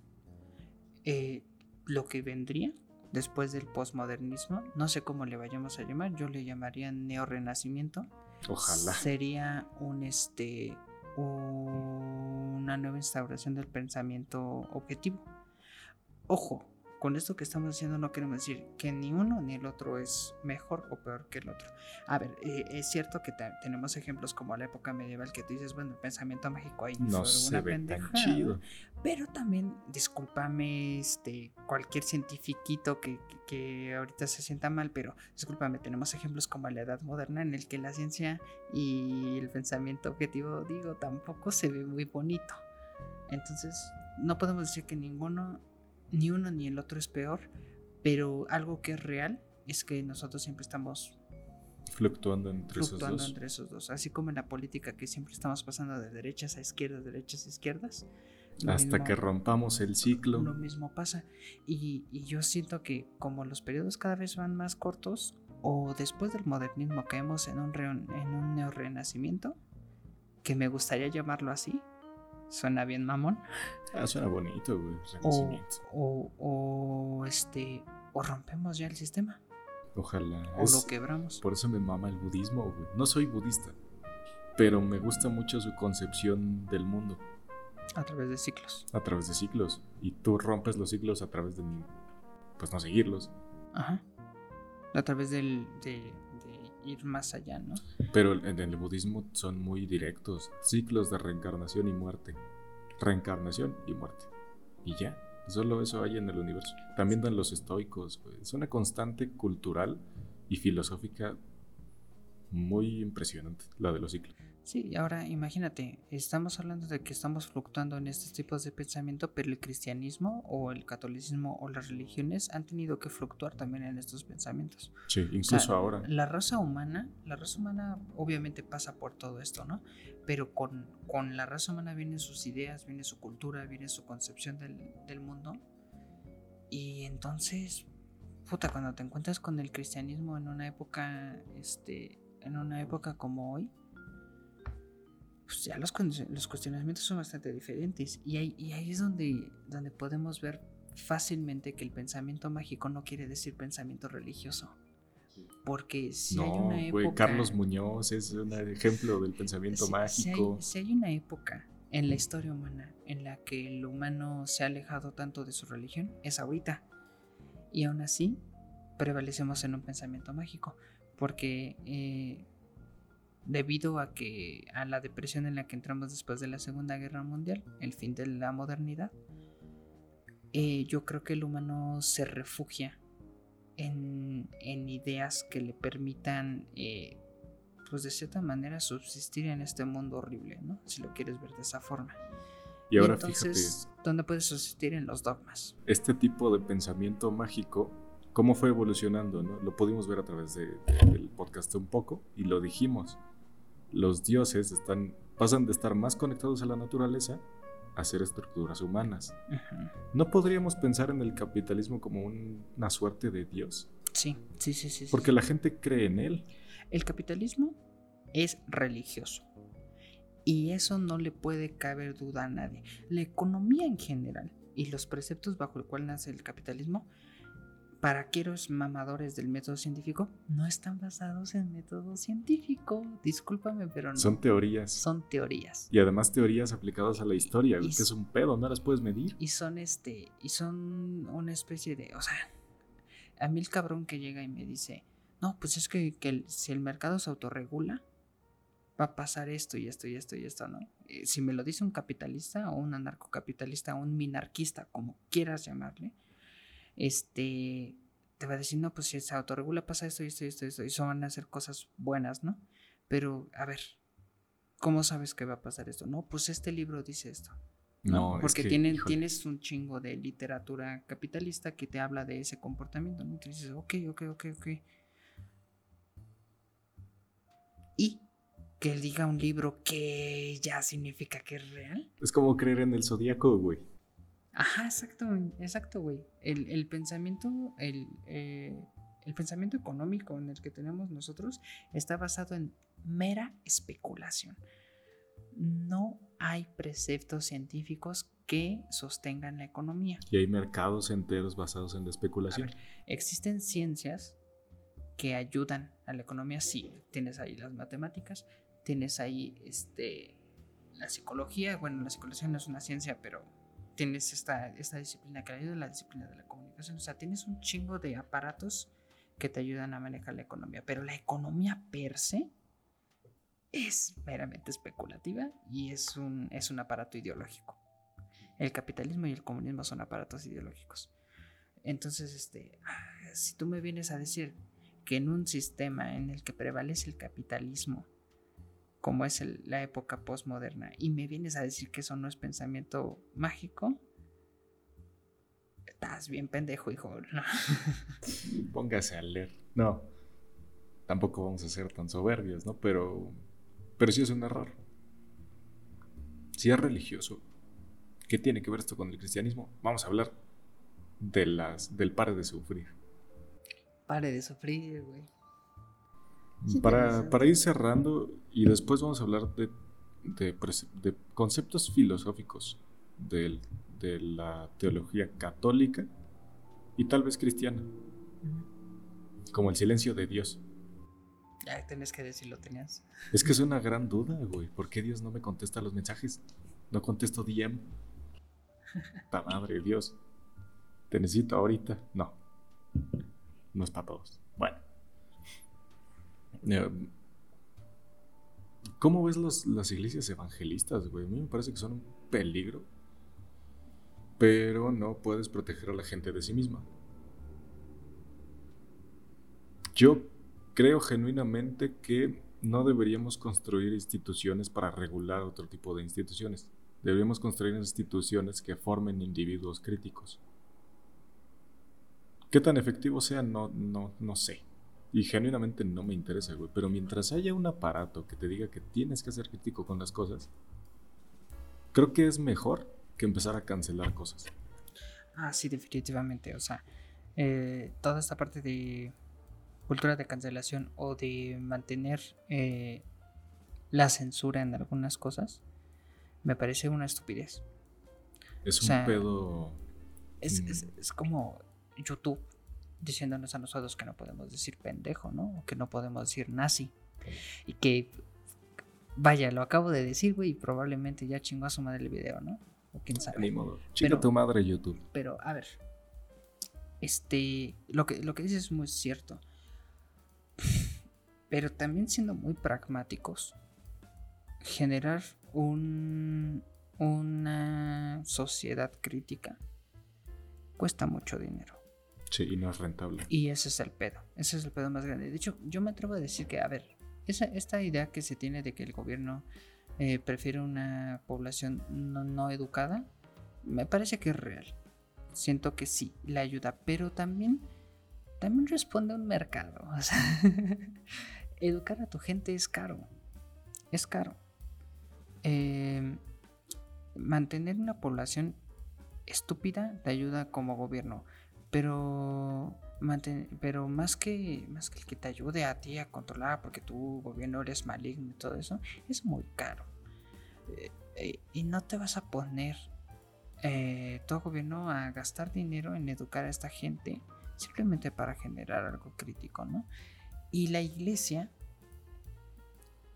Eh, lo que vendría después del posmodernismo, no sé cómo le vayamos a llamar, yo le llamaría neorrenacimiento. Ojalá. Sería un este una nueva instauración del pensamiento objetivo. Ojo, con esto que estamos diciendo no queremos decir que ni uno ni el otro es mejor o peor que el otro. A ver, eh, es cierto que tenemos ejemplos como la época medieval que tú dices, bueno, el pensamiento mágico ahí no se ve tan chido. Pero también, discúlpame, este, cualquier cientifiquito que, que, ahorita se sienta mal, pero discúlpame, tenemos ejemplos como la edad moderna en el que la ciencia y el pensamiento objetivo, digo, tampoco se ve muy bonito. Entonces, no podemos decir que ninguno ni uno ni el otro es peor, pero algo que es real es que nosotros siempre estamos fluctuando entre esos dos. entre esos dos, así como en la política que siempre estamos pasando de derechas a izquierdas, derechas a izquierdas. Hasta que rompamos el ciclo. Lo mismo pasa. Y, yo siento que como los periodos cada vez van más cortos, o después del modernismo caemos en un, en un neorrenacimiento, que me gustaría llamarlo así, Suena bien mamón. Ah, suena bonito, güey. O, o, este. O rompemos ya el sistema. Ojalá. O lo quebramos. Por eso me mama el budismo, güey. No soy budista. Pero me gusta mucho su concepción del mundo. A través de ciclos. A través de ciclos. Y tú rompes los ciclos a través de. Pues no seguirlos. Ajá. A través del, de, ir más allá, ¿no? Pero en el budismo son muy directos, ciclos de reencarnación y muerte, reencarnación y muerte. Y ya, solo eso hay en el universo. También dan los estoicos, es una constante cultural y filosófica muy impresionante, la de los ciclos. Sí, ahora imagínate, estamos hablando de que estamos fluctuando en estos tipos de pensamiento, pero el cristianismo o el catolicismo o las religiones han tenido que fluctuar también en estos pensamientos. Sí, incluso ahora. La raza humana, la raza humana obviamente pasa por todo esto, ¿no? Pero con, con la raza humana vienen sus ideas, viene su cultura, viene su concepción del, del mundo. Y entonces, puta, cuando te encuentras con el cristianismo en una época, este, en una época como hoy, pues ya los, los cuestionamientos son bastante diferentes. Y ahí, y ahí es donde, donde podemos ver fácilmente que el pensamiento mágico no quiere decir pensamiento religioso. Porque si hay una época. Carlos Muñoz es un ejemplo del pensamiento mágico. Si hay, una época en la historia humana en la que el humano se ha alejado tanto de su religión, es ahorita. Y aún así, prevalecemos en un pensamiento mágico. Porque eh, debido a que a la depresión en la que entramos después de la Segunda Guerra Mundial, el fin de la modernidad, eh, yo creo que el humano se refugia en, ideas que le permitan, eh, pues de cierta manera, subsistir en este mundo horrible, ¿no? Si lo quieres ver de esa forma. Y ahora Entonces, fíjate. ¿Dónde puedes subsistir en los dogmas? Este tipo de pensamiento mágico, ¿cómo fue evolucionando? ¿no? Lo pudimos ver a través del podcast un poco y lo dijimos los dioses están, pasan de estar más conectados a la naturaleza a ser estructuras humanas. ¿No podríamos pensar en el capitalismo como una suerte de Dios? Sí, sí, sí, sí. Porque la gente cree en él. El capitalismo es religioso. Y eso no le puede caber duda a nadie. La economía en general y los preceptos bajo el cual nace el capitalismo para aquellos mamadores del método científico, no están basados en método científico. Discúlpame, pero no. Son teorías. Son teorías. Y además teorías aplicadas a la historia, que es un pedo, no las puedes medir. Y son este, y son una especie de, o sea, a mí el cabrón que llega y me dice, no, pues es que, si el mercado se autorregula, va a pasar esto y esto y esto y esto, ¿no? Eh, si me lo dice un capitalista o un anarcocapitalista o un minarquista, como quieras llamarle, este, te va a decir, no, pues si se autorregula pasa esto y esto y esto y esto, y eso van a ser cosas buenas, ¿no? Pero, a ver, ¿cómo sabes que va a pasar esto? No, pues este libro dice esto. No, porque tienes un chingo de literatura capitalista que te habla de ese comportamiento, ¿no? Entonces dices, ok, ok, ok, ok. Y que diga un libro que ya significa que es real. Es como creer en el zodíaco, güey. Ajá, exacto, exacto, güey. El, pensamiento, el, eh, el pensamiento económico en el que tenemos nosotros está basado en mera especulación. No hay preceptos científicos que sostengan la economía. Y hay mercados enteros basados en la especulación. existen ciencias que ayudan a la economía. Sí, tienes ahí las matemáticas, tienes ahí este, la psicología. Bueno, la psicología no es una ciencia, pero tienes esta, esta disciplina que ayuda, la disciplina de la comunicación. O sea, tienes un chingo de aparatos que te ayudan a manejar la economía. Pero la economía per se es meramente especulativa y es un, es un aparato ideológico. El capitalismo y el comunismo son aparatos ideológicos. Entonces, este, si tú me vienes a decir que en un sistema en el que prevalece el capitalismo, como es la época postmoderna, y me vienes a decir que eso no es pensamiento mágico, estás bien pendejo, hijo. [laughs] Póngase a leer. No, tampoco vamos a ser tan soberbios, ¿no? Pero, pero sí es un error. Si es religioso, ¿qué tiene que ver esto con el cristianismo? Vamos a hablar de las, del pare de sufrir. Pare de sufrir, güey. Para, ir cerrando, y después vamos a hablar de, de, conceptos filosóficos de, de, la teología católica y tal vez cristiana, como el silencio de Dios. Ya tenés que decirlo, tenías. Es que es una gran duda, güey. ¿Por qué Dios no me contesta los mensajes? No contesto DM. Ta madre, Dios. Te necesito ahorita. No. No es para todos. Eh, ¿Cómo ves las iglesias evangelistas, güey? A mí me parece que son un peligro. Pero no puedes proteger a la gente de sí misma. Yo creo genuinamente que no deberíamos construir instituciones para regular otro tipo de instituciones. Deberíamos construir instituciones que formen individuos críticos. ¿Qué tan efectivo sea? No, no, no sé. Y genuinamente no me interesa, güey. Pero mientras haya un aparato que te diga que tienes que ser crítico con las cosas, creo que es mejor que empezar a cancelar cosas. Ah, sí, definitivamente. O sea, eh, toda esta parte de cultura de cancelación o de mantener eh, la censura en algunas cosas, me parece una estupidez. Es un pedo. Es, es, es como YouTube diciéndonos a nosotros que no podemos decir pendejo, ¿no? O que no podemos decir nazi. Y que, vaya, lo acabo de decir, güey, y probablemente ya chingó a su madre el video, ¿no? O quién sabe. Ni modo. Chinga tu madre YouTube. Pero, a ver. Este. Lo que, lo que dices es muy cierto. [laughs] Pero también siendo muy pragmáticos. Generar un. Una sociedad crítica cuesta mucho dinero. Sí, y no es rentable. Y ese es el pedo. Ese es el pedo más grande. De hecho, yo me atrevo a decir que, a ver, esa, esta idea que se tiene de que el gobierno eh, prefiere una población no, educada, me parece que es real. Siento que sí, la ayuda, pero también, también responde a un mercado. [laughs] O sea, educar a tu gente es caro. Es caro. Eh, mantener una población estúpida te ayuda como gobierno. Pero, pero más, que, más que el que te ayude a ti a controlar, porque tu gobierno eres maligno y todo eso, es muy caro. Eh, eh, y no te vas a poner eh, tu gobierno a gastar dinero en educar a esta gente simplemente para generar algo crítico, ¿no? Y la iglesia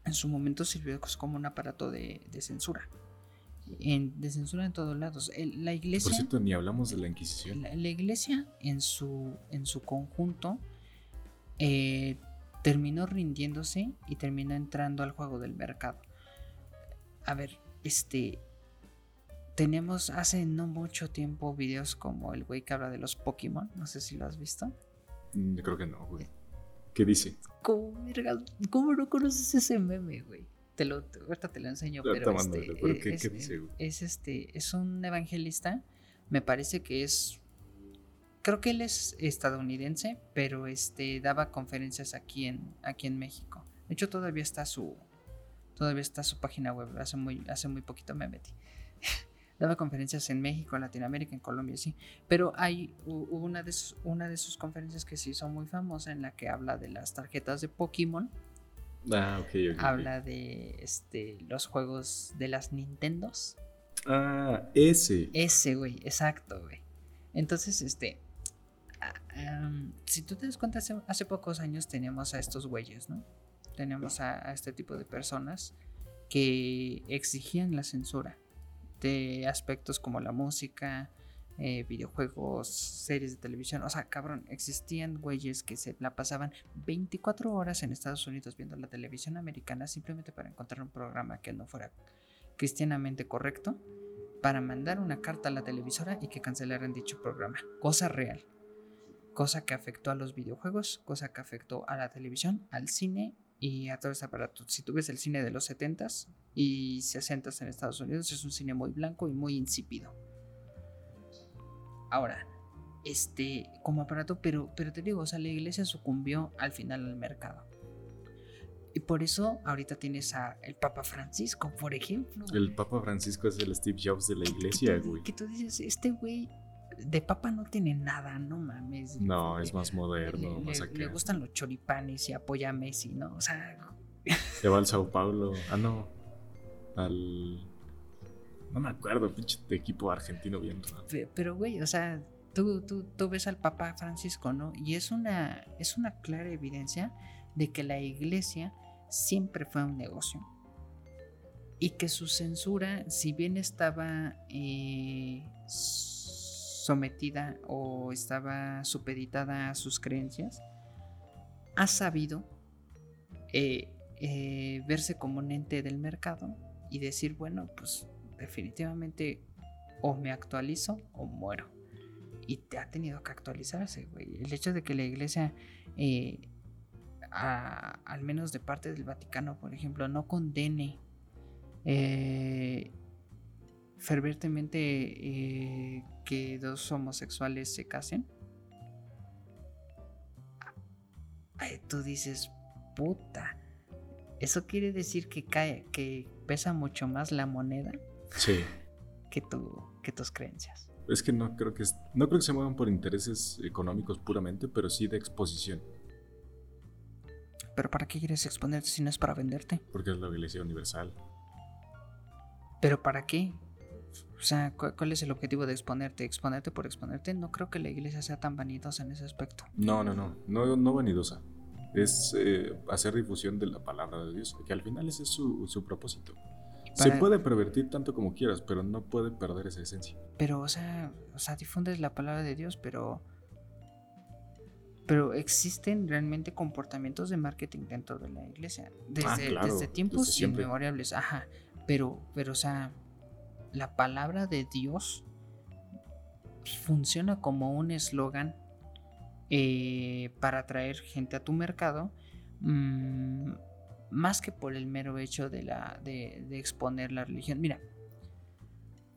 en su momento sirvió como un aparato de, censura. En, de censura en todos lados. la iglesia. Por cierto, ni hablamos de la Inquisición. La, iglesia en su, en su conjunto eh, terminó rindiéndose y terminó entrando al juego del mercado. A ver, este. Tenemos hace no mucho tiempo videos como el güey que habla de los Pokémon. No sé si lo has visto. Mm, creo que no, güey. ¿Qué dice? ¿Cómo, ¿Cómo no conoces ese meme, güey? Te lo, ahorita te lo enseño, pero, este, ¿qué, es, dice, güey? es este, es un evangelista, me parece que es, creo que él es estadounidense, pero este, daba conferencias aquí en, aquí en México. De hecho, todavía está su, todavía está su página web, hace muy, hace muy poquito me metí. [laughs] daba conferencias en México, en Latinoamérica, en Colombia, sí. Pero hay una de, sus, una de sus conferencias que se hizo muy famosa en la que habla de las tarjetas de Pokémon. Ah, ok, Habla de este, los juegos de las Nintendos. Ah, ese. Ese, güey, exacto, güey. Entonces, este. Ah, si tú te das cuenta, hace, pocos años teníamos a estos güeyes, ¿no? Tenemos a este tipo de personas que exigían la censura de aspectos como la música, eh, videojuegos, series de televisión. O sea, cabrón, existían güeyes que se la pasaban 24 horas en Estados Unidos viendo la televisión americana simplemente para encontrar un programa que no fuera cristianamente correcto, para mandar una carta a la televisora y que cancelaran dicho programa. Cosa real. Cosa que afectó a los videojuegos, cosa que afectó a la televisión, al cine y a todo ese aparato. Si tú ves el cine de los 70s y 60s en Estados Unidos, es un cine muy blanco y muy insípido. Ahora, este, como aparato, pero, pero te digo, o sea, la iglesia sucumbió al final al mercado. Y por eso ahorita tienes a el Papa Francisco, por ejemplo. El Papa Francisco es el Steve Jobs de la iglesia, güey. Que tú dices, este güey de papa no tiene nada, no mames. No, es más moderno, le, más Le gustan los choripanes y apoya a Messi, ¿no? O sea. Le va al Sao Paulo. Ah, no. Al. No me acuerdo, pinche equipo argentino bien Pero, güey, o sea, tú, tú, tú ves al Papa Francisco, ¿no? Y es una, es una clara evidencia de que la iglesia siempre fue un negocio. Y que su censura, si bien estaba eh, sometida o estaba supeditada a sus creencias, ha sabido eh, eh, verse como un ente del mercado y decir, bueno, pues definitivamente o me actualizo o muero. Y te ha tenido que actualizarse, güey. El hecho de que la iglesia, eh, al menos de parte del Vaticano, por ejemplo, no condene fervientemente eh, que dos homosexuales se casen, tú dices, puta, eso quiere decir que cae, que pesa mucho más la moneda sí. que, tu, que tus creencias. Es que no creo que no creo que se muevan por intereses económicos puramente, pero sí de exposición. ¿Pero para qué quieres exponerte si no es para venderte? Porque es la iglesia universal. ¿Pero para qué? O sea, ¿cuál es el objetivo de exponerte? ¿Exponerte por exponerte? No creo que la iglesia sea tan vanidosa en ese aspecto. No, no, no, no, no vanidosa. Es eh, hacer difusión de la palabra de Dios, que al final ese es su, propósito. Se puede pervertir tanto como quieras, pero no puede perder esa esencia. Pero, o sea, o sea, difundes la palabra de Dios, pero... Pero existen realmente comportamientos de marketing dentro de la iglesia. Desde, ah, desde tiempos inmemorables, ajá. Pero, pero, o sea, la palabra de Dios funciona como un eslogan eh, para atraer gente a tu mercado, mm, más que por el mero hecho de, la, de, exponer la religión. Mira,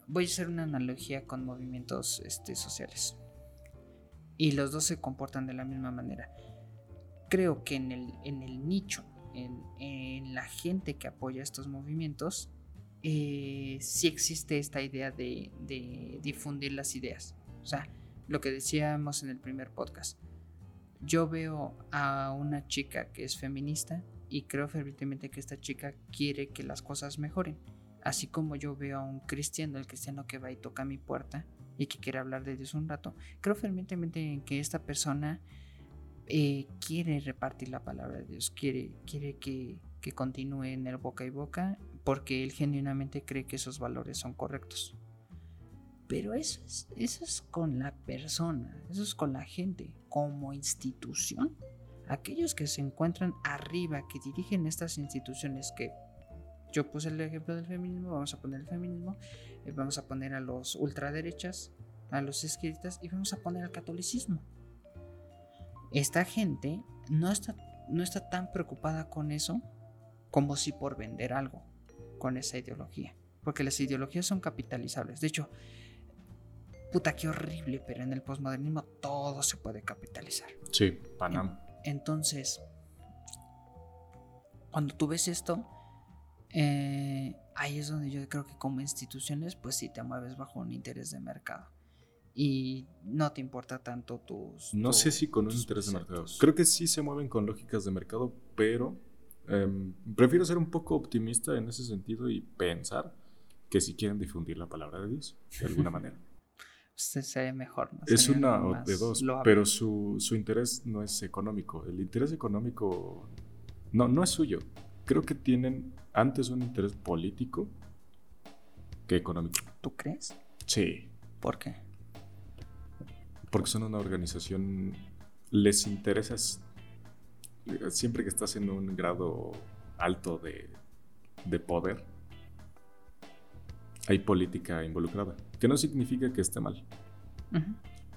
voy a hacer una analogía con movimientos este, sociales. Y los dos se comportan de la misma manera. Creo que en el, en el nicho, en, en la gente que apoya estos movimientos, eh, si existe esta idea de, difundir las ideas. O sea, lo que decíamos en el primer podcast. Yo veo a una chica que es feminista y creo fervientemente que esta chica quiere que las cosas mejoren. Así como yo veo a un cristiano, el cristiano que va y toca mi puerta y que quiere hablar de Dios un rato, creo fervientemente en que esta persona eh, quiere repartir la palabra de Dios, quiere, quiere que, que continúe en el boca y boca, porque él genuinamente cree que esos valores son correctos. Pero eso es, eso es con la persona, eso es con la gente, como institución. Aquellos que se encuentran arriba, que dirigen estas instituciones, que yo puse el ejemplo del feminismo, vamos a poner el feminismo, eh, vamos a poner a los ultraderechas, a los izquierdistas y vamos a poner al catolicismo. Esta gente no está, no está tan preocupada con eso como si por vender algo con esa ideología. Porque las ideologías son capitalizables. De hecho, puta, qué horrible, pero en el posmodernismo todo se puede capitalizar. Sí, Panam. Entonces, cuando tú ves esto, eh, ahí es donde yo creo que como instituciones, pues sí te mueves bajo un interés de mercado. Y no te importa tanto tus... No sé si con un interés de mercado. Creo que sí se mueven con lógicas de mercado, pero em, prefiero ser un poco optimista en ese sentido y pensar que si quieren difundir la palabra de Dios, de alguna [laughs] manera. Se sería mejor. Es una de dos, pero su, su interés no es económico. El interés económico no, no es suyo creo que tienen antes un interés político que económico. ¿Tú crees? Sí. ¿Por qué? Porque son una organización, les interesa siempre que estás en un grado alto de, de poder, hay política involucrada, que no significa que esté mal,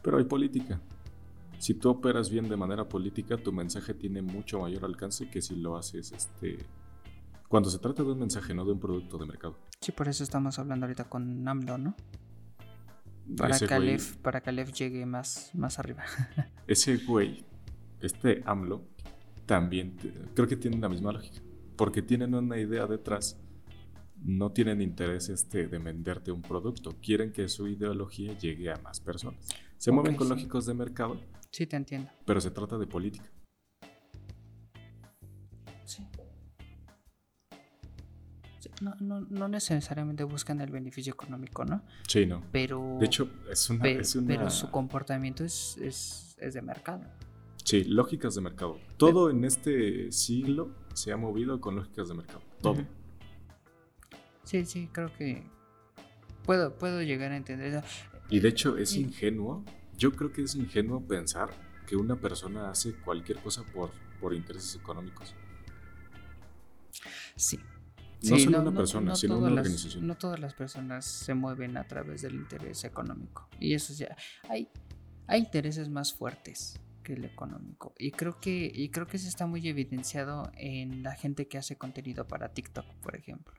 pero hay política. Si tú operas bien de manera política, tu mensaje tiene mucho mayor alcance que si lo haces este, cuando se trata de un mensaje, no de un producto de mercado. Sí, por eso estamos hablando ahorita con AMLO, ¿no? Para que, Alef, para que llegue más, más arriba. [laughs] ese güey, este AMLO, también creo que tiene la misma lógica. Porque tienen una idea detrás. No tienen interés este de venderte un producto. Quieren que su ideología llegue a más personas. Se mueven con lógicos de mercado. Sí, te entiendo. Pero se trata de política. no, no, no, necesariamente buscan el beneficio económico, ¿no? Sí, no. Pero. De hecho, es una. Pero su comportamiento es, es, es, de mercado. Sí, lógicas de mercado. Todo en este siglo se ha movido con lógicas de mercado. Todo. Sí, sí, creo que. Puedo, puedo llegar a entender eso. Y de hecho, es ingenuo. Yo creo que es ingenuo pensar que una persona hace cualquier cosa por, por intereses económicos. Sí, no solo una persona, sino una organización. no todas las personas se mueven a través del interés económico. Y eso ya. Hay, hay intereses más fuertes que el económico. Y creo que, y creo que eso está muy evidenciado en la gente que hace contenido para TikTok, por ejemplo.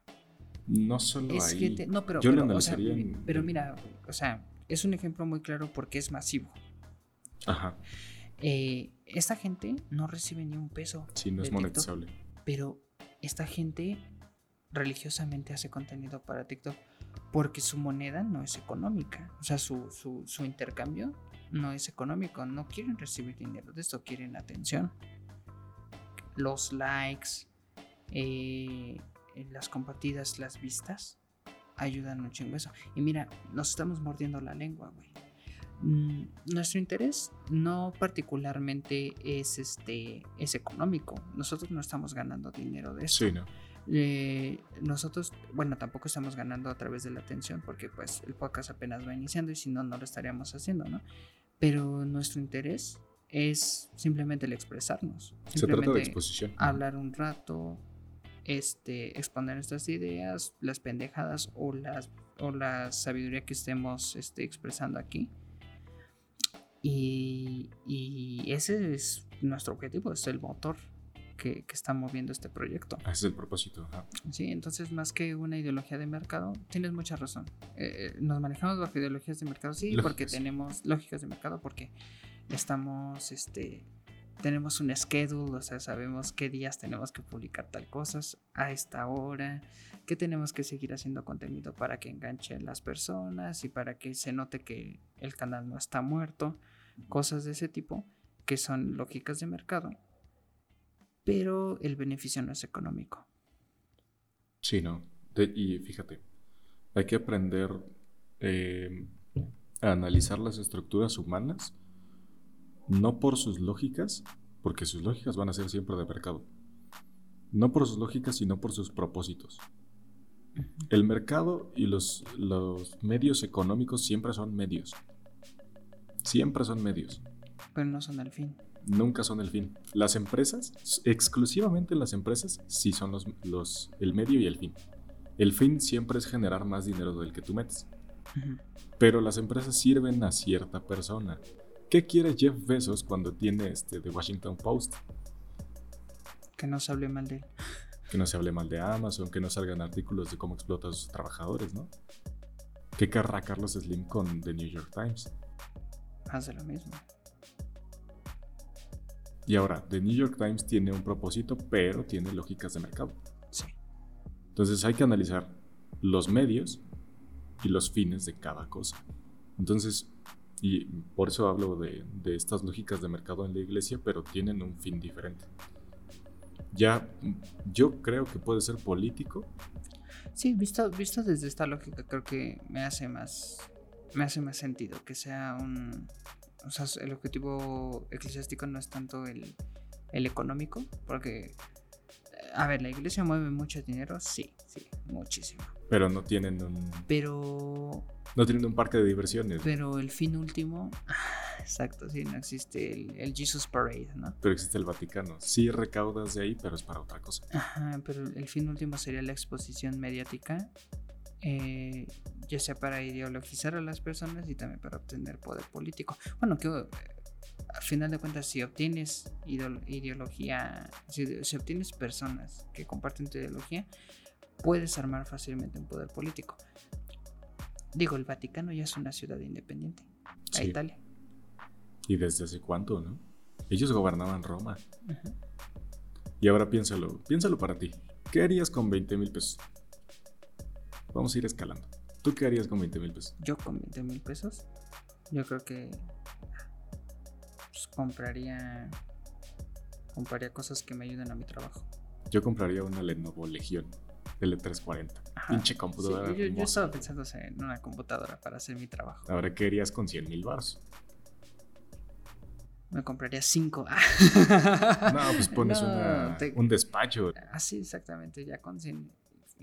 No solo ahí. no, pero, Yo lo pero mira, o sea, es un ejemplo muy claro porque es masivo. Ajá. Eh, esta gente no recibe ni un peso. Sí, no es monetizable. pero esta gente religiosamente hace contenido para TikTok porque su moneda no es económica. O sea, su, su, intercambio no es económico. No quieren recibir dinero de esto, quieren atención. Los likes, eh, las compartidas, las vistas, ayudan un chingo eso. Y mira, nos estamos mordiendo la lengua, güey. Mm, nuestro interés no particularmente es este es económico. Nosotros no estamos ganando dinero de eso. Sí, ¿no? Eh, nosotros, bueno, tampoco estamos ganando a través de la atención porque pues el podcast apenas va iniciando y si no, no lo estaríamos haciendo, ¿no? Pero nuestro interés es simplemente el expresarnos. Se trata de exposición. Hablar un rato, este, exponer nuestras ideas, las pendejadas o, las, o la sabiduría que estemos este, expresando aquí. Y, y ese es nuestro objetivo, es el motor que, está moviendo este proyecto. Ese es el propósito. Sí, entonces más que una ideología de mercado, tienes mucha razón. Eh, eh, nos manejamos bajo ideologías de mercado, sí, porque tenemos lógicas de mercado, porque estamos, este, tenemos un schedule, o sea, sabemos qué días tenemos que publicar tal cosas a esta hora, que tenemos que seguir haciendo contenido para que enganche a las personas y para que se note que el canal no está muerto, cosas de ese tipo que son lógicas de mercado pero el beneficio no es económico. Sí, no. y fíjate, hay que aprender eh, a analizar las estructuras humanas, no por sus lógicas, porque sus lógicas van a ser siempre de mercado. No por sus lógicas, sino por sus propósitos. El mercado y los, los medios económicos siempre son medios. Siempre son medios. Pero no son el fin. Nunca son el fin. Las empresas, exclusivamente las empresas, sí son los, los, el medio y el fin. El fin siempre es generar más dinero del que tú metes. Pero las empresas sirven a cierta persona. ¿Qué quiere Jeff Bezos cuando tiene este The Washington Post? Que no se hable mal de él. Que no se hable mal de Amazon, que no salgan artículos de cómo explota a sus trabajadores, ¿no? ¿Qué querrá Carlos Slim con The New York Times? Hace lo mismo. Y ahora, The New York Times tiene un propósito, pero tiene lógicas de mercado. Sí. Entonces hay que analizar los medios y los fines de cada cosa. Entonces, y por eso hablo de, estas lógicas de mercado en la iglesia, pero tienen un fin diferente. Ya, yo creo que puede ser político. Sí, visto, visto desde esta lógica, creo que me hace más, me hace más sentido que sea un, o sea, el objetivo eclesiástico no es tanto el, el económico, porque, a ver, la iglesia mueve mucho dinero, sí, sí, muchísimo. Pero no tienen un... Pero... No tienen un parque de diversiones. Pero el fin último... Exacto, sí, no existe el, el, Jesus Parade, ¿no? Pero existe el Vaticano. Sí recaudas de ahí, pero es para otra cosa. Ajá, pero el fin último sería la exposición mediática eh, ya sea para ideologizar a las personas y también para obtener poder político. Bueno, que a final de cuentas, si obtienes ideología, si, si, obtienes personas que comparten tu ideología, puedes armar fácilmente un poder político. Digo, el Vaticano ya es una ciudad independiente, a Italia. ¿Y desde hace cuánto, no? Ellos gobernaban Roma. Y ahora piénsalo, piénsalo para ti. ¿Qué harías con 20 mil pesos? Vamos a ir escalando. ¿Tú qué harías con 20 mil pesos? Yo con 20 mil pesos, yo creo que pues, compraría compraría cosas que me ayuden a mi trabajo. Yo compraría una Lenovo Legion L340. Pinche computadora. yo, yo, estaba pensando en una computadora para hacer mi trabajo. Ahora, ¿qué harías con 100 mil bars? Me compraría 5. [laughs] no, pues pones una, un despacho. Así, exactamente, ya con 100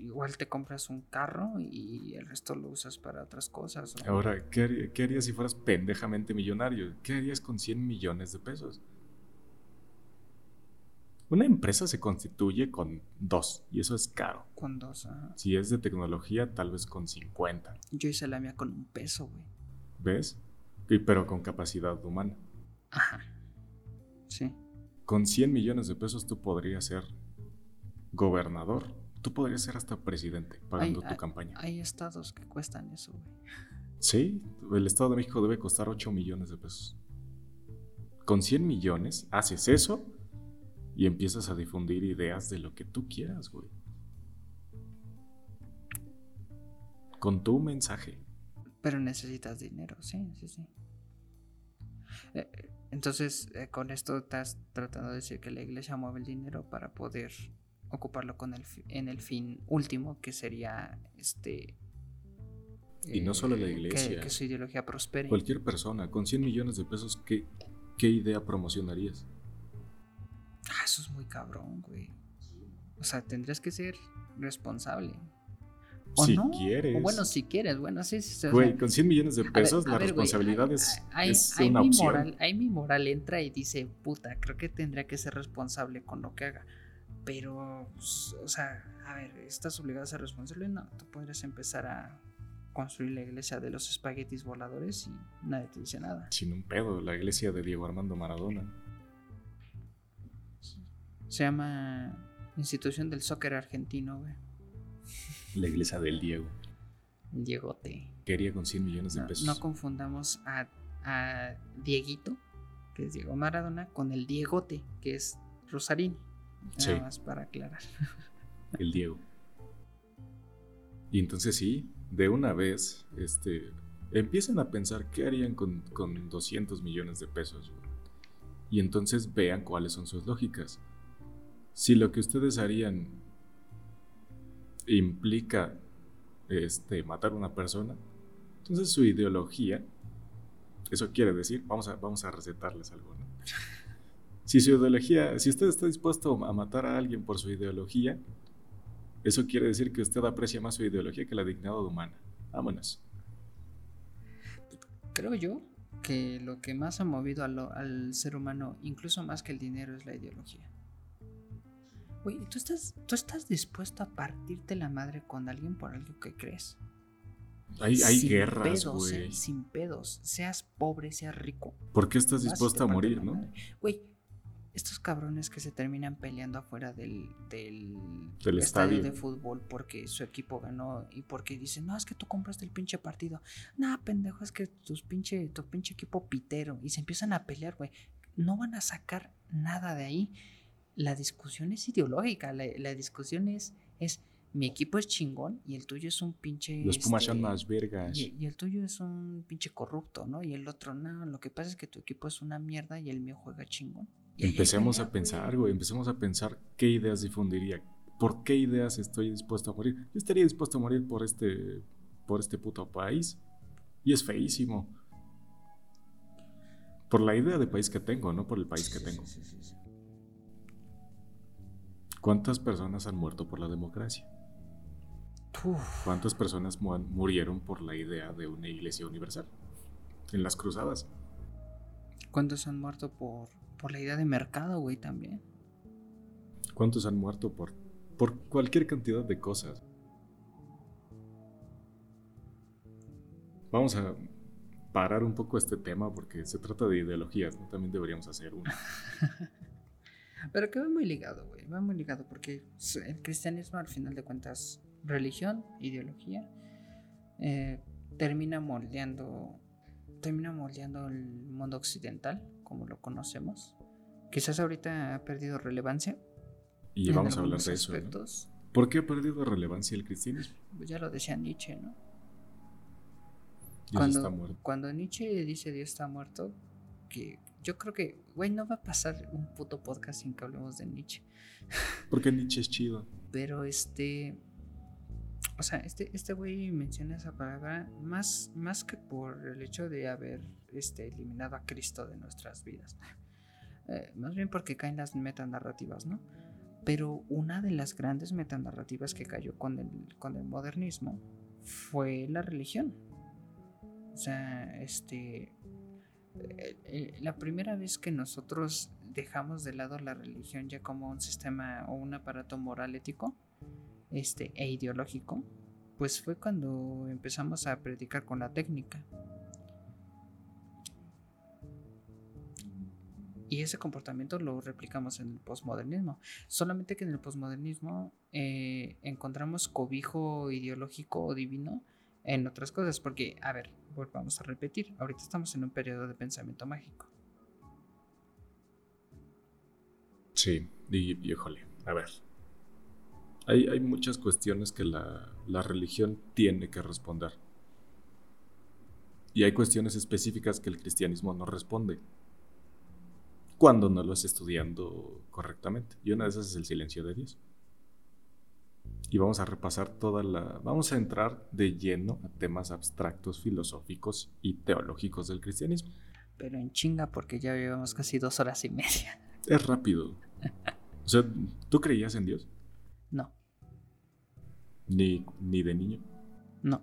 igual te compras un carro y el resto lo usas para otras cosas. Ahora, ¿qué, harías si fueras pendejamente millonario? ¿Qué harías con 100 millones de pesos? Una empresa se constituye con dos y eso es caro. Con dos, ajá. Si es de tecnología, tal vez con 50. Yo hice la mía con un peso, güey. ¿Ves? Y, pero con capacidad humana. Ajá. Sí. Con 100 millones de pesos tú podrías ser gobernador Tú podrías ser hasta presidente pagando tu campaña. Hay estados que cuestan eso, güey. Sí, el Estado de México debe costar 8 millones de pesos. Con 100 millones haces eso y empiezas a difundir ideas de lo que tú quieras, güey. Con tu mensaje. Pero necesitas dinero, sí, sí, sí. Eh, entonces, eh, con esto estás tratando de decir que la iglesia mueve el dinero para poder ocuparlo con el, en el fin último, que sería este... Y no solo la eh, iglesia. Que, su ideología prospere. Cualquier persona, con 100 millones de pesos, ¿qué, qué idea promocionarías? Ah, eso es muy cabrón, güey. O sea, tendrías que ser responsable. ¿O si quieres. O bueno, si quieres, bueno, sí, sí. Güey, con 100 millones de pesos, la responsabilidad es, una opción. Moral, ahí mi moral entra y dice, puta, creo que tendría que ser responsable con lo que haga. Pero, pues, o sea, a ver, ¿estás obligado a ser responsable? No, tú podrías empezar a construir la iglesia de los espaguetis voladores y nadie te dice nada. Sin un pedo, la iglesia de Diego Armando Maradona. Se llama Institución del Soccer Argentino, güey. La iglesia del Diego. Diegote. Quería con 100 millones de pesos. No, confundamos a, a Dieguito, que es Diego Maradona, con el Diegote, que es Rosarini. Nada más para aclarar. El Diego. Y entonces sí, de una vez, este, empiecen a pensar qué harían con, con 200 millones de pesos. Y entonces vean cuáles son sus lógicas. Si lo que ustedes harían implica este, matar a una persona, entonces su ideología Eso quiere decir, vamos a, vamos a recetarles algo, ¿no? Si su ideología, si usted está dispuesto a matar a alguien por su ideología, eso quiere decir que usted aprecia más su ideología que la dignidad humana. Vámonos. Creo yo que lo que más ha movido al ser humano, incluso más que el dinero, es la ideología. Oye, ¿tú estás, ¿tú estás dispuesto a partirte la madre con alguien por algo que crees? Hay, hay guerras, ¿eh? güey. sin pedos. Seas pobre, seas rico. ¿Por qué estás dispuesto a morir, no? Güey, estos cabrones que se terminan peleando afuera del, del, estadio. de fútbol porque su equipo ganó y porque dicen, no, es que tú compraste el pinche partido. No, pendejo, es que tus pinche, tu pinche equipo pitero. Y se empiezan a pelear, güey. No van a sacar nada de ahí. La discusión es ideológica. La, discusión es, es mi equipo es chingón y el tuyo es un pinche. Los Pumas son este, más vergas. Y, y, el tuyo es un pinche corrupto, ¿no? Y el otro, no. Lo que pasa es que tu equipo es una mierda y el mío juega chingón. Empecemos a pensar, güey, empecemos a pensar qué ideas difundiría, por qué ideas estoy dispuesto a morir. Yo estaría dispuesto a morir por este, por este puto país. Y es feísimo. Por la idea de país que tengo, no por el país que tengo. ¿Cuántas personas han muerto por la democracia? ¿Cuántas personas murieron por la idea de una iglesia universal? En las cruzadas. ¿Cuántos han muerto por por la idea de mercado, güey, también. ¿Cuántos han muerto por, por cualquier cantidad de cosas? Vamos a parar un poco este tema porque se trata de ideologías, ¿no? También deberíamos hacer una. [laughs] Pero que va muy ligado, güey, va muy ligado porque el cristianismo al final de cuentas, religión, ideología, eh, termina moldeando, termina moldeando el mundo occidental como lo conocemos. Quizás ahorita ha perdido relevancia. Y vamos a hablar de eso. ¿Por qué ha perdido relevancia el cristianismo? Pues ya lo decía Nietzsche, ¿no? Dios cuando, está muerto. Cuando Nietzsche dice Dios está muerto, que yo creo que, güey, no va a pasar un puto podcast sin que hablemos de Nietzsche. Porque Nietzsche es chido. Pero este, o sea, este, este güey menciona esa palabra más, más que por el hecho de haber este, eliminado a Cristo de nuestras vidas. Eh, más bien porque caen las metanarrativas, ¿no? Pero una de las grandes metanarrativas que cayó con el, con el modernismo fue la religión. O sea, este. Eh, eh, la primera vez que nosotros dejamos de lado la religión ya como un sistema o un aparato moral ético, este, e ideológico, pues fue cuando empezamos a predicar con la técnica. Y ese comportamiento lo replicamos en el posmodernismo. Solamente que en el posmodernismo eh, encontramos cobijo ideológico o divino en otras cosas. Porque, a ver, volvamos a repetir. Ahorita estamos en un periodo de pensamiento mágico. Sí, y, híjole, a ver, hay, muchas cuestiones que la, religión tiene que responder. Y hay cuestiones específicas que el cristianismo no responde cuando no lo estudiando correctamente. Y una de esas es el silencio de Dios. Y vamos a repasar toda la... Vamos a entrar de lleno a temas abstractos, filosóficos y teológicos del cristianismo. Pero en chinga porque ya llevamos casi dos horas y media. Es rápido. O sea, ¿tú creías en Dios? Ni, ni de niño. No.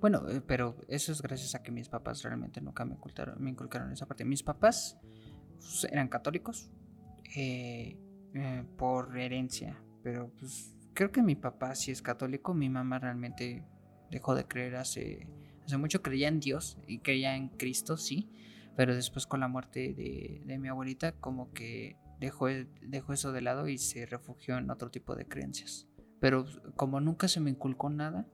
Bueno, eh, pero eso es gracias a que mis papás realmente nunca me, ocultaron, me inculcaron esa parte. Mis papás pues, eran católicos eh, eh, por herencia, pero pues creo que mi papá sí es católico, mi mamá realmente dejó de creer hace, hace mucho, creía en Dios y creía en Cristo, sí, pero después con la muerte de, de mi abuelita como que dejó, dejó eso de lado y se refugió en otro tipo de creencias. Pero como nunca se me inculcó nada,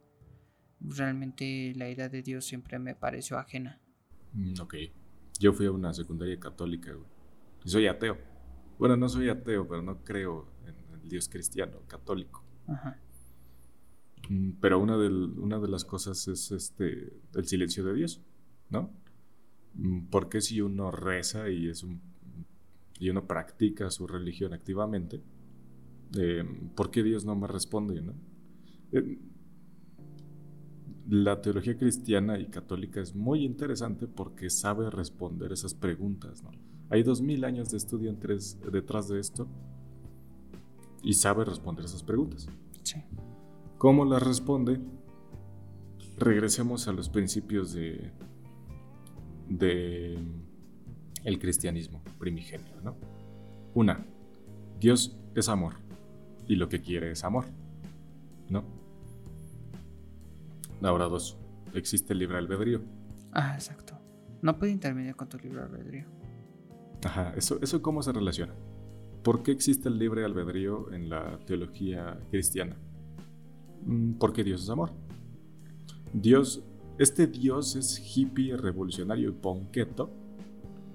realmente la idea de Dios siempre me pareció ajena. Mm, ok. Yo fui a una secundaria católica, Y soy ateo. Bueno, no soy ateo, pero no creo en el Dios cristiano, católico. Ajá. Mm, pero una de, una de las cosas es este el silencio de Dios, ¿no? Mm, porque si uno reza y es un y uno practica su religión activamente, ¿por qué Dios no me responde? ¿no? Eh, la teología cristiana y católica es muy interesante porque sabe responder esas preguntas. ¿no? Hay dos mil años de estudio detrás de esto y sabe responder esas preguntas. Sí. ¿Cómo las responde? Regresemos a los principios de, de el cristianismo primigenio, ¿no? Una, Dios es amor y lo que quiere es amor, ¿no? Ahora dos, existe el libre albedrío. Ah, exacto. No puede intervenir con tu libre albedrío. Ajá, ¿eso, eso cómo se relaciona? ¿Por qué existe el libre albedrío en la teología cristiana? Mm, porque Dios es amor. Dios, este Dios es hippie, revolucionario y ponqueto,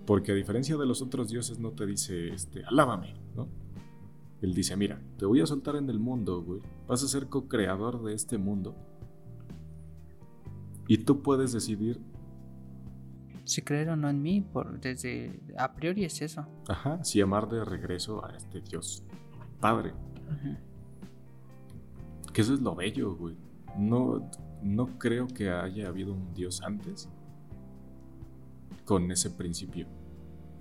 porque a diferencia de los otros dioses no te dice, este, alábame, ¿no? Él dice, mira, te voy a soltar en el mundo, güey. Vas a ser co-creador de este mundo y tú puedes decidir. Si creer o no en mí, por, desde a priori es eso. Ajá, si amar de regreso a este Dios Padre. Que eso es lo bello, güey. No, no creo que haya habido un Dios antes con ese principio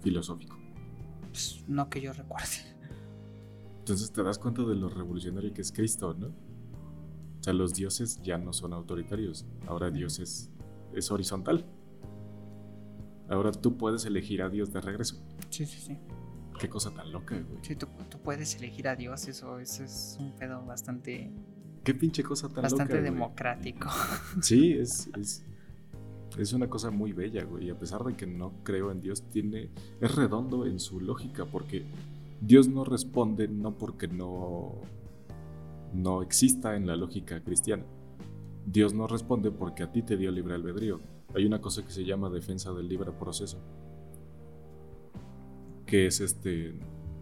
filosófico. Pues, no que yo recuerde. Entonces te das cuenta de lo revolucionario que es Cristo, ¿no? O sea, los dioses ya no son autoritarios. Ahora Dios es, es horizontal. Ahora tú puedes elegir a Dios de regreso. Sí, sí, sí. Qué cosa tan loca, güey. Sí, tú, puedes elegir a Dios, eso, eso es un pedo bastante. Qué pinche cosa tan bastante loca. Bastante democrático. [laughs] Sí, es, es, es, una cosa muy bella, güey. Y a pesar de que no creo en Dios, tiene, es redondo en su lógica, porque Dios no responde no porque no no exista en la lógica cristiana. Dios no responde porque a ti te dio libre albedrío. Hay una cosa que se llama defensa del libre proceso, que es este,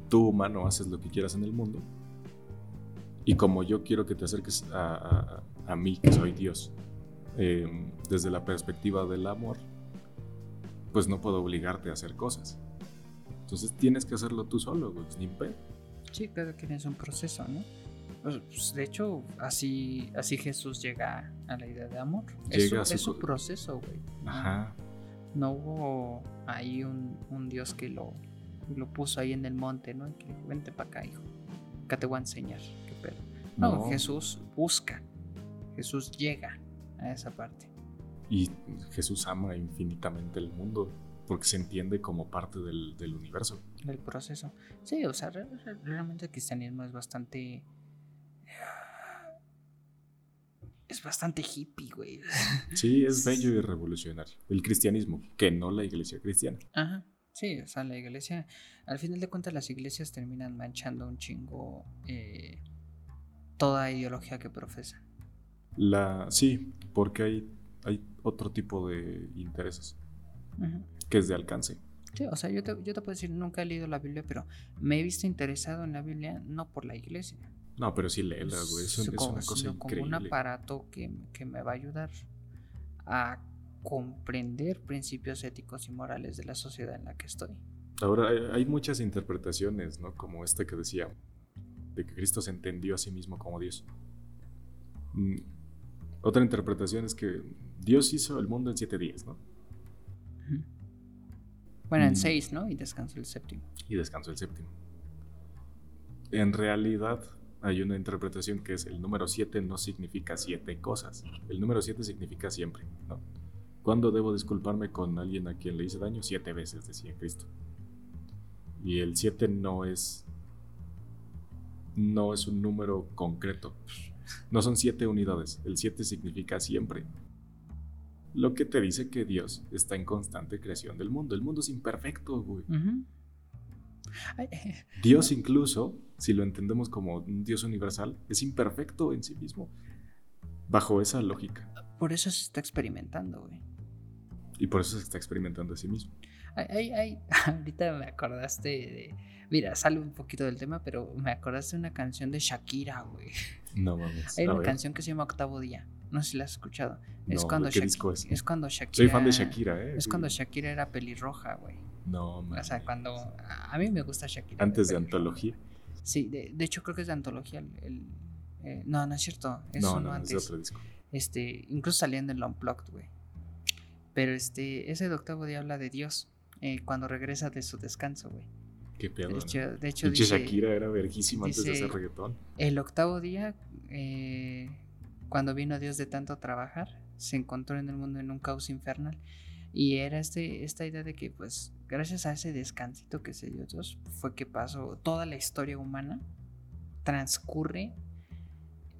tú humano haces lo que quieras en el mundo, y como yo quiero que te acerques a, mí, que soy Dios, em, desde la perspectiva del amor, pues no puedo obligarte a hacer cosas. Entonces tienes que hacerlo tú solo, güey, sin Sí, pero que es un proceso, ¿no? Pues, pues, de hecho, así, así Jesús llega a la idea de amor. Llega es, su, proceso, güey. Ajá. No hubo ahí un, Dios que lo, lo puso ahí en el monte, ¿no? que vente para acá, hijo. Acá te voy a enseñar. Qué pedo. No, Jesús busca. Jesús llega a esa parte. Y Jesús ama infinitamente el mundo porque se entiende como parte del, del universo. Del proceso. Sí, o sea, realmente el cristianismo es bastante es bastante hippie, güey. [laughs] Sí, es bello y revolucionario. El cristianismo, que no la iglesia cristiana. Ajá. Sí, o sea, la iglesia, al final de cuentas las iglesias terminan manchando un chingo eh, toda ideología que profesan. La, sí, porque hay, hay otro tipo de intereses que es de alcance. Sí, o sea, yo te, yo te puedo decir, nunca he leído la Biblia, pero me he visto interesado en la Biblia no por la iglesia, no, pero sí léela, güey. Es, es una cosa increíble. Como un aparato que, que, me va a ayudar a comprender principios éticos y morales de la sociedad en la que estoy. Ahora, hay, muchas interpretaciones, ¿no? Como esta que decía, de que Cristo se entendió a sí mismo como Dios. Mm, otra interpretación es que Dios hizo el mundo en siete días, ¿no? Bueno, en mm. seis, ¿no? Y descansó el séptimo. Y descansó el séptimo. En realidad, hay una interpretación que es el número 7 no significa siete cosas. El número 7 significa siempre, ¿no? ¿Cuándo debo disculparme con alguien a quien le hice daño? Siete veces, decía Cristo. Y el 7 no es. No es un número concreto. No son siete unidades. El 7 significa siempre. Lo que te dice que Dios está en constante creación del mundo. El mundo es imperfecto, güey. Dios incluso, si lo entendemos como un Dios universal, es imperfecto en sí mismo, bajo esa lógica. Por eso se está experimentando, güey. Y por eso se está experimentando a sí mismo. Ay, ay, [laughs] ahorita me acordaste de... Mira, sale un poquito del tema, pero me acordaste de una canción de Shakira, güey. No mames. Hay una canción que se llama Octavo Día. No sé si la has escuchado. es cuando ¿qué disco es? es cuando Shakira. Soy fan de Shakira, ¿eh? Es cuando Shakira era pelirroja, güey. No, man. O sea, cuando. A mí me gusta Shakira. Antes de antología. Sí, de, hecho creo que es de antología. El, eh, no, no es cierto. Es no, no, antes. es otro disco. Este, incluso saliendo en el Unplugged, güey. Pero este, ese de octavo día habla de Dios eh, cuando regresa de su descanso, güey. Qué pedo. De ¿no? hecho, de hecho dice, Shakira era verguísima antes de hacer reggaetón. el octavo día, eh, cuando vino Dios de tanto trabajar, se encontró en el mundo en un caos infernal. Y era este, esta idea de que, pues, gracias a ese descansito que se dio Dios, fue que pasó toda la historia humana, transcurre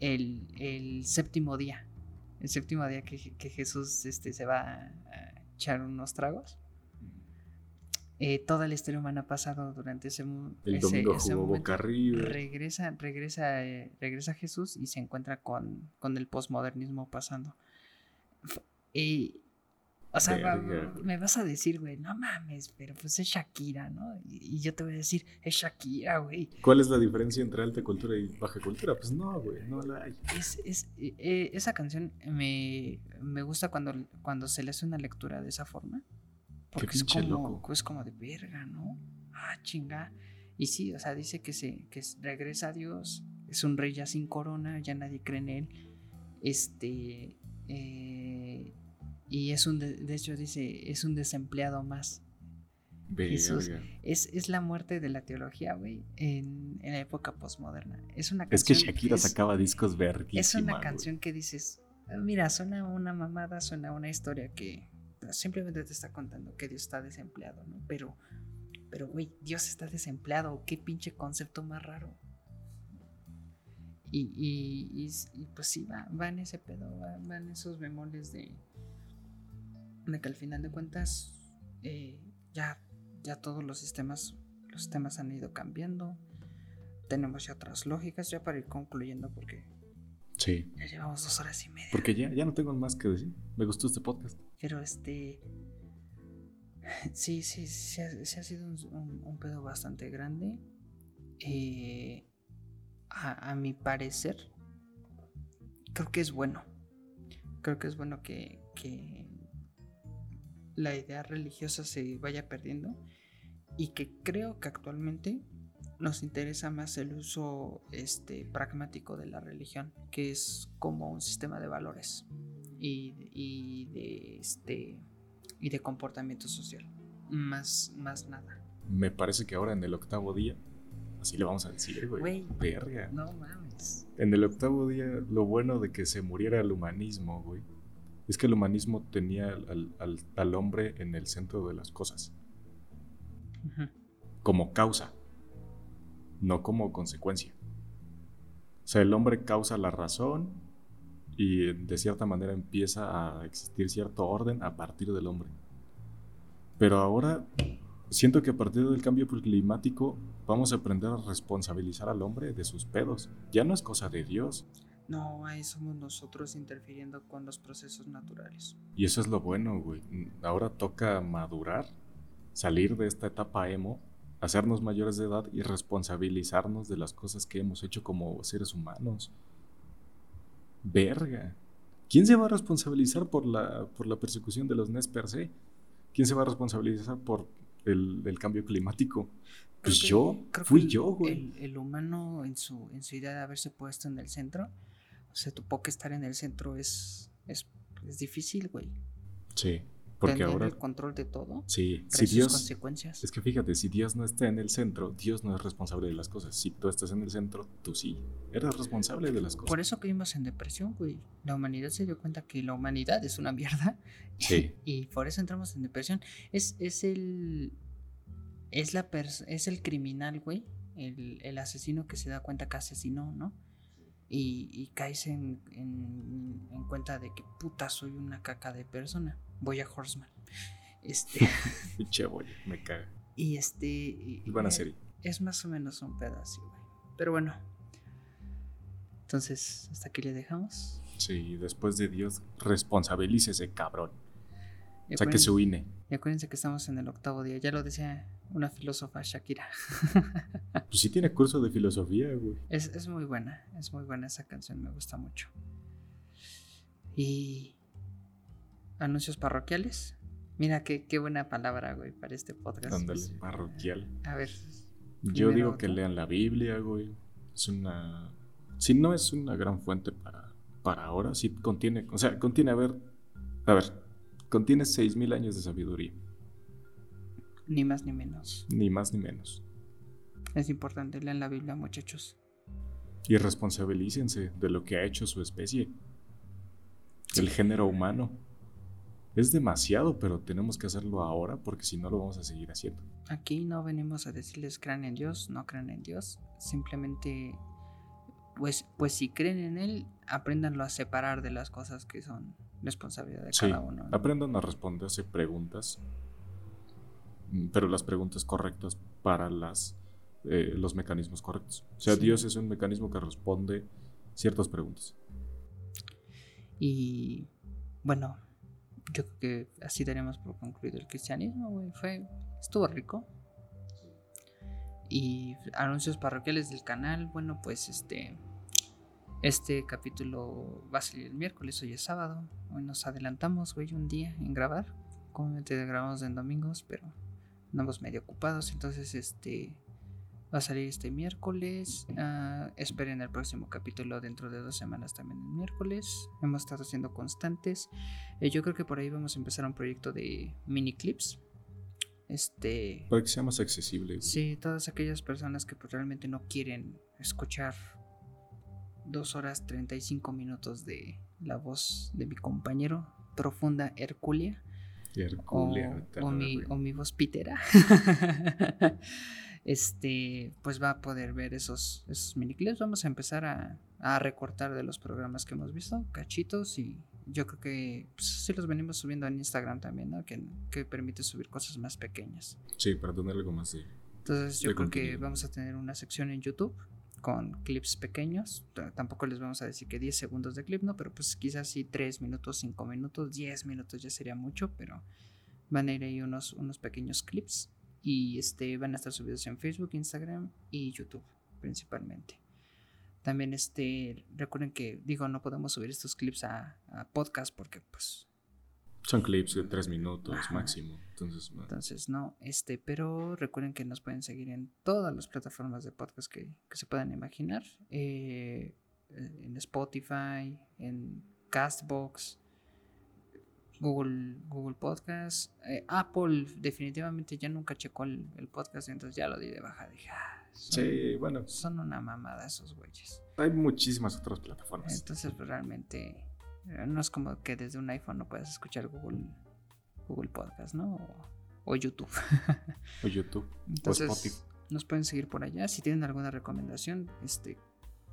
el, el séptimo día. El séptimo día que, Jesús este, se va a, a echar unos tragos. Eh, toda la historia humana ha pasado durante ese, El ese- domingo ese jugó momento boca arriba. regresa, regresa, eh, regresa Jesús y se encuentra con, con el posmodernismo pasando. Y, o sea, Verga, me vas a decir, güey, no mames, pero pues es Shakira, ¿no? Y, y yo te voy a decir, es Shakira, güey. ¿Cuál es la diferencia entre alta cultura y baja cultura? Pues no, güey, no la hay. Es, es- eh, esa canción me, me gusta cuando, cuando se le hace una lectura de esa forma. Porque es como, loco. es como de verga, ¿no? Ah, chinga. Y sí, o sea, dice que se que regresa a Dios, es un rey ya sin corona, ya nadie cree en él. Este. eh, y es un. de, de hecho, dice, es un desempleado más. Jesús. Verga. Es, es la muerte de la teología, güey, en, en la época postmoderna. Es una Es que canción Shakira es- sacaba discos verguísima. es una canción que dices, "Ah, mira, suena una mamada, suena una historia que simplemente te está contando que Dios está desempleado, ¿no? Pero, pero, güey, Dios está desempleado, qué pinche concepto más raro. Y, y, y y, pues sí, va, va en ese pedo, va, va en esos bemoles de, de que al final de cuentas eh, ya, ya todos los sistemas, los sistemas han ido cambiando. Tenemos ya otras lógicas, ya para ir concluyendo, porque Sí. ya llevamos dos horas y media. Porque ya, ya no tengo más que decir. Me gustó este podcast. Pero este. [laughs] Sí, sí, sí, ha, ha sido un pedo bastante grande. Eh, a, a mi parecer, creo que es bueno. Creo que es bueno que, que la idea religiosa se vaya perdiendo. Y que creo que actualmente nos interesa más el uso este, pragmático de la religión, que es como un sistema de valores y, y de este y de comportamiento social. Más, más nada. Me parece que ahora en el octavo día, así le vamos a decir, güey. Verga. No mames. En el octavo día, lo bueno de que se muriera el humanismo, güey, es que el humanismo tenía al, al- al hombre en el centro de las cosas, como causa, no como consecuencia. O sea, el hombre causa la razón y de cierta manera empieza a existir cierto orden a partir del hombre. Pero ahora siento que a partir del cambio climático vamos a aprender a responsabilizar al hombre de sus pedos. Ya no es cosa de Dios. No, ahí somos nosotros interfiriendo con los procesos naturales. Y eso es lo bueno, güey. Ahora toca madurar, salir de esta etapa emo, hacernos mayores de edad y responsabilizarnos de las cosas que hemos hecho como seres humanos. Verga. ¿Quién se va a responsabilizar por la, por la persecución de los NES per se? ¿Quién se va a responsabilizar por el, el cambio climático? Pues que- yo, fui el- yo, güey. El, el humano en su, en su idea de haberse puesto en el centro, o sea, tuvo que estar en el centro es, es, es difícil, güey. Sí, porque Tener ahora... el control de todo Sí, si Dios... consecuencias. Es que fíjate, si Dios no está en el centro, Dios no es responsable de las cosas. Si tú estás en el centro, tú sí. Eres responsable de las cosas. Por eso caímos en depresión, güey. La humanidad se dio cuenta que la humanidad es una mierda. Sí. [laughs] Y por eso entramos en depresión. Es, es el. Es la es el criminal, güey. El, el asesino que se da cuenta que asesinó, ¿no? Y, y caes en, en, en cuenta de que puta soy una caca de persona. Voy a Horseman. Este. [laughs] [laughs] Pinche boya, me caga. y este. y- buena eh, serie. Es más o menos un pedazo, güey. Pero bueno. Entonces, hasta aquí le dejamos. Sí, después de Dios, responsabilícese, cabrón. Y Saque su acuérdense- INE. y acuérdense que estamos en el octavo día. Ya lo decía una filósofa, Shakira. [laughs] Pues sí tiene curso de filosofía, güey. Es, es muy buena, es muy buena esa canción, me gusta mucho. Y anuncios parroquiales. Mira qué, qué buena palabra, güey, para este podcast. Ándale, parroquial. a ver, Yo digo que lean la Biblia, güey. Es una... Si no es una gran fuente para para ahora sí contiene, o sea, contiene, a ver, a ver, contiene 6.000 años de sabiduría. Ni más ni menos. Ni más ni menos. Es importante, leer la Biblia, muchachos. Y responsabilícense de lo que ha hecho su especie. El género humano. Es demasiado, pero tenemos que hacerlo ahora porque si no lo vamos a seguir haciendo. Aquí no venimos a decirles crean en Dios, no crean en Dios. Simplemente, pues, pues si creen en Él, apréndanlo a separar de las cosas que son responsabilidad de cada uno. Aprendan a responderse preguntas, mm, pero las preguntas correctas para las, eh, los mecanismos correctos. O sea, Dios es un mecanismo que responde ciertas preguntas. Y bueno, yo creo que así daremos por concluido el cristianismo, güey. Fue, estuvo rico. Y anuncios parroquiales del canal, bueno, pues este, este capítulo va a salir el miércoles, hoy es sábado. Hoy nos adelantamos, güey, un día en grabar. Comúnmente grabamos en domingos, pero andamos medio ocupados, entonces este Va a salir este miércoles. Ah, esperen el próximo capítulo dentro de dos semanas también el miércoles. Hemos estado siendo constantes. Eh, yo creo que por ahí vamos a empezar un proyecto de mini clips. Este. Para que sea más accesible. Sí, todas aquellas personas que pues, realmente no quieren escuchar dos horas 35 minutos de la voz de mi compañero, profunda Herculia. Herculia. O, mi, o mi voz pitera. [laughs] este, pues va a poder ver esos, esos miniclips. Vamos a empezar a, a, recortar de los programas que hemos visto, cachitos, y yo creo que pues, sí los venimos subiendo en Instagram también, ¿no? Que, que, permite subir cosas más pequeñas. Sí, para tener algo más de. Entonces, yo creo que vamos a tener una sección en YouTube con clips pequeños. Tampoco les vamos a decir que 10 segundos de clip, ¿no? Pero pues quizás sí 3 minutos, 5 minutos, 10 minutos ya sería mucho, pero van a ir ahí unos, unos pequeños clips y este, van a estar subidos en Facebook, Instagram y YouTube principalmente. También este, recuerden que digo, no podemos subir estos clips a, podcast porque pues... Son clips de tres minutos máximo. Entonces, Entonces, no, este, pero recuerden que nos pueden seguir en todas las plataformas de podcast que, se puedan imaginar. Eh, en Spotify, en Castbox, Google, Google Podcast. Eh, Apple definitivamente ya nunca checó el, podcast, entonces ya lo di de baja. Dije, ah, sí, bueno. Son una mamada esos güeyes. Hay muchísimas otras plataformas. Entonces, pues, realmente eh, no es como que desde un iPhone no puedas escuchar Google, Google Podcast, ¿no? O, [laughs] YouTube. o YouTube. Entonces, o Spotify. Nos pueden seguir por allá. Si tienen alguna recomendación, este,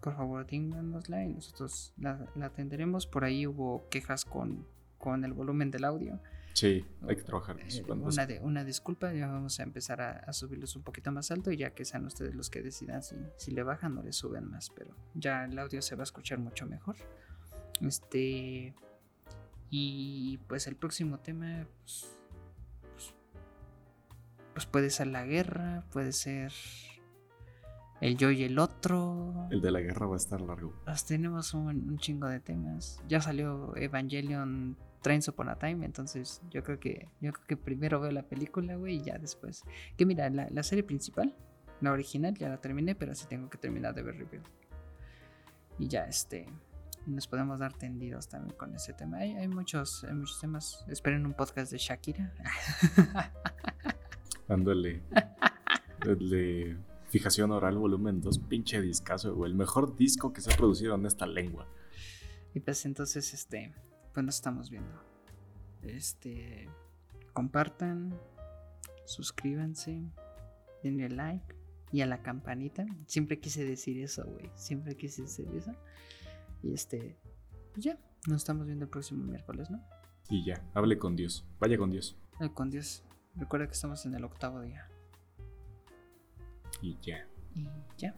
por favor, díganosla y nosotros la, la atenderemos. Por ahí hubo quejas con con el volumen del audio. Sí, hay que trabajar. Eh, una, de, una disculpa, ya vamos a empezar a, subirlos un poquito más alto y ya que sean ustedes los que decidan si, si le bajan o le suben más, pero ya el audio se va a escuchar mucho mejor. Este. Y pues el próximo tema, pues, pues, pues puede ser la guerra, puede ser el yo y el otro. El de la guerra va a estar largo. Pues tenemos un, un chingo de temas. Ya salió Evangelion Trains Upon a Time, entonces yo creo que yo creo que primero veo la película, güey, y ya después. Que mira, la, serie principal, la original, ya la terminé, pero sí tengo que terminar de ver Rebuild. Y ya este nos podemos dar tendidos también con ese tema. Hay, muchos, hay muchos temas. Esperen un podcast de Shakira. [laughs] Ándale. de fijación oral volumen 2, pinche discazo, güey. El mejor disco que se ha producido en esta lengua. Y pues entonces, este, pues nos estamos viendo. Este, compartan, suscríbanse, denle like y a la campanita. Siempre quise decir eso, güey. Siempre quise decir eso. Y este, pues ya, nos estamos viendo el próximo miércoles, ¿no? Y ya, hable con Dios. Vaya con Dios. Hable con Dios. Recuerda que estamos en el octavo día. Y ya. Y ya.